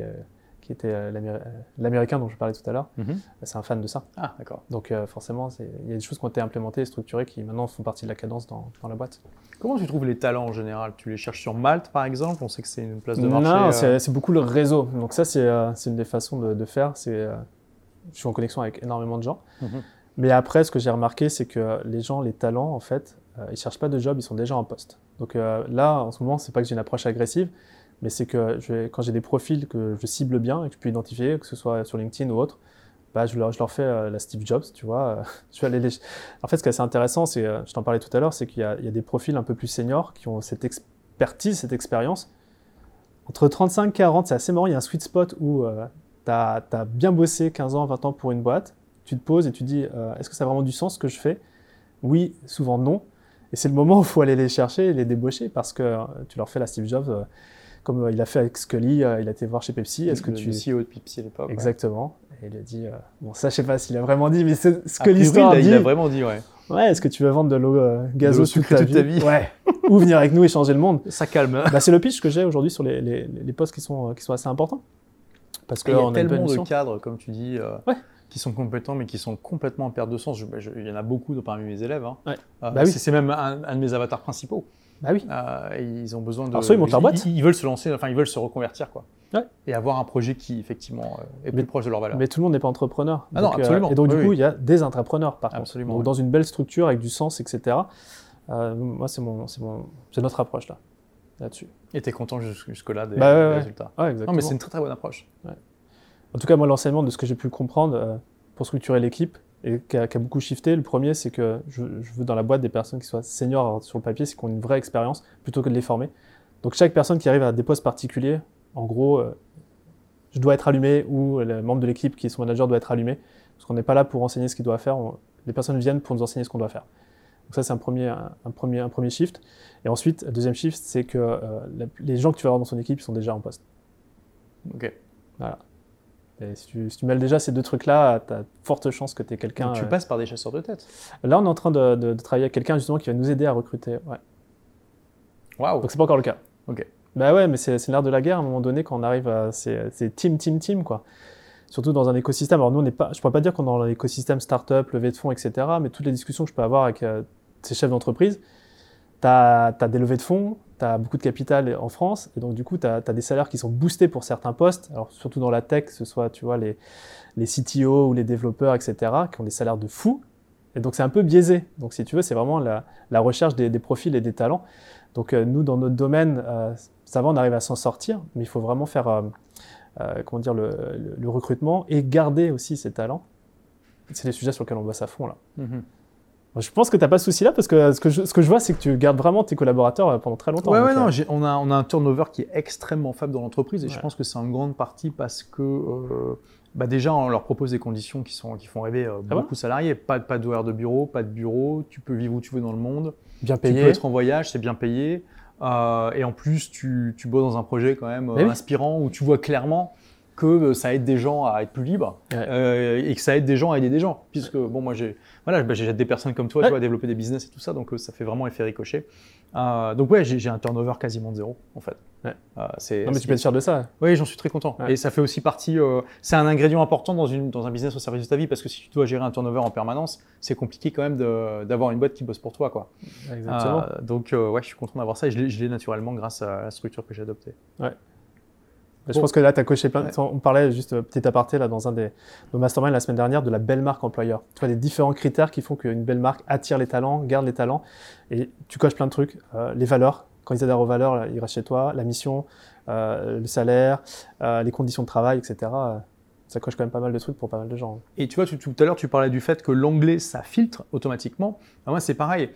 qui était euh, euh, l'américain dont je parlais tout à l'heure, mhm. c'est un fan de ça. Ah, d'accord. Donc euh, forcément, il y a des choses qui ont été implémentées et structurées qui maintenant font partie de la cadence dans, dans, la boîte. Comment tu trouves les talents en général? Tu les cherches sur Malte, par exemple? On sait que c'est une place de marché. Non, c'est beaucoup le réseau. Donc ça, c'est une des façons de, faire. je suis en connexion avec énormément de gens. Mhm. Mais après, ce que j'ai remarqué, c'est que les gens, les talents, en fait, ils cherchent pas de job, ils sont déjà en poste. Donc là, en ce moment, c'est pas que j'ai une approche agressive, mais c'est que quand j'ai des profils que je cible bien et que je peux identifier, que ce soit sur LinkedIn ou autre, bah, je, leur, fais euh, la Steve Jobs, tu vois. [laughs] aller En fait, ce qui est assez intéressant, c'est, euh, je t'en parlais tout à l'heure, c'est qu'il y, y, a des profils un peu plus seniors qui ont cette expertise, cette expérience, Entre 35 et 40, c'est assez marrant, il y a un sweet spot où tu as, bien bossé 15 ans, 20 ans pour une boîte, tu te poses et tu dis, est-ce que ça a vraiment du sens ce que je fais? Oui, souvent non. Et c'est le moment où il faut aller les chercher et les débaucher parce que tu leur fais la Steve Jobs comme euh, il a fait avec Scully, euh, il a été voir chez Pepsi. Est-ce que tu... Le CEO de Pepsi à l'époque. Exactement. Et il a dit, euh, bon ça je sais pas s'il a vraiment dit, mais c'est ce que l'histoire dit. Il a vraiment dit, ouais. Ouais, est-ce que tu veux vendre de l'eau gazeuse toute, ta, vie, Ouais. Ou venir avec nous et changer le monde Ça calme. Bah, c'est le pitch que j'ai aujourd'hui sur les, les, les, postes qui sont, qui sont assez importants. Parce que il y a tellement de cadres, comme tu dis, qui sont compétents, mais qui sont complètement en perte de sens. Bah, il y en a beaucoup parmi mes élèves. Hein. Ouais. bah, oui. C'est même un, un, de mes avatars principaux. Bah oui. Euh, ils ont besoin de. Alors, soit ils montent leur boîte. Ils, veulent se lancer, enfin, ils veulent se reconvertir, quoi. Et avoir un projet qui, effectivement, euh, est plus proche de leur valeur. Mais tout le monde n'est pas entrepreneur. Ah non, euh, absolument. et donc, du coup, il y a des entrepreneurs, par absolument, contre. Donc, dans une belle structure avec du sens, etc. moi, c'est mon, mon, notre approche, là, là-dessus. Et tu es content jusque-là des, bah, résultats. Ouais, exactement. Non, mais c'est une très, très bonne approche. En tout cas, moi, l'enseignement de ce que j'ai pu comprendre pour structurer l'équipe, et qui a, beaucoup shifté. Le premier, c'est que je, veux dans la boîte des personnes qui soient seniors sur le papier, c'est qu'on ait une vraie expérience plutôt que de les former. Donc chaque personne qui arrive à des postes particuliers, en gros, euh, je dois être allumé ou le membre de l'équipe qui est son manager doit être allumé, parce qu'on n'est pas là pour enseigner ce qu'il doit faire. les personnes viennent pour nous enseigner ce qu'on doit faire. Donc ça, c'est un premier, un, premier, un premier shift. Et ensuite, le deuxième shift, c'est que euh, les gens que tu vas avoir dans son équipe sont déjà en poste. Ok. Voilà si, tu, mêles déjà ces deux trucs-là, tu as forte chance que tu es quelqu'un. Tu passes par des chasseurs de tête. Là, on est en train de, travailler avec quelqu'un justement qui va nous aider à recruter. Ouais. Waouh Donc c'est pas encore le cas. Ok. Bah ouais, mais c'est l'art de la guerre à un moment donné quand on arrive à. C'est team, team, team, quoi. Surtout dans un écosystème. Alors nous, on n'est pas. Je pourrais pas dire qu'on est dans l'écosystème startup, levée de fonds, etc. Mais toutes les discussions que je peux avoir avec euh, ces chefs d'entreprise, tu as, des levées de fonds, tu as beaucoup de capital en France, et donc du coup, tu as, des salaires qui sont boostés pour certains postes, alors surtout dans la tech, que ce soit tu vois, les, les CTO ou les développeurs, etc., qui ont des salaires de fous. Et donc c'est un peu biaisé. Donc si tu veux, c'est vraiment la, recherche des, profils et des talents. Donc euh, nous, dans notre domaine, euh, ça va, on arrive à s'en sortir, mais il faut vraiment faire euh, comment dire, le, le, recrutement et garder aussi ces talents. C'est les sujets sur lesquels on bosse à fond là. Mm-hmm. Je pense que tu n'as pas ce souci-là parce que ce que, je, ce que je vois, c'est que tu gardes vraiment tes collaborateurs euh, pendant très longtemps. Ouais, ouais, non, euh, on, a, on a un turnover qui est extrêmement faible dans l'entreprise et je pense que c'est en grande partie parce que euh, bah déjà, on leur propose des conditions qui, sont, qui font rêver ah beaucoup de salariés. Pas, pas d'horaire de bureau, pas de bureau, tu peux vivre où tu veux dans le monde. Bien payé. Tu peux être en voyage, c'est bien payé. et en plus, tu, tu bosses dans un projet quand même inspirant où tu vois clairement que ça aide des gens à être plus libres et que ça aide des gens à aider des gens. Puisque, bon, moi, j'ai voilà, bah, des personnes comme toi, tu vois, développer des business et tout ça, donc euh, ça fait vraiment effet ricochet. Euh, donc ouais, j'ai un turnover quasiment de zéro en fait. Ouais. Euh, non mais tu peux être fier de ça. Oui, j'en suis très content. Et ça fait aussi partie, c'est un ingrédient important dans, une, dans un business au service de ta vie parce que si tu dois gérer un turnover en permanence, c'est compliqué quand même d'avoir une boîte qui bosse pour toi quoi. Exactement. donc ouais, je suis content d'avoir ça et je l'ai naturellement grâce à la structure que j'ai adoptée. Ouais. Je pense que là, tu as coché plein. On parlait juste euh, petit aparté là dans un des nos masterminds la semaine dernière de la belle marque employeur. Tu vois les différents critères qui font qu'une belle marque attire les talents, garde les talents, et tu coches plein de trucs. Euh, les valeurs, quand ils adhèrent aux valeurs, ils restent chez toi. La mission, euh, le salaire, les conditions de travail, etc ça coche quand même pas mal de trucs pour pas mal de gens. Et tu vois, tout, à l'heure, tu parlais du fait que l'anglais, ça filtre automatiquement. Ah, moi, c'est pareil.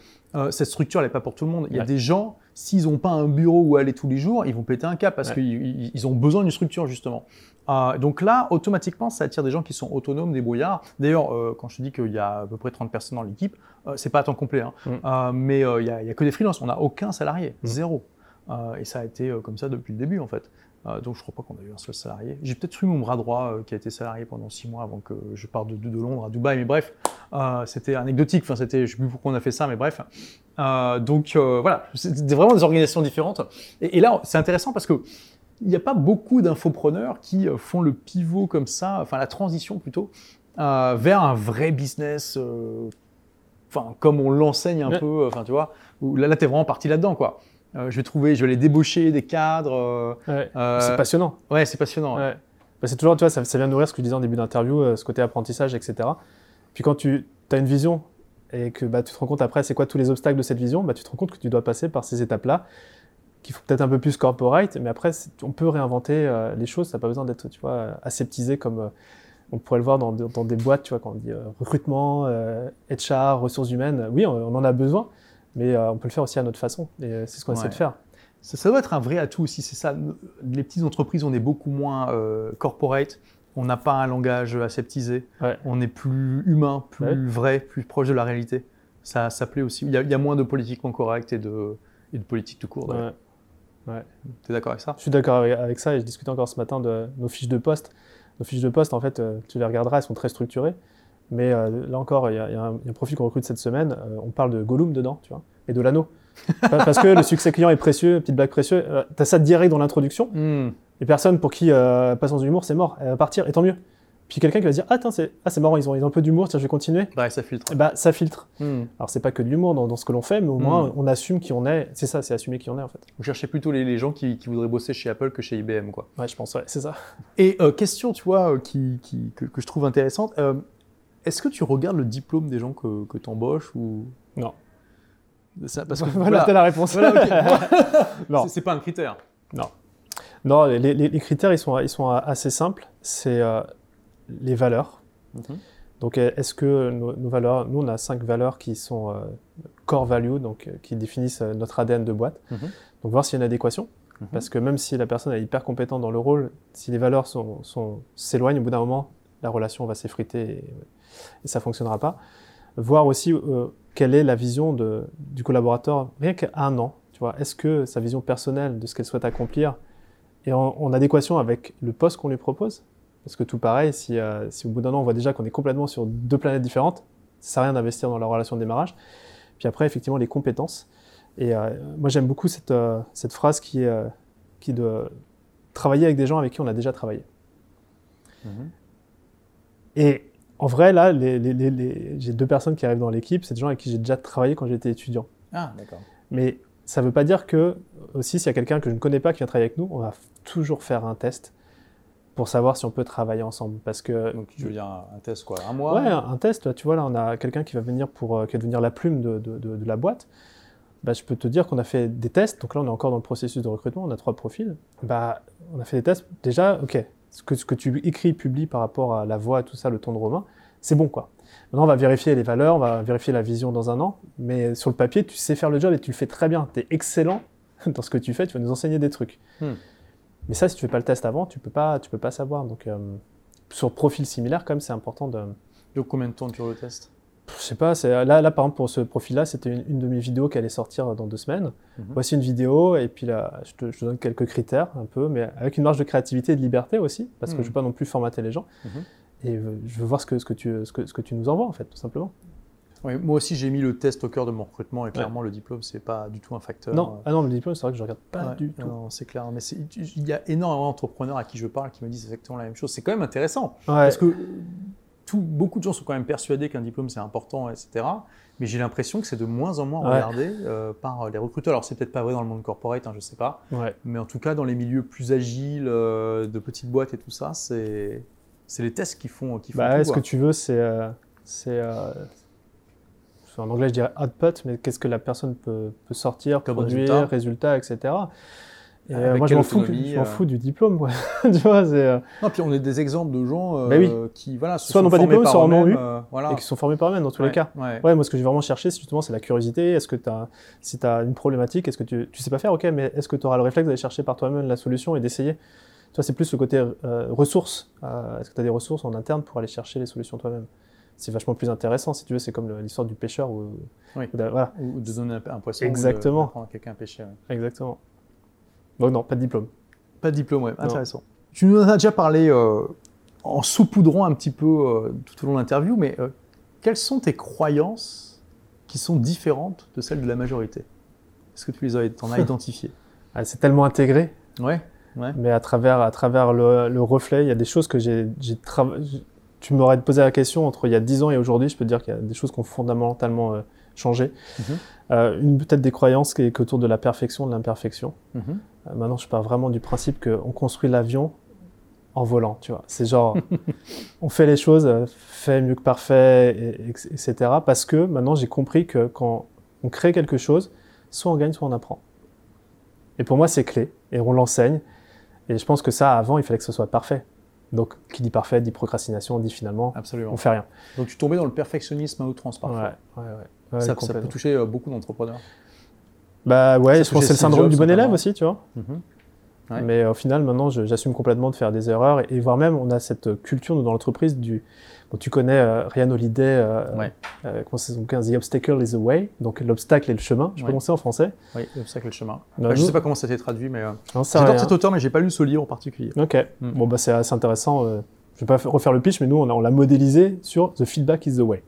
cette structure, elle n'est pas pour tout le monde. Il y a des gens, s'ils n'ont pas un bureau où aller tous les jours, ils vont péter un cap parce qu'ils ont besoin d'une structure, justement. Euh, donc là, automatiquement, ça attire des gens qui sont autonomes, débrouillards. D'ailleurs, euh, quand je te dis qu'il y a à peu près 30 personnes dans l'équipe, euh, c'est pas à temps complet, hein. mm. mais il n'y a, que des freelances. On n'a aucun salarié, mm. zéro. et ça a été comme ça depuis le début, en fait. Donc je crois pas qu'on a eu un seul salarié. J'ai peut-être eu mon bras droit qui a été salarié pendant six mois avant que je parte de, de, Londres à Dubaï, mais bref, c'était anecdotique. Enfin, c'était, je sais plus pourquoi on a fait ça, mais bref. donc voilà, c'était vraiment des organisations différentes. Et, et là, c'est intéressant parce que il n'y a pas beaucoup d'infopreneurs qui euh, font le pivot comme ça, enfin la transition plutôt, euh, vers un vrai business, euh, enfin comme on l'enseigne un peu, enfin tu vois, où là, là tu es vraiment parti là-dedans quoi. Je vais trouver, je vais aller débaucher des cadres. c'est passionnant. Ouais, c'est passionnant. Bah, c'est toujours, tu vois, ça, vient nourrir ce que je disais en début d'interview, ce côté apprentissage, etc. Puis quand tu as une vision et que bah, tu te rends compte après, c'est quoi tous les obstacles de cette vision, bah, tu te rends compte que tu dois passer par ces étapes-là qui font peut-être un peu plus corporate, mais après, on peut réinventer euh, les choses, ça n'a pas besoin d'être, tu vois, aseptisé comme euh, on pourrait le voir dans, dans, des boîtes, tu vois, quand on dit euh, recrutement, HR, ressources humaines. Oui, on, en a besoin, mais on peut le faire aussi à notre façon, et c'est ce qu'on essaie de faire. Ça, doit être un vrai atout aussi, c'est ça. Les petites entreprises, on est beaucoup moins euh, corporate, on n'a pas un langage aseptisé, on est plus humain, plus vrai, plus proche de la réalité. Ça, ça plaît aussi. Il y, a, moins de politiquement correct et de, et de politique tout court. Ouais. Tu es d'accord avec ça? Je suis d'accord avec, ça et je discutais encore ce matin de nos fiches de poste. Nos fiches de poste, en fait, euh, tu les regarderas, elles sont très structurées. Mais euh, là encore, il y, a un profil qu'on recrute cette semaine. Euh, on parle de Gollum dedans, tu vois, et de l'anneau. Parce que le succès client est précieux, petite blague précieuse. tu as ça direct dans l'introduction. Hmm. Et personne pour qui euh, passance d'humour, c'est mort. Elle va partir, et tant mieux. Puis quelqu'un qui va se dire Ah, c'est ah, marrant, ils ont, ils ont un peu d'humour, tiens, je vais continuer. Bah, ça filtre. bah, ça filtre. Hmm. Alors, c'est pas que de l'humour dans, ce que l'on fait, mais au moins, hmm. on assume qui on est. C'est ça, c'est assumer qui on est, en fait. Vous cherchez plutôt les, gens qui, voudraient bosser chez Apple que chez IBM, quoi. Ouais, je pense, ouais, c'est ça. Et euh, question, tu vois, euh, qui, qui que, je trouve intéressante. Euh, est-ce que tu regardes le diplôme des gens que, que tu embauches ou... Non. Ça, parce que, voilà, la réponse. [laughs] non. C'est pas un critère. Non. Non, les, critères, ils sont, ils sont assez simples. C'est les valeurs Mhm. Donc, est-ce que nos, valeurs, nous, on a cinq valeurs qui sont euh, core value, donc euh, qui définissent euh, notre ADN de boîte. Mhm. Donc, voir s'il y a une adéquation. Mhm. Parce que même si la personne est hyper compétente dans le rôle, si les valeurs s'éloignent, sont, s'éloignent, au bout d'un moment, la relation va s'effriter et, ça ne fonctionnera pas. Voir aussi quelle est la vision de, du collaborateur, rien qu'à un an. Tu vois, est-ce que sa vision personnelle de ce qu'elle souhaite accomplir est en adéquation avec le poste qu'on lui propose? Parce que tout pareil, si, euh, si au bout d'un an, on voit déjà qu'on est complètement sur deux planètes différentes, ça sert à rien d'investir dans la relation de démarrage. Puis après, effectivement, les compétences. Et euh, moi, j'aime beaucoup cette, euh, cette phrase qui est qui de travailler avec des gens avec qui on a déjà travaillé. Mm-hmm. Et en vrai, là, les, les, les, j'ai deux personnes qui arrivent dans l'équipe, c'est des gens avec qui j'ai déjà travaillé quand j'étais étudiant. Ah, d'accord. Mais ça ne veut pas dire que, aussi, s'il y a quelqu'un que je ne connais pas qui vient travailler avec nous, on va toujours faire un test pour savoir si on peut travailler ensemble. Parce que, Donc, tu veux dire un, test quoi Un mois Ouais, un, test. Tu vois, là, on a quelqu'un qui va venir pour euh, qui va devenir la plume de, de, de, la boîte. Bah, je peux te dire qu'on a fait des tests. Donc là, on est encore dans le processus de recrutement. On a trois profils. Bah, on a fait des tests. Déjà, OK, ce que, ce que tu écris, publies par rapport à la voix, tout ça, le ton de Romain, c'est bon, quoi. Maintenant, on va vérifier les valeurs, on va vérifier la vision dans un an. Mais sur le papier, tu sais faire le job et tu le fais très bien. Tu es excellent [laughs] dans ce que tu fais. Tu vas nous enseigner des trucs. Hmm. Mais ça, si tu fais pas le test avant, tu peux pas, tu peux pas savoir. Donc, euh, sur profil similaire, comme c'est important de. Donc, combien de temps dure le test? Je sais pas. Là, là, par exemple, pour ce profil-là, c'était une, de mes vidéos qui allait sortir dans deux semaines. Mhm. Voici une vidéo, et puis là, je te, donne quelques critères, un peu, mais avec une marge de créativité et de liberté aussi, parce que mhm. je veux pas non plus formater les gens. Mhm. Et je veux voir ce que, ce, que tu, ce, que, ce que tu nous envoies, en fait, tout simplement moi aussi, j'ai mis le test au cœur de mon recrutement et clairement, le diplôme, c'est pas du tout un facteur. Non, euh. ah non le diplôme, c'est vrai que je regarde pas du tout. Non, c'est clair. Mais il y a énormément d'entrepreneurs à qui je parle qui me disent exactement la même chose. C'est quand même intéressant. Parce que tout, beaucoup de gens sont quand même persuadés qu'un diplôme, c'est important, etc. Mais j'ai l'impression que c'est de moins en moins regardé euh, par les recruteurs. Alors, c'est peut-être pas vrai dans le monde corporate, hein, je sais pas. Mais en tout cas, dans les milieux plus agiles, euh, de petites boîtes et tout ça, c'est les tests qui font, qui font bah, Ce que tu veux, c'est c'est en anglais je dirais output, mais qu'est-ce que la personne peut, sortir, Comme produire, résultat, etc. Et euh, moi, je m'en fous, euh. fous, du diplôme. [laughs] tu vois, euh, Non, puis on est des exemples de gens bah qui, voilà, soit n'ont pas de diplôme, soit en ont eu, et qui sont formés par eux-mêmes dans tous les cas. Ouais. moi, ce que j'ai vraiment cherché, justement, c'est la curiosité. Est-ce que as, si tu as une problématique, est-ce que tu, tu sais pas faire, ok, mais est-ce que tu auras le réflexe d'aller chercher par toi-même la solution et d'essayer? Toi, c'est plus le côté ressources. est-ce que tu as des ressources en interne pour aller chercher les solutions toi-même? C'est vachement plus intéressant, si tu veux. C'est comme l'histoire du pêcheur. Ou, oui. de, voilà. ou de donner un, poisson. Exactement. Quelqu'un pêcher. Exactement. Donc non, pas de diplôme. Pas de diplôme, ouais. Intéressant. Tu nous en as déjà parlé euh, en saupoudrant un petit peu euh, tout au long de l'interview, mais euh, quelles sont tes croyances qui sont différentes de celles de la majorité? Est-ce que tu les as, en as [laughs] identifiées? Ah, C'est tellement intégré. Ouais. Ouais. Mais à travers, à travers le, le reflet, il y a des choses que j'ai travaillé tu m'aurais posé la question entre il y a 10 ans et aujourd'hui, je peux te dire qu'il y a des choses qui ont fondamentalement changé. Mhm. Une peut-être des croyances qui est autour de la perfection, de l'imperfection. Mhm. Maintenant, je pars vraiment du principe qu'on construit l'avion en volant, tu vois. C'est genre, [laughs] on fait les choses, fait mieux que parfait, etc. Parce que maintenant, j'ai compris que quand on crée quelque chose, soit on gagne, soit on apprend. Et pour moi, c'est clé. Et on l'enseigne. Et je pense que ça, avant, il fallait que ce soit parfait. Donc, qui dit parfait, dit procrastination, dit finalement, Absolument. on fait rien. Donc, tu tombais dans le perfectionnisme à outrance parfois. Ouais, ouais, ouais. ça, peut toucher euh, beaucoup d'entrepreneurs. Bah ouais, je pense que c'est le syndrome du bon élève aussi, tu vois. Mhm. Mais au final, maintenant, j'assume complètement de faire des erreurs et, voire même, on a cette culture dans l'entreprise du. Bon, tu connais euh, Ryan Holiday, euh, euh, comment c'est son 15 The obstacle is the way, donc l'obstacle est le chemin. Je peux commencer en français. Oui, l'obstacle est le chemin. Bah, je ne sais pas comment ça s'est traduit, mais j'adore cet auteur, mais j'ai pas lu ce livre en particulier. Ok. Mm. Bon, bah c'est assez intéressant. je vais pas refaire le pitch, mais nous, on l'a modélisé sur The feedback is the way.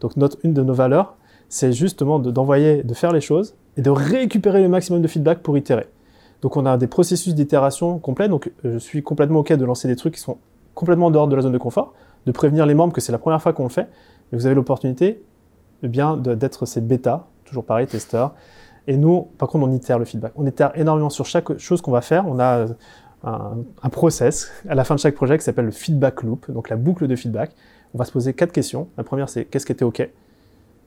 Donc notre, une de nos valeurs, c'est justement d'envoyer, de, faire les choses et de récupérer le maximum de feedback pour itérer. Donc on a des processus d'itération complets, donc euh, je suis complètement OK de lancer des trucs qui sont complètement dehors de la zone de confort, de prévenir les membres que c'est la première fois qu'on le fait, et vous avez l'opportunité eh bien d'être ces bêta, toujours pareil, testeurs. Et nous, par contre, on itère le feedback. On itère énormément sur chaque chose qu'on va faire. On a un, process à la fin de chaque projet qui s'appelle le feedback loop, donc la boucle de feedback on va se poser quatre questions. La première, c'est qu'est-ce qui était OK,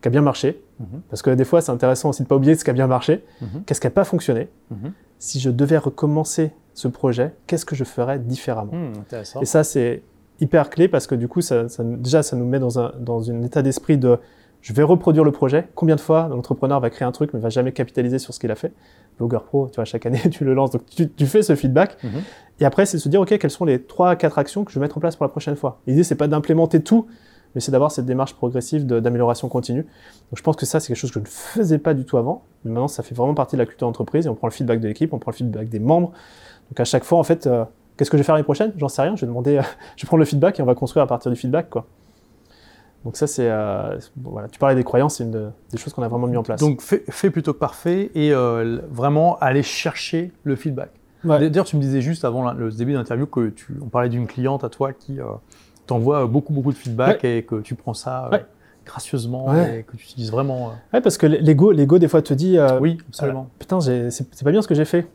qui a bien marché, mhm. parce que des fois, c'est intéressant aussi de ne pas oublier ce qui a bien marché, mhm. qu'est-ce qui n'a pas fonctionné? Mhm. Si je devais recommencer ce projet, qu'est-ce que je ferais différemment? Et ça, c'est hyper clé parce que du coup, ça, déjà, ça nous met dans un, dans un état d'esprit de je vais reproduire le projet. Combien de fois l'entrepreneur va créer un truc mais va jamais capitaliser sur ce qu'il a fait? Blogger Pro, tu vois, chaque année, [laughs] tu le lances. Donc, tu, fais ce feedback. Et après, c'est de se dire, OK, quelles sont les 3 4 actions que je vais mettre en place pour la prochaine fois? L'idée, c'est pas d'implémenter tout, mais c'est d'avoir cette démarche progressive d'amélioration continue. Donc, je pense que ça, c'est quelque chose que je ne faisais pas du tout avant. Mais maintenant, ça fait vraiment partie de la culture d'entreprise et on prend le feedback de l'équipe, on prend le feedback des membres. Donc, à chaque fois, en fait, euh, qu'est-ce que je vais faire l'année prochaine? J'en sais rien. Je vais demander, euh, [laughs] je vais prendre le feedback et on va construire à partir du feedback, quoi. Donc ça, c'est euh, voilà. Tu parlais des croyances, c'est une des choses qu'on a vraiment mis en place. Donc fait, plutôt que parfait et vraiment aller chercher le feedback. D'ailleurs, tu me disais juste avant le début d'interview que tu, on parlait d'une cliente à toi qui euh, t'envoie beaucoup beaucoup de feedback et que tu prends ça gracieusement et que tu utilises vraiment. Ouais, parce que l'ego, l'ego des fois te dit. oui, absolument. putain, c'est pas bien ce que j'ai fait.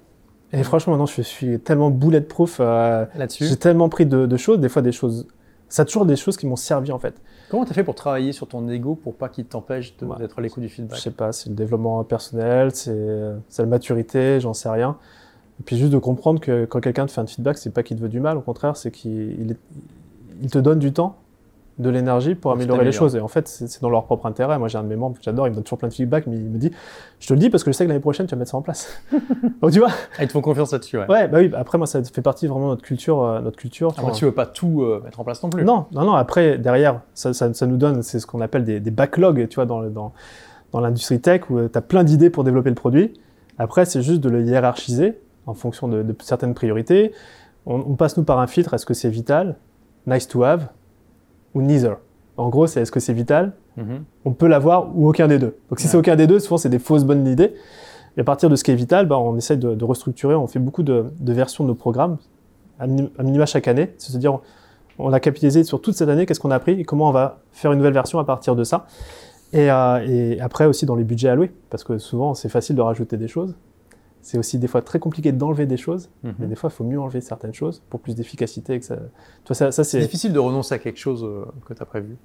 Et franchement, maintenant, je suis tellement bulletproof là-dessus. J'ai tellement pris de, de, choses, des fois des choses. Ça a toujours des choses qui m'ont servi en fait. Comment tu as fait pour travailler sur ton ego pour pas qu'il t'empêche d'être l'écoute du feedback? Je sais pas, c'est le développement personnel, c'est la maturité, j'en sais rien. Et puis juste de comprendre que quand quelqu'un te fait un feedback, c'est pas qu'il te veut du mal, au contraire, c'est qu'il il te donne du temps de l'énergie pour améliorer les choses. Et en fait, c'est dans leur propre intérêt. Moi, j'ai un de mes membres que j'adore, il me donne toujours plein de feedback, mais il me dit Je te le dis parce que je sais que l'année prochaine, tu vas mettre ça en place. [laughs] Donc, tu vois ah, Ils te font confiance là-dessus, ouais. Ouais, bah oui, après, moi, ça fait partie vraiment de notre culture. Euh, notre culture tu, ah, tu veux pas tout euh, mettre en place non plus Non, non, non. Après, derrière, ça, ça, nous donne, c'est ce qu'on appelle des, des, backlogs, tu vois, dans, dans, dans l'industrie tech où euh, tu as plein d'idées pour développer le produit. Après, c'est juste de le hiérarchiser en fonction de, de certaines priorités. On, on passe, nous, par un filtre est-ce que c'est vital, nice to have ou neither en gros, c'est est-ce que c'est vital mhm. On peut l'avoir ou aucun des deux. Donc si c'est aucun des deux, souvent c'est des fausses bonnes idées. Et à partir de ce qui est vital, bah, on essaie de, restructurer, on fait beaucoup de, versions de nos programmes, à minima chaque année. C'est-à-dire, on a capitalisé sur toute cette année, qu'est-ce qu'on a appris et comment on va faire une nouvelle version à partir de ça? Et, euh, et après aussi dans les budgets alloués, parce que souvent c'est facile de rajouter des choses. C'est aussi des fois très compliqué d'enlever des choses, mhm. mais des fois il faut mieux enlever certaines choses pour plus d'efficacité. Ça... ça, ça c'est difficile de renoncer à quelque chose euh, que tu as prévu.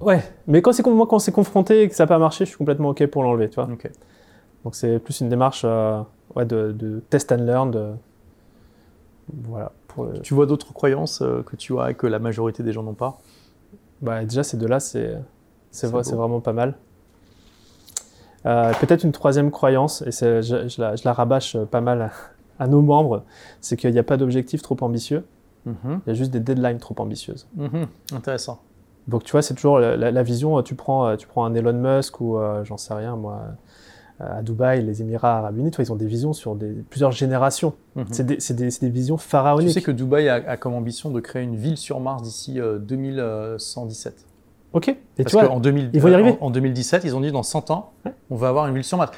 Ouais, mais quand c'est moi quand c'est confronté et que ça n'a pas marché, je suis complètement ok pour l'enlever, tu vois. Donc c'est plus une démarche euh, ouais, de, test and learn. Voilà. Tu vois d'autres croyances euh, que tu as et que la majorité des gens n'ont pas? Bah, Déjà, ces deux-là, c'est vraiment pas mal. Euh, peut-être une troisième croyance, et je, je, la, je, la, rabâche pas mal à, nos membres, c'est qu'il n'y a pas d'objectif trop ambitieux, mhm. il y a juste des deadlines trop ambitieuses. Mhm. Intéressant. Donc tu vois, c'est toujours la, vision, tu prends, tu prends un Elon Musk ou euh, j'en sais rien, moi, euh, à Dubaï, les Émirats Arabes Unis, ils ont des visions sur des, plusieurs générations. Mhm. C'est des, des, visions pharaoniques. Tu sais que Dubaï a, a, comme ambition de créer une ville sur Mars d'ici 2117. Ok. Et Parce qu'en 2000, ils vont y arriver. En, 2017, ils ont dit dans 100 ans, on va avoir une ville sur Mars.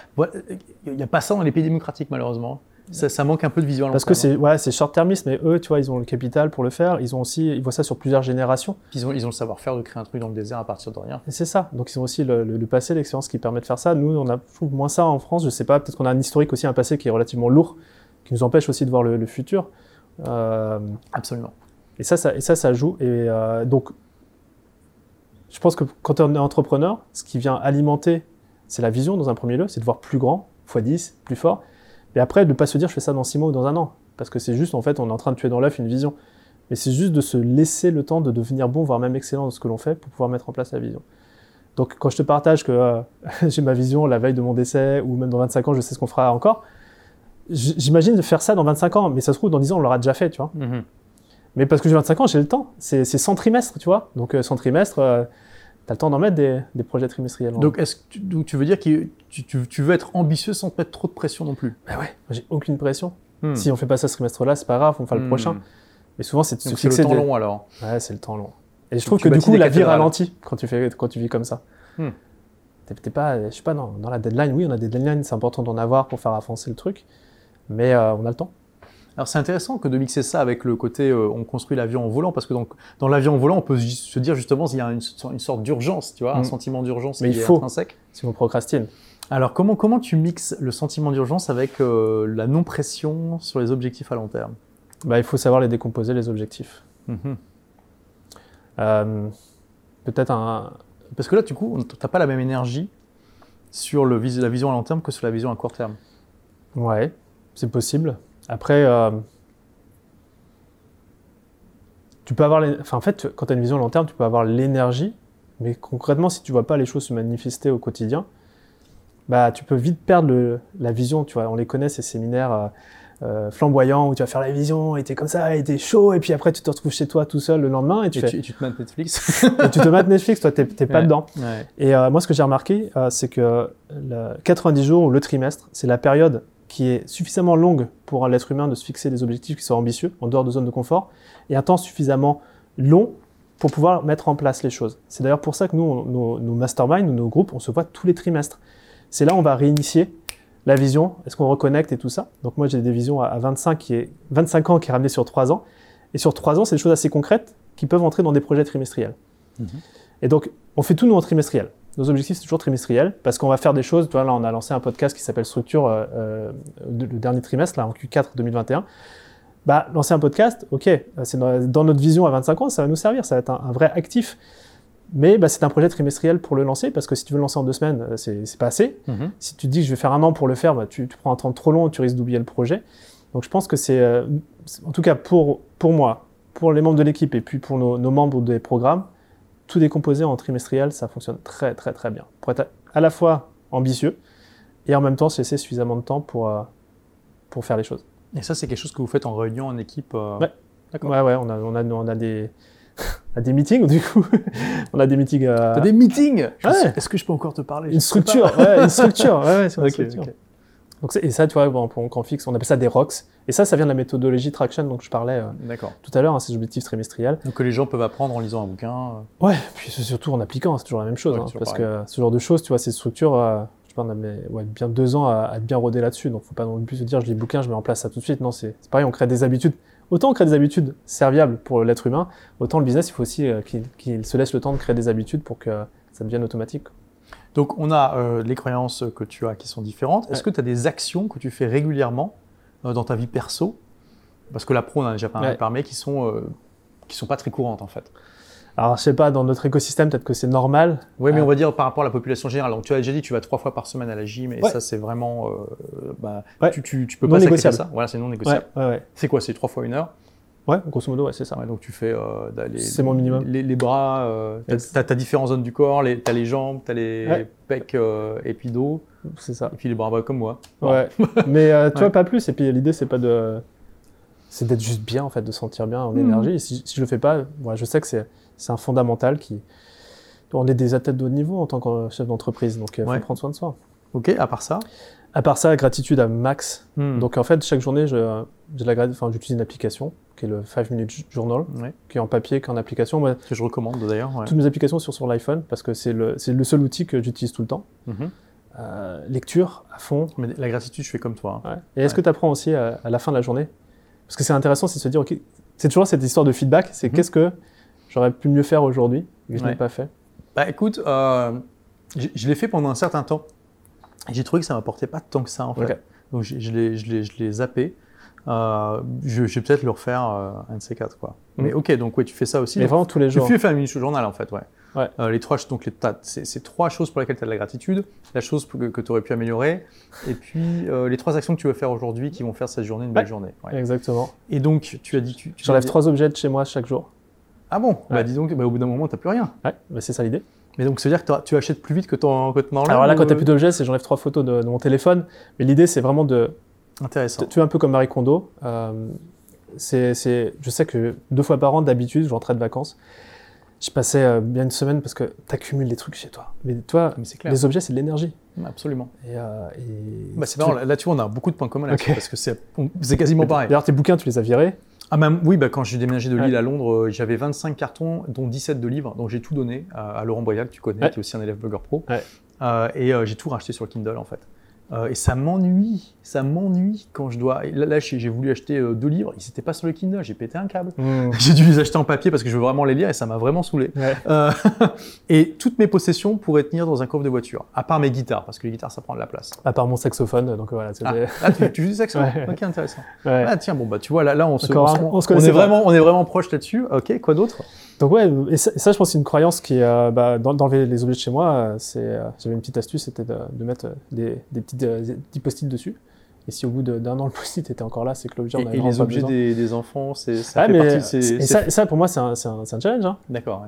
Il n'y a pas ça dans les pays démocratiques, malheureusement. Ça, manque un peu de vision. Parce que c'est ouais, short-termiste, mais eux, tu vois, ils ont le capital pour le faire. Ils ont aussi, ils voient ça sur plusieurs générations. Ils ont, ils ont le savoir-faire de créer un truc dans le désert à partir de rien. C'est ça. Donc ils ont aussi le, passé, l'expérience qui permet de faire ça. Nous, on a moins ça en France. Je sais pas. Peut-être qu'on a un historique aussi, un passé qui est relativement lourd, qui nous empêche aussi de voir le, futur. Euh, Absolument. Et ça, ça, et ça, ça joue. Et euh, donc je pense que quand on est entrepreneur, ce qui vient alimenter, c'est la vision dans un premier lieu, c'est de voir plus grand, x 10, plus fort. Et après, de ne pas se dire je fais ça dans 6 mois ou dans un an. Parce que c'est juste, en fait, on est en train de tuer dans l'œuf une vision. Mais c'est juste de se laisser le temps de devenir bon, voire même excellent dans ce que l'on fait pour pouvoir mettre en place la vision. Donc quand je te partage que euh, [laughs] j'ai ma vision la veille de mon décès ou même dans 25 ans, je sais ce qu'on fera encore, j'imagine de faire ça dans 25 ans, mais ça se trouve dans 10 ans on l'aura déjà fait, tu vois. Mm-hmm. Mais parce que j'ai 25 ans, j'ai le temps. C'est 100 trimestres, tu vois. Donc 100 trimestres, euh, tu as le temps d'en mettre des, projets trimestriels. Donc est-ce que tu, tu, veux dire que tu, veux être ambitieux sans te mettre trop de pression non plus? Bah ouais, j'ai aucune pression. Hmm. Si on fait pas ça ce trimestre-là, c'est pas grave, on fera le hmm. prochain. Mais souvent c'est c'est le temps long alors. Ouais, c'est le temps long. Et je trouve que du coup, la vie ralentit quand tu, fais, quand tu vis comme ça. Hmm. T'es pas, je sais pas, dans, dans la deadline, oui, on a des deadlines, c'est important d'en avoir pour faire avancer le truc, mais euh, on a le temps. Alors c'est intéressant que de mixer ça avec le côté euh, on construit l'avion en volant, parce que donc, dans l'avion en volant, on peut se dire justement qu'il y a une, une sorte d'urgence, tu vois, un hmm. sentiment d'urgence qui il est faut, intrinsèque. Si on procrastine. Alors comment, comment tu mixes le sentiment d'urgence avec euh, la non-pression sur les objectifs à long terme? Bah, Il faut savoir les décomposer, les objectifs. Mhm peut-être un. Parce que là, du coup, tu n'as pas la même énergie sur le, la vision à long terme que sur la vision à court terme. Ouais, c'est possible. Après, euh, tu peux avoir. Les... Enfin, en fait, quand tu as une vision long terme, tu peux avoir l'énergie, mais concrètement, si tu vois pas les choses se manifester au quotidien, bah, tu peux vite perdre la vision. Tu vois, on les connaît, ces séminaires. Euh, euh, flamboyant où tu vas faire la vision et t'es comme ça et t'es chaud et puis après tu te retrouves chez toi tout seul le lendemain et tu, fais... tu, te mates Netflix [laughs] et tu te mates Netflix toi t'es pas dedans et euh, moi ce que j'ai remarqué euh, c'est que le 90 jours ou le trimestre c'est la période qui est suffisamment longue pour l'être humain de se fixer des objectifs qui sont ambitieux en dehors de zone de confort et un temps suffisamment long pour pouvoir mettre en place les choses. C'est d'ailleurs pour ça que nous, nos, nos masterminds nos groupes, on se voit tous les trimestres. C'est là où on va réinitier la vision, est-ce qu'on reconnecte et tout ça. Donc moi j'ai des visions à 25, qui est, 25 ans qui est ramené sur 3 ans. Et sur 3 ans, c'est des choses assez concrètes qui peuvent entrer dans des projets trimestriels. Mhm. Et donc on fait tout nous en trimestriel. Nos objectifs c'est toujours trimestriel parce qu'on va faire des choses. Tu vois, là on a lancé un podcast qui s'appelle Structure euh, euh le dernier trimestre, là en Q4 2021. Bah, lancer un podcast, ok, c'est dans, notre vision à 25 ans, ça va nous servir, ça va être un vrai actif. Mais bah, c'est un projet trimestriel pour le lancer, parce que si tu veux le lancer en deux semaines, euh, c'est pas assez. Mhm. Si tu te dis que je vais faire un an pour le faire, bah, tu, prends un temps trop long, tu risques d'oublier le projet. Donc je pense que c'est, euh, en tout cas pour, pour moi, pour les membres de l'équipe et puis pour nos, membres des programmes, tout décomposé en trimestriel, ça fonctionne très très très bien. Pour être à la fois ambitieux et en même temps se laisser suffisamment de temps pour, euh, pour faire les choses. Et ça, c'est quelque chose que vous faites en réunion, en équipe Ouais, ouais, ouais on, a, on, a, on a des [laughs] à des meetings, du coup. [laughs] on a des meetings. À... des meetings? Est-ce que je peux encore te parler? Une structure, ouais, une structure. Ouais, c'est une [laughs] structure. Donc, et ça, tu vois, bon, pour on fixe, on appelle ça des rocks. Et ça, ça vient de la méthodologie Traction dont je parlais euh, tout à l'heure, hein, ces objectifs trimestriels. Donc que les gens peuvent apprendre en lisant un bouquin. Euh. Ouais, puis surtout en appliquant, c'est toujours la même chose. hein, parce que ce genre de choses, tu vois, ces structures, euh, je pense, on a ouais, bien deux ans à, être bien rodé là-dessus. Donc faut pas non plus se dire, je lis le bouquin, je mets en place ça tout de suite. Non, c'est pareil, on crée des habitudes. Autant on crée des habitudes serviables pour l'être humain, autant le business, il faut aussi qu'il se laisse le temps de créer des habitudes pour que ça devienne automatique. Donc on a euh, les croyances que tu as qui sont différentes. Est-ce que tu as des actions que tu fais régulièrement euh, dans ta vie perso? Parce que la pro, on en a déjà parlé, qui sont qui sont pas très courantes en fait. Alors, je sais pas, dans notre écosystème, peut-être que c'est normal. Oui, mais on va dire par rapport à la population générale. Donc, tu as déjà dit, tu vas trois fois par semaine à la gym, et ça, c'est vraiment. Euh, bah, tu, tu, tu, peux pas négociable ça. Voilà, c'est non négociable. c'est quoi? C'est trois fois une heure? Ouais, grosso modo, ouais, c'est ça. donc, tu fais. Euh, c'est mon minimum. Les, les bras, euh, tu as, différentes zones du corps, tu as les jambes, tu as les pecs euh, et puis dos. C'est ça. Et puis les bras bah, comme moi. Ouais. [laughs] mais euh, tu vois, pas plus. Et puis, l'idée, c'est pas de. C'est d'être juste bien, en fait, de sentir bien en mmh. énergie. si, si, je le fais pas, ouais, je sais que c'est c'est un fondamental qui. On est des athlètes de haut niveau en tant que chef d'entreprise, donc il euh, faut prendre soin de soi. Ok, à part ça? À part ça, gratitude à max. Hmm. Donc en fait, chaque journée, je, j'utilise une application qui est le 5 Minute Journal, qui est en papier, qui est en application. que je recommande d'ailleurs. Toutes mes applications sont sur l'iPhone parce que c'est le, le, seul outil que j'utilise tout le temps. Mhm. Euh, lecture à fond. Mais la gratitude, je fais comme toi. Hein. Et est-ce que tu apprends aussi à, la fin de la journée? Parce que c'est intéressant, c'est de se dire, ok, c'est toujours cette histoire de feedback, c'est mhm. qu'est-ce que j'aurais pu mieux faire aujourd'hui, que je n'ai pas fait? Bah écoute, euh, je, l'ai fait pendant un certain temps. J'ai trouvé que ça m'apportait pas tant que ça en fait. Donc je, je l'ai zappé. Euh, je, vais peut-être le refaire euh, un de ces quatre quoi. Mm. Mais ok, donc oui, tu fais ça aussi. Mais vraiment tous les jours. Tu fais un mini journal en fait, ouais. ouais. les trois, donc les, c'est trois choses pour lesquelles tu as de la gratitude, la chose que, que tu aurais pu améliorer, et puis les trois actions que tu veux faire aujourd'hui qui vont faire cette journée une belle journée. Exactement. Et donc tu as dit, j'enlève trois objets de chez moi chaque jour. Ah bon? Bah dis donc, bah, au bout d'un moment, t'as plus rien. Ouais, bah, c'est ça l'idée. Mais donc, ça veut dire que tu achètes plus vite que ton, que ton Alors là, quand tu n'as plus d'objets, c'est j'enlève trois photos de, mon téléphone. Mais l'idée, c'est vraiment de. Intéressant. Tu es un peu comme Marie Kondo. Euh, c'est, je sais que deux fois par an, d'habitude, je rentrais de vacances. Je passais euh, bien une semaine parce que tu accumules des trucs chez toi. Mais toi, mais les objets, c'est de l'énergie. Absolument. Et, euh, bah, c'est marrant, là, tu vois, on a beaucoup de points communs là parce que c'est, quasiment pareil. D'ailleurs, tes bouquins, tu les as virés ah bah, oui, bah, quand j'ai déménagé de Lille à Londres, j'avais 25 cartons, dont 17 de livres. Donc j'ai tout donné à, Laurent Boyal, que tu connais, qui est aussi un élève blogueur pro. Euh, et euh, j'ai tout racheté sur le Kindle en fait. Euh, et ça m'ennuie, ça m'ennuie quand je dois. Là, là j'ai voulu acheter euh, deux livres, ils n'étaient pas sur le Kindle, j'ai pété un câble. Hmm. [laughs] j'ai dû les acheter en papier parce que je veux vraiment les lire et ça m'a vraiment saoulé. Euh, [laughs] et toutes mes possessions pourraient tenir dans un coffre de voiture, à part mes guitares, parce que les guitares ça prend de la place. À part mon saxophone, donc voilà. Ah, ah, tu, tu, joues du saxophone [laughs] Ok, intéressant. Ah tiens, bon bah tu vois, là, là on, se, on, on, est vraiment, on est vraiment proche là-dessus. Ok, quoi d'autre? Donc ouais, et ça, je pense c'est une croyance qui est euh, bah, d'enlever les objets de chez moi. Euh, c'est, euh, j'avais une petite astuce, c'était de, mettre des, des, petites, des petits post-it dessus. Et si au bout d'un an le post-it était encore là, c'est que l'objet en avait Et, et les objets des, des, enfants, c'est ça fait partie de ces, Et ça, ça, pour moi c'est un, un, un, challenge. Hein. D'accord.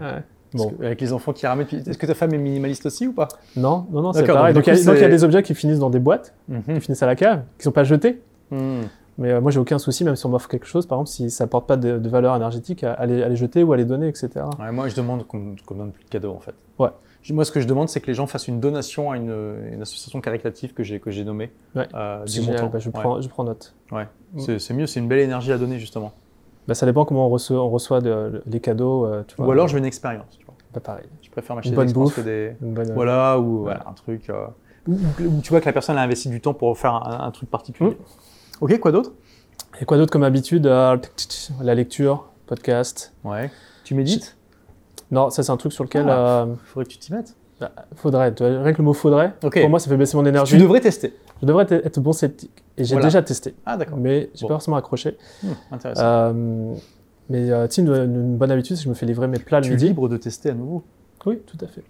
Bon. Avec les enfants qui ramènent. Est-ce que ta femme est minimaliste aussi ou pas? Non, non, non, c'est pareil. Donc, il y, a des objets qui finissent dans des boîtes, mhm. qui finissent à la cave, qui sont pas jetés. Mhm. Mais euh, moi, j'ai aucun souci, même si on m'offre quelque chose, par exemple, si ça apporte pas de, valeur énergétique, à, les, jeter ou à les donner, etc. moi, je demande qu'on qu donne plus de cadeaux, en fait. Ouais. Moi, ce que je demande, c'est que les gens fassent une donation à une, association caritative que j'ai nommée. Ouais. Euh, bah, je, prends, je prends note. Ouais. Mm. C'est mieux, c'est une belle énergie à donner, justement. Bah, ça dépend comment on reçoit, on reçoit les cadeaux. Euh, ou alors, je veux une expérience. Tu vois. Pas pareil. Je préfère m'acheter des bouffe, que des. Bonne, voilà, ou voilà, un truc. Euh, où, tu vois que la personne a investi du temps pour faire un, truc particulier. Mm. Ok, quoi d'autre? Et quoi d'autre comme habitude euh, La lecture, podcast? Ouais. Tu médites? Non, ça c'est un truc sur lequel. Ah, euh, faudrait que tu t'y mettes. Bah, faudrait. Rien que le mot faudrait, pour moi ça fait baisser mon énergie. Tu devrais tester. Je devrais être bon sceptique. Et j'ai déjà testé. Ah d'accord. Mais j'ai pas forcément accroché. Hmm, intéressant. Euh, mais euh, une, une, bonne habitude, c'est que je me fais livrer mes plats le midi. Tu es libre de tester à nouveau Oui, tout à fait.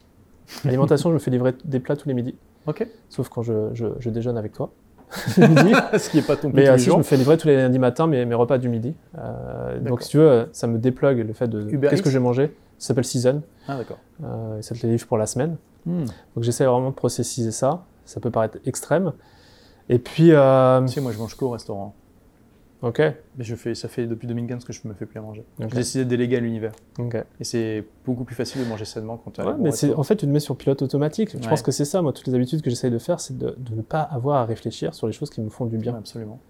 Alimentation, je me fais livrer des plats tous les midis. Ok. Sauf quand je, je, je déjeune avec toi. [laughs] Ce qui n'est pas ton Mais euh, si je me fais livrer tous les lundis matins mes, mes repas du midi. Euh, donc si tu veux, ça me déplugue le fait de qu'est-ce que j'ai mangé. Ça s'appelle Season. Ah d'accord. Euh, ça te les livre pour la semaine. Hmm. Donc j'essaie vraiment de processiser ça. Ça peut paraître extrême. Et puis. Tu sais, moi je mange qu'au restaurant. Ok. Mais je fais, ça fait depuis 2015 que je me fais plus à manger. J'ai décidé de déléguer à l'univers. Et c'est beaucoup plus facile de manger sainement quand tu ouais, mais c'est, en fait, tu te mets sur pilote automatique. Je pense que c'est ça, moi, toutes les habitudes que j'essaye de faire, c'est de, de, ne pas avoir à réfléchir sur les choses qui me font du bien. absolument.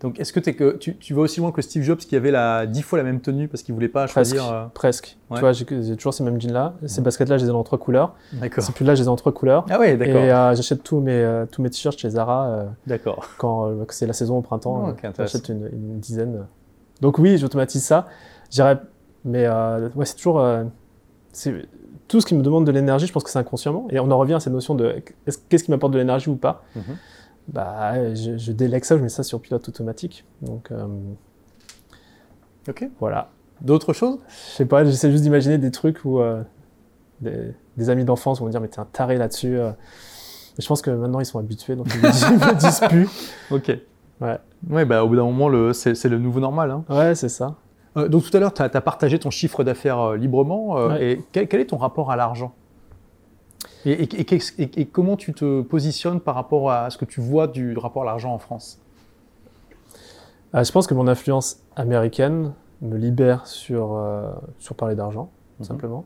Donc, est-ce que, es que tu, tu, vas aussi loin que Steve Jobs qui avait la dix fois la même tenue parce qu'il voulait pas choisir euh, Presque. Tu vois, j'ai, toujours ces mêmes jeans-là. Ces baskets-là, je les ai en trois couleurs. D'accord. Ces pulls-là, je les ai en trois couleurs. Ah ouais, d'accord. Et euh, j'achète tous mes, euh, tous mes t-shirts chez Zara. d'accord. Quand c'est la saison au printemps, oh, j'achète une, une, dizaine. Donc oui, j'automatise ça. J'irais, mais ouais, c'est toujours. tout ce qui me demande de l'énergie, je pense que c'est inconsciemment. Et on en revient à cette notion de qu'est-ce qui m'apporte de l'énergie ou pas. Mhm bah, je, je, délègue ça, je mets ça sur pilote automatique. Donc, euh, ok. Voilà. D'autres choses? Je sais pas, j'essaie juste d'imaginer des trucs où euh, des, amis d'enfance vont me dire Mais t'es un taré là-dessus. Euh. je pense que maintenant ils sont habitués, donc [laughs] ils me disent, plus. Ok. Ouais. Ouais, bah, au bout d'un moment, c'est le nouveau normal. Hein. Ouais, c'est ça. donc tout à l'heure, tu as, partagé ton chiffre d'affaires librement. Et quel, quel, est ton rapport à l'argent? Et, comment tu te positionnes par rapport à ce que tu vois du rapport à l'argent en France? Ah, Je pense que mon influence américaine me libère sur, euh, sur parler d'argent, tout mhm. simplement.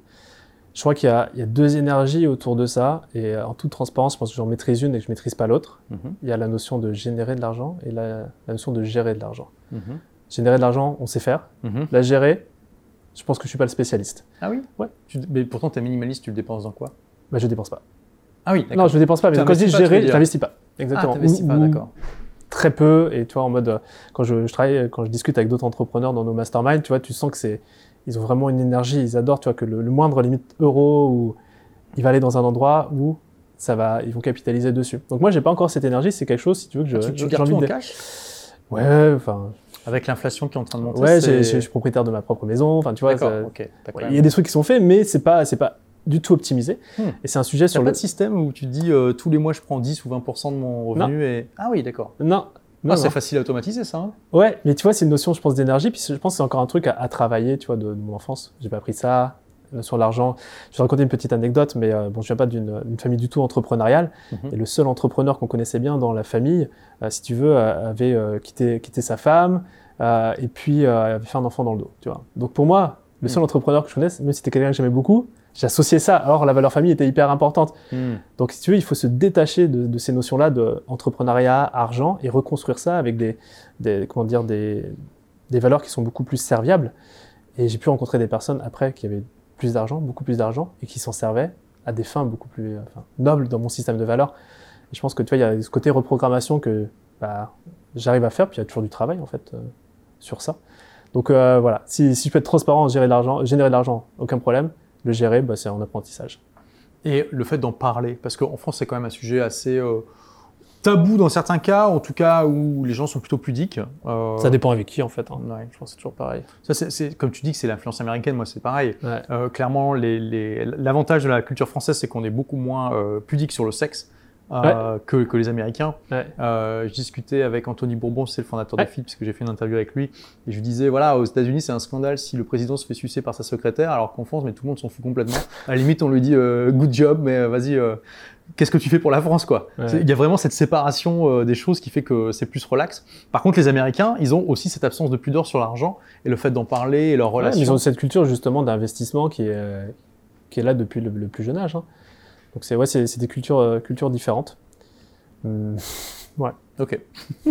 Je crois qu'il y, y, a deux énergies autour de ça, et euh, en toute transparence, je pense que j'en maîtrise une et que je ne maîtrise pas l'autre. Mhm. Il y a la notion de générer de l'argent et la, notion de gérer de l'argent. Mhm. Générer de l'argent, on sait faire. La gérer, je pense que je ne suis pas le spécialiste. Ah oui? Ouais. mais pourtant, tu es minimaliste, tu le dépenses dans quoi? Bah, je dépense pas. Ah oui, Non, je dépense pas, mais quand je dis gérer, je n'investis pas. Exactement. Ah, pas, d'accord. Très peu, et tu vois, en mode, euh, quand je, je travaille, quand je discute avec d'autres entrepreneurs dans nos masterminds, tu vois, tu sens que c'est, ils ont vraiment une énergie, ils adorent, tu vois, que le, moindre limite euro, ou il va aller dans un endroit où ça va, ils vont capitaliser dessus. Donc moi, j'ai pas encore cette énergie, c'est quelque chose, si tu veux, que je, ah, tu, tu gardes tout en cash? Ouais, enfin. Avec l'inflation qui est en train de monter. Ouais, je suis propriétaire de ma propre maison. Enfin, tu vois, il y a des trucs qui sont faits, mais c'est pas, c'est pas du tout optimisé. Hmm. Et c'est un sujet sur le. pas de système où tu dis euh, tous les mois je prends 10 ou 20% de mon revenu et. Ah oui, d'accord. Non. Ah, c'est facile à automatiser ça. Hein. ouais, mais tu vois, c'est une notion, je pense, d'énergie. Puis je pense que c'est encore un truc à, travailler, tu vois, de, mon enfance. J'ai pas appris ça. sur l'argent. Je vais raconter une petite anecdote, mais bon, je viens pas d'une famille du tout entrepreneuriale. Mhm. Et le seul entrepreneur qu'on connaissait bien dans la famille, si tu veux, avait quitté, quitté sa femme et puis avait fait un enfant dans le dos. Tu vois. Donc pour moi, le seul mhm. entrepreneur que je connaisse, même si c'était quelqu'un que j'aimais beaucoup, j'associais ça. Alors la valeur famille était hyper importante. Hmm. Donc si tu veux, il faut se détacher de, ces notions-là de entrepreneuriat, argent et reconstruire ça avec des, comment dire, des, des, valeurs qui sont beaucoup plus serviables. Et j'ai pu rencontrer des personnes après qui avaient plus d'argent, beaucoup plus d'argent et qui s'en servaient à des fins beaucoup plus nobles dans mon système de valeurs. Et je pense que tu vois, il y a ce côté reprogrammation que bah, j'arrive à faire, puis il y a toujours du travail en fait euh, sur ça. Donc euh, voilà, si, si, je peux être transparent, gérer de l'argent, générer de l'argent, aucun problème le gérer, bah, c'est en apprentissage. Et le fait d'en parler, parce qu'en France, c'est quand même un sujet assez euh, tabou dans certains cas, en tout cas où les gens sont plutôt pudiques. Euh, ça dépend avec qui, en fait. Hein. Je pense que c'est toujours pareil. Ça, c'est, comme tu dis que c'est l'influence américaine, moi, c'est pareil. Euh, clairement, l'avantage de la culture française, c'est qu'on est beaucoup moins pudique sur le sexe. Euh, que, que, les Américains. Euh, je discutais avec Anthony Bourbon, c'est le fondateur de FIT, puisque j'ai fait une interview avec lui, et je lui disais, voilà, aux États-Unis, c'est un scandale si le président se fait sucer par sa secrétaire, alors qu'en France, mais tout le monde s'en fout complètement. À la limite, on lui dit, euh, good job, mais vas-y, qu'est-ce que tu fais pour la France, quoi? Il y a vraiment cette séparation des choses qui fait que c'est plus relax. Par contre, les Américains, ils ont aussi cette absence de pudeur sur l'argent et le fait d'en parler et leur relation. ils ont cette culture justement d'investissement qui est, qui est là depuis le, plus jeune âge. Hein. Donc c'est ouais, c'est des cultures, euh, cultures différentes. Hum, [laughs] ouais. Ok. [laughs]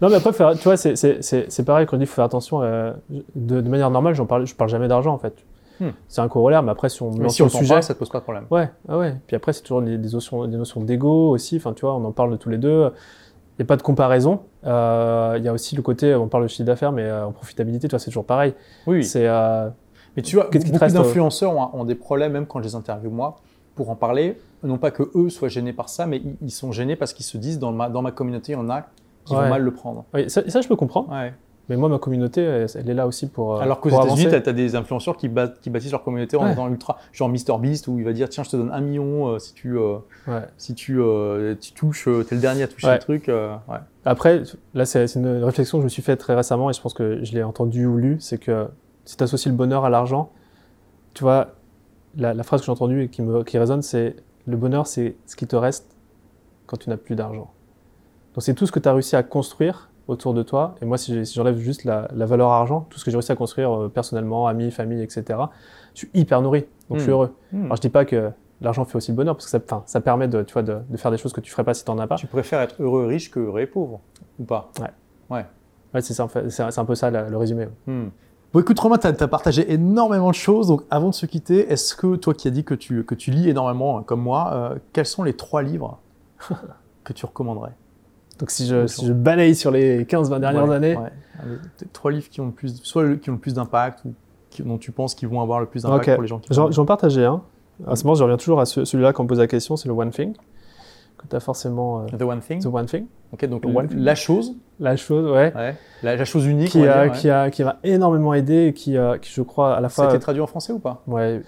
non mais après, tu vois, c'est pareil quand on dit faut faire attention. Euh, de, manière normale, j'en parle, je parle jamais d'argent en fait. Hmm. C'est un corollaire, mais après si on mais si on sujet, ça te pose pas de problème. Ouais, ah ouais. Puis après c'est toujours des, notions, des notions d'ego aussi. Enfin tu vois, on en parle de tous les deux. Il n'y a pas de comparaison. Euh, il y a aussi le côté, on parle de chiffre d'affaires, mais en profitabilité, tu vois, c'est toujours pareil. Oui. C'est. mais tu vois, beaucoup d'influenceurs ont, ont, des problèmes même quand je les interviewe moi pour en parler, non pas que eux soient gênés par ça, mais ils sont gênés parce qu'ils se disent dans ma, dans ma communauté, il y en a qui vont mal le prendre. Oui, ça, ça je peux comprendre. Mais moi, ma communauté, elle, est là aussi pour. Euh, Alors qu'aux États-Unis, tu as, des influenceurs qui, qui bâtissent leur communauté en étant ultra. Genre MrBeast, où il va dire Tiens, je te donne un million euh, si tu, euh, si tu, tu touches, tu es le dernier à toucher le truc. Après, là, c'est une réflexion que je me suis faite très récemment et je pense que je l'ai entendu ou lu c'est que si tu associes le bonheur à l'argent, tu vois, la, phrase que j'ai entendue et qui, me, qui résonne, c'est le bonheur, c'est ce qui te reste quand tu n'as plus d'argent. Donc c'est tout ce que tu as réussi à construire autour de toi. Et moi, si j'enlève juste la, valeur argent, tout ce que j'ai réussi à construire euh, personnellement, amis, famille, etc., je suis hyper nourri. Donc je suis hmm. heureux. Hmm. Alors je dis pas que l'argent fait aussi le bonheur, parce que ça, ça permet de, tu vois, de, faire des choses que tu ferais pas si tu n'en as pas. Tu préfères être heureux riche que heureux et pauvre, ou pas? Ouais. Ouais. Ouais, c'est c'est un peu ça le résumé. Hmm. Bon, écoute, Romain, tu as, partagé énormément de choses. Donc, avant de se quitter, est-ce que toi qui as dit que tu, que tu lis énormément, hein, comme moi, euh, quels sont les trois livres [laughs] que tu recommanderais? Donc, si je, si je, balaye sur les 15-20 dernières années. Ouais. Trois livres qui ont le plus, soit qui ont le plus d'impact ou dont tu penses qu'ils vont avoir le plus d'impact pour les gens qui J'en partageais un. À ce moment, je reviens toujours à celui-là quand on me pose la question c'est le One Thing que tu as forcément. Euh, the One Thing. The One Thing. Ok, donc la chose. La chose, ouais. La, chose unique. Qui, a, qui, a, qui m'a énormément aidé et qui, qui, je crois, à la fois. Ça a été traduit en français ou pas? Ouais.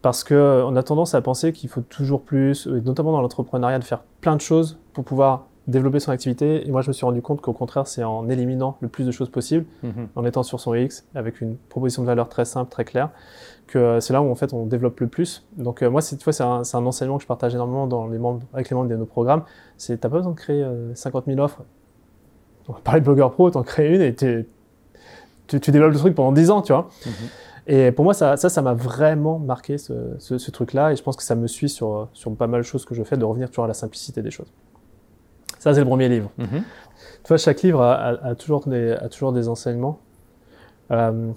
Parce qu'on a tendance à penser qu'il faut toujours plus, notamment dans l'entrepreneuriat, de faire plein de choses pour pouvoir développer son activité. Et moi, je me suis rendu compte qu'au contraire, c'est en éliminant le plus de choses possible, mhm. en étant sur son X, avec une proposition de valeur très simple, très claire, que euh, c'est là où en fait on développe le plus. Donc euh, moi, cette fois, c'est un, un, enseignement que je partage énormément dans les membres, avec les membres de nos programmes. C'est t'as pas besoin de créer 50 euh, 000 offres. On va parler de blogueur pro, t'en crées une et tu, tu, développes le truc pendant 10 ans, tu vois. Mhm. Et pour moi, ça, ça, m'a vraiment marqué ce, ce, truc-là, et je pense que ça me suit sur, sur pas mal de choses que je fais, de revenir toujours à la simplicité des choses. Ça, c'est le premier livre. Mhm. Tu vois, chaque livre a, toujours, des, a toujours des enseignements. un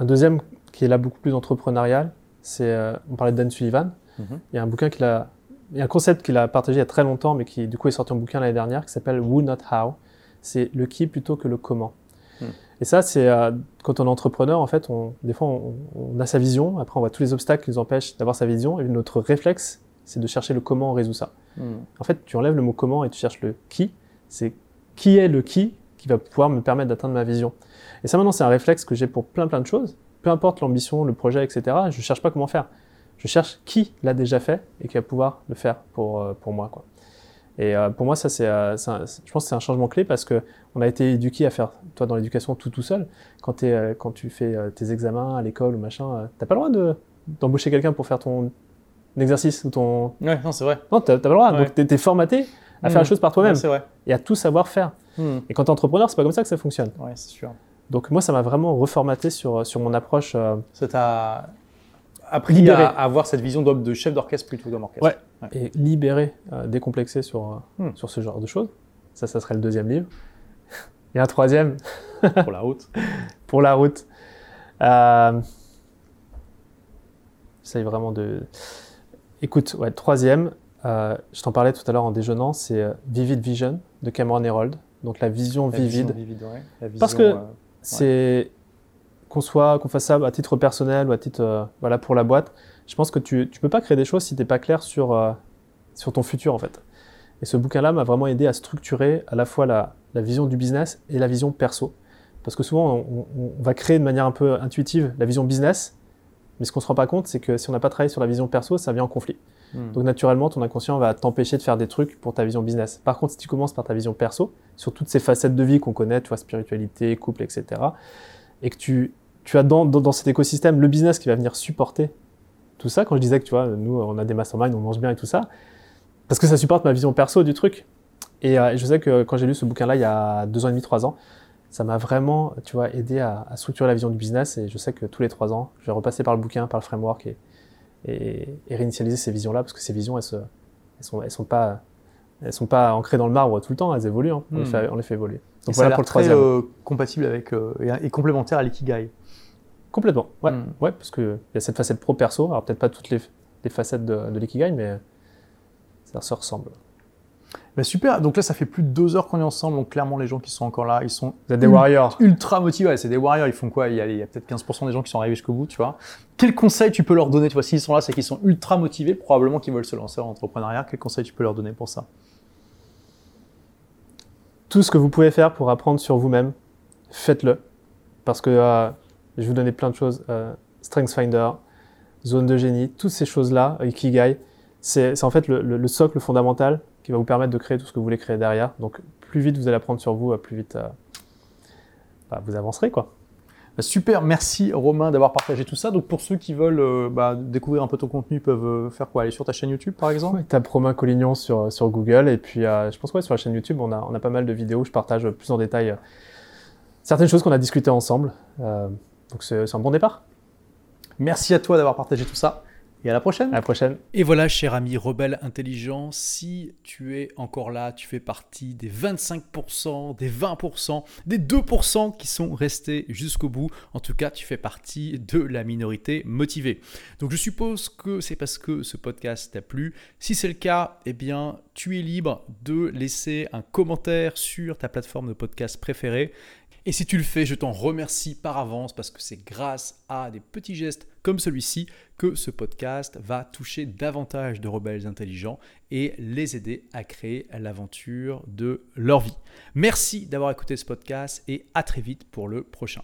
deuxième qui est là beaucoup plus entrepreneurial. C'est, euh, on parlait de Dan Sullivan. Mhm. Il y a un bouquin qu'il a, il y a un concept qu'il a partagé il y a très longtemps, mais qui du coup est sorti en bouquin l'année dernière, qui s'appelle Who Not How. C'est le qui plutôt que le comment. Mhm. Et ça, c'est euh, quand on est entrepreneur, en fait, on, des fois, on, a sa vision. Après, on voit tous les obstacles qui nous empêchent d'avoir sa vision. Et notre réflexe, c'est de chercher le comment on résout ça. Mhm. En fait, tu enlèves le mot comment et tu cherches le qui. C'est qui est le qui qui va pouvoir me permettre d'atteindre ma vision. Et ça, maintenant, c'est un réflexe que j'ai pour plein plein de choses peu importe l'ambition, le projet, etc., je ne cherche pas comment faire. Je cherche qui l'a déjà fait et qui va pouvoir le faire pour, euh, pour moi. Quoi. Et euh, pour moi, ça, c'est, euh, je pense que c'est un changement clé parce que on a été éduqué à faire, toi, dans l'éducation, tout tout seul. Quand, es, quand tu fais tes examens à l'école ou machin, t'as pas le droit de, d'embaucher quelqu'un pour faire ton exercice ou ton. Ouais, non, c'est vrai. Non, tu n'as pas le droit. Donc, tu es, formaté à faire la chose par toi-même. c'est vrai. Et à tout savoir faire. Hmm. Et quand tu es entrepreneur, c'est pas comme ça que ça fonctionne. Ouais, c'est sûr. Donc, moi, ça m'a vraiment reformaté sur, sur mon approche. Euh, ça t'a appris à, avoir cette vision de chef d'orchestre plutôt qu'homme orchestre. Ouais. Et libéré, euh, décomplexé sur, euh, hmm. sur ce genre de choses. Ça, ça serait le deuxième livre. [laughs] Et un troisième. [laughs] pour la route. pour la route. Euh, J'essaye vraiment de. Écoute, ouais, troisième, euh, je t'en parlais tout à l'heure en déjeunant, c'est euh, Vivid Vision de Cameron Herold. Donc la vision vivide. Parce que c'est qu'on soit, qu'on fasse ça à titre personnel ou à titre, voilà, pour la boîte. Je pense que tu, tu peux pas créer des choses si t'es pas clair sur, sur ton futur en fait. Et ce bouquin-là m'a vraiment aidé à structurer à la fois la, la, vision du business et la vision perso. Parce que souvent, on, on, va créer de manière un peu intuitive la vision business, mais ce qu'on se rend pas compte, c'est que si on n'a pas travaillé sur la vision perso, ça vient en conflit. Hmm. Donc naturellement, ton inconscient va t'empêcher de faire des trucs pour ta vision business. Par contre, si tu commences par ta vision perso, sur toutes ces facettes de vie qu'on connaît, tu vois, spiritualité, couple, etc., et que tu, tu as dans, dans, cet écosystème le business qui va venir supporter tout ça, quand je disais que tu vois, nous, on a des masterminds, on mange bien et tout ça, parce que ça supporte ma vision perso du truc. Et euh, je sais que quand j'ai lu ce bouquin-là il y a deux ans et demi, trois ans, ça m'a vraiment, tu vois, aidé à, structurer la vision du business. Et je sais que tous les trois ans, je vais repasser par le bouquin, par le framework et, et, réinitialiser ces visions-là, parce que ces visions, elles, se, elles sont, elles sont pas, elles sont pas ancrées dans le marbre tout le temps, elles évoluent. Hein. On, les hmm. fait, on, les fait, évoluer. Donc voilà pour le troisième. Euh, compatible avec euh, et, complémentaire à l'ikigai. Complètement, ouais, hmm. ouais, parce que il y a cette facette pro perso. Alors peut-être pas toutes les, les facettes de, de l'ikigai, mais ça se ressemble. Bah, super, donc là ça fait plus de deux heures qu'on est ensemble, donc clairement les gens qui sont encore là, ils sont des warriors. ultra motivés, c'est des warriors, ils font quoi? Il y a, peut-être 15% des gens qui sont arrivés jusqu'au bout, tu vois. Quel conseil tu peux leur donner, tu vois, s'ils sont là, c'est qu'ils sont ultra motivés, probablement qu'ils veulent se lancer en entrepreneuriat, quel conseil tu peux leur donner pour ça? Tout ce que vous pouvez faire pour apprendre sur vous-même, faites-le. Parce que euh, je vais vous donner plein de choses, euh, StrengthsFinder, zone de génie, toutes ces choses-là, Ikigai, c'est en fait le socle fondamental qui va vous permettre de créer tout ce que vous voulez créer derrière. Donc plus vite vous allez apprendre sur vous, plus vite euh, bah, vous avancerez quoi. Bah, super, merci Romain d'avoir partagé tout ça. Donc pour ceux qui veulent euh, bah, découvrir un peu ton contenu, ils peuvent euh, faire quoi? Aller sur ta chaîne YouTube par exemple? Ouais, Tape Romain Collignon sur, sur Google et puis je pense que sur la chaîne YouTube on a, on a pas mal de vidéos, je partage plus en détail certaines choses qu'on a discutées ensemble. Donc c'est un bon départ. Merci à toi d'avoir partagé tout ça. Et à la prochaine. À la prochaine. Et voilà, cher ami rebelle intelligent, si tu es encore là, tu fais partie des 25%, des 20%, des 2% qui sont restés jusqu'au bout. En tout cas, tu fais partie de la minorité motivée. Donc je suppose que c'est parce que ce podcast t'a plu. Si c'est le cas, eh bien, tu es libre de laisser un commentaire sur ta plateforme de podcast préférée. Et si tu le fais, je t'en remercie par avance parce que c'est grâce à des petits gestes comme celui-ci que ce podcast va toucher davantage de rebelles intelligents et les aider à créer l'aventure de leur vie. Merci d'avoir écouté ce podcast et à très vite pour le prochain.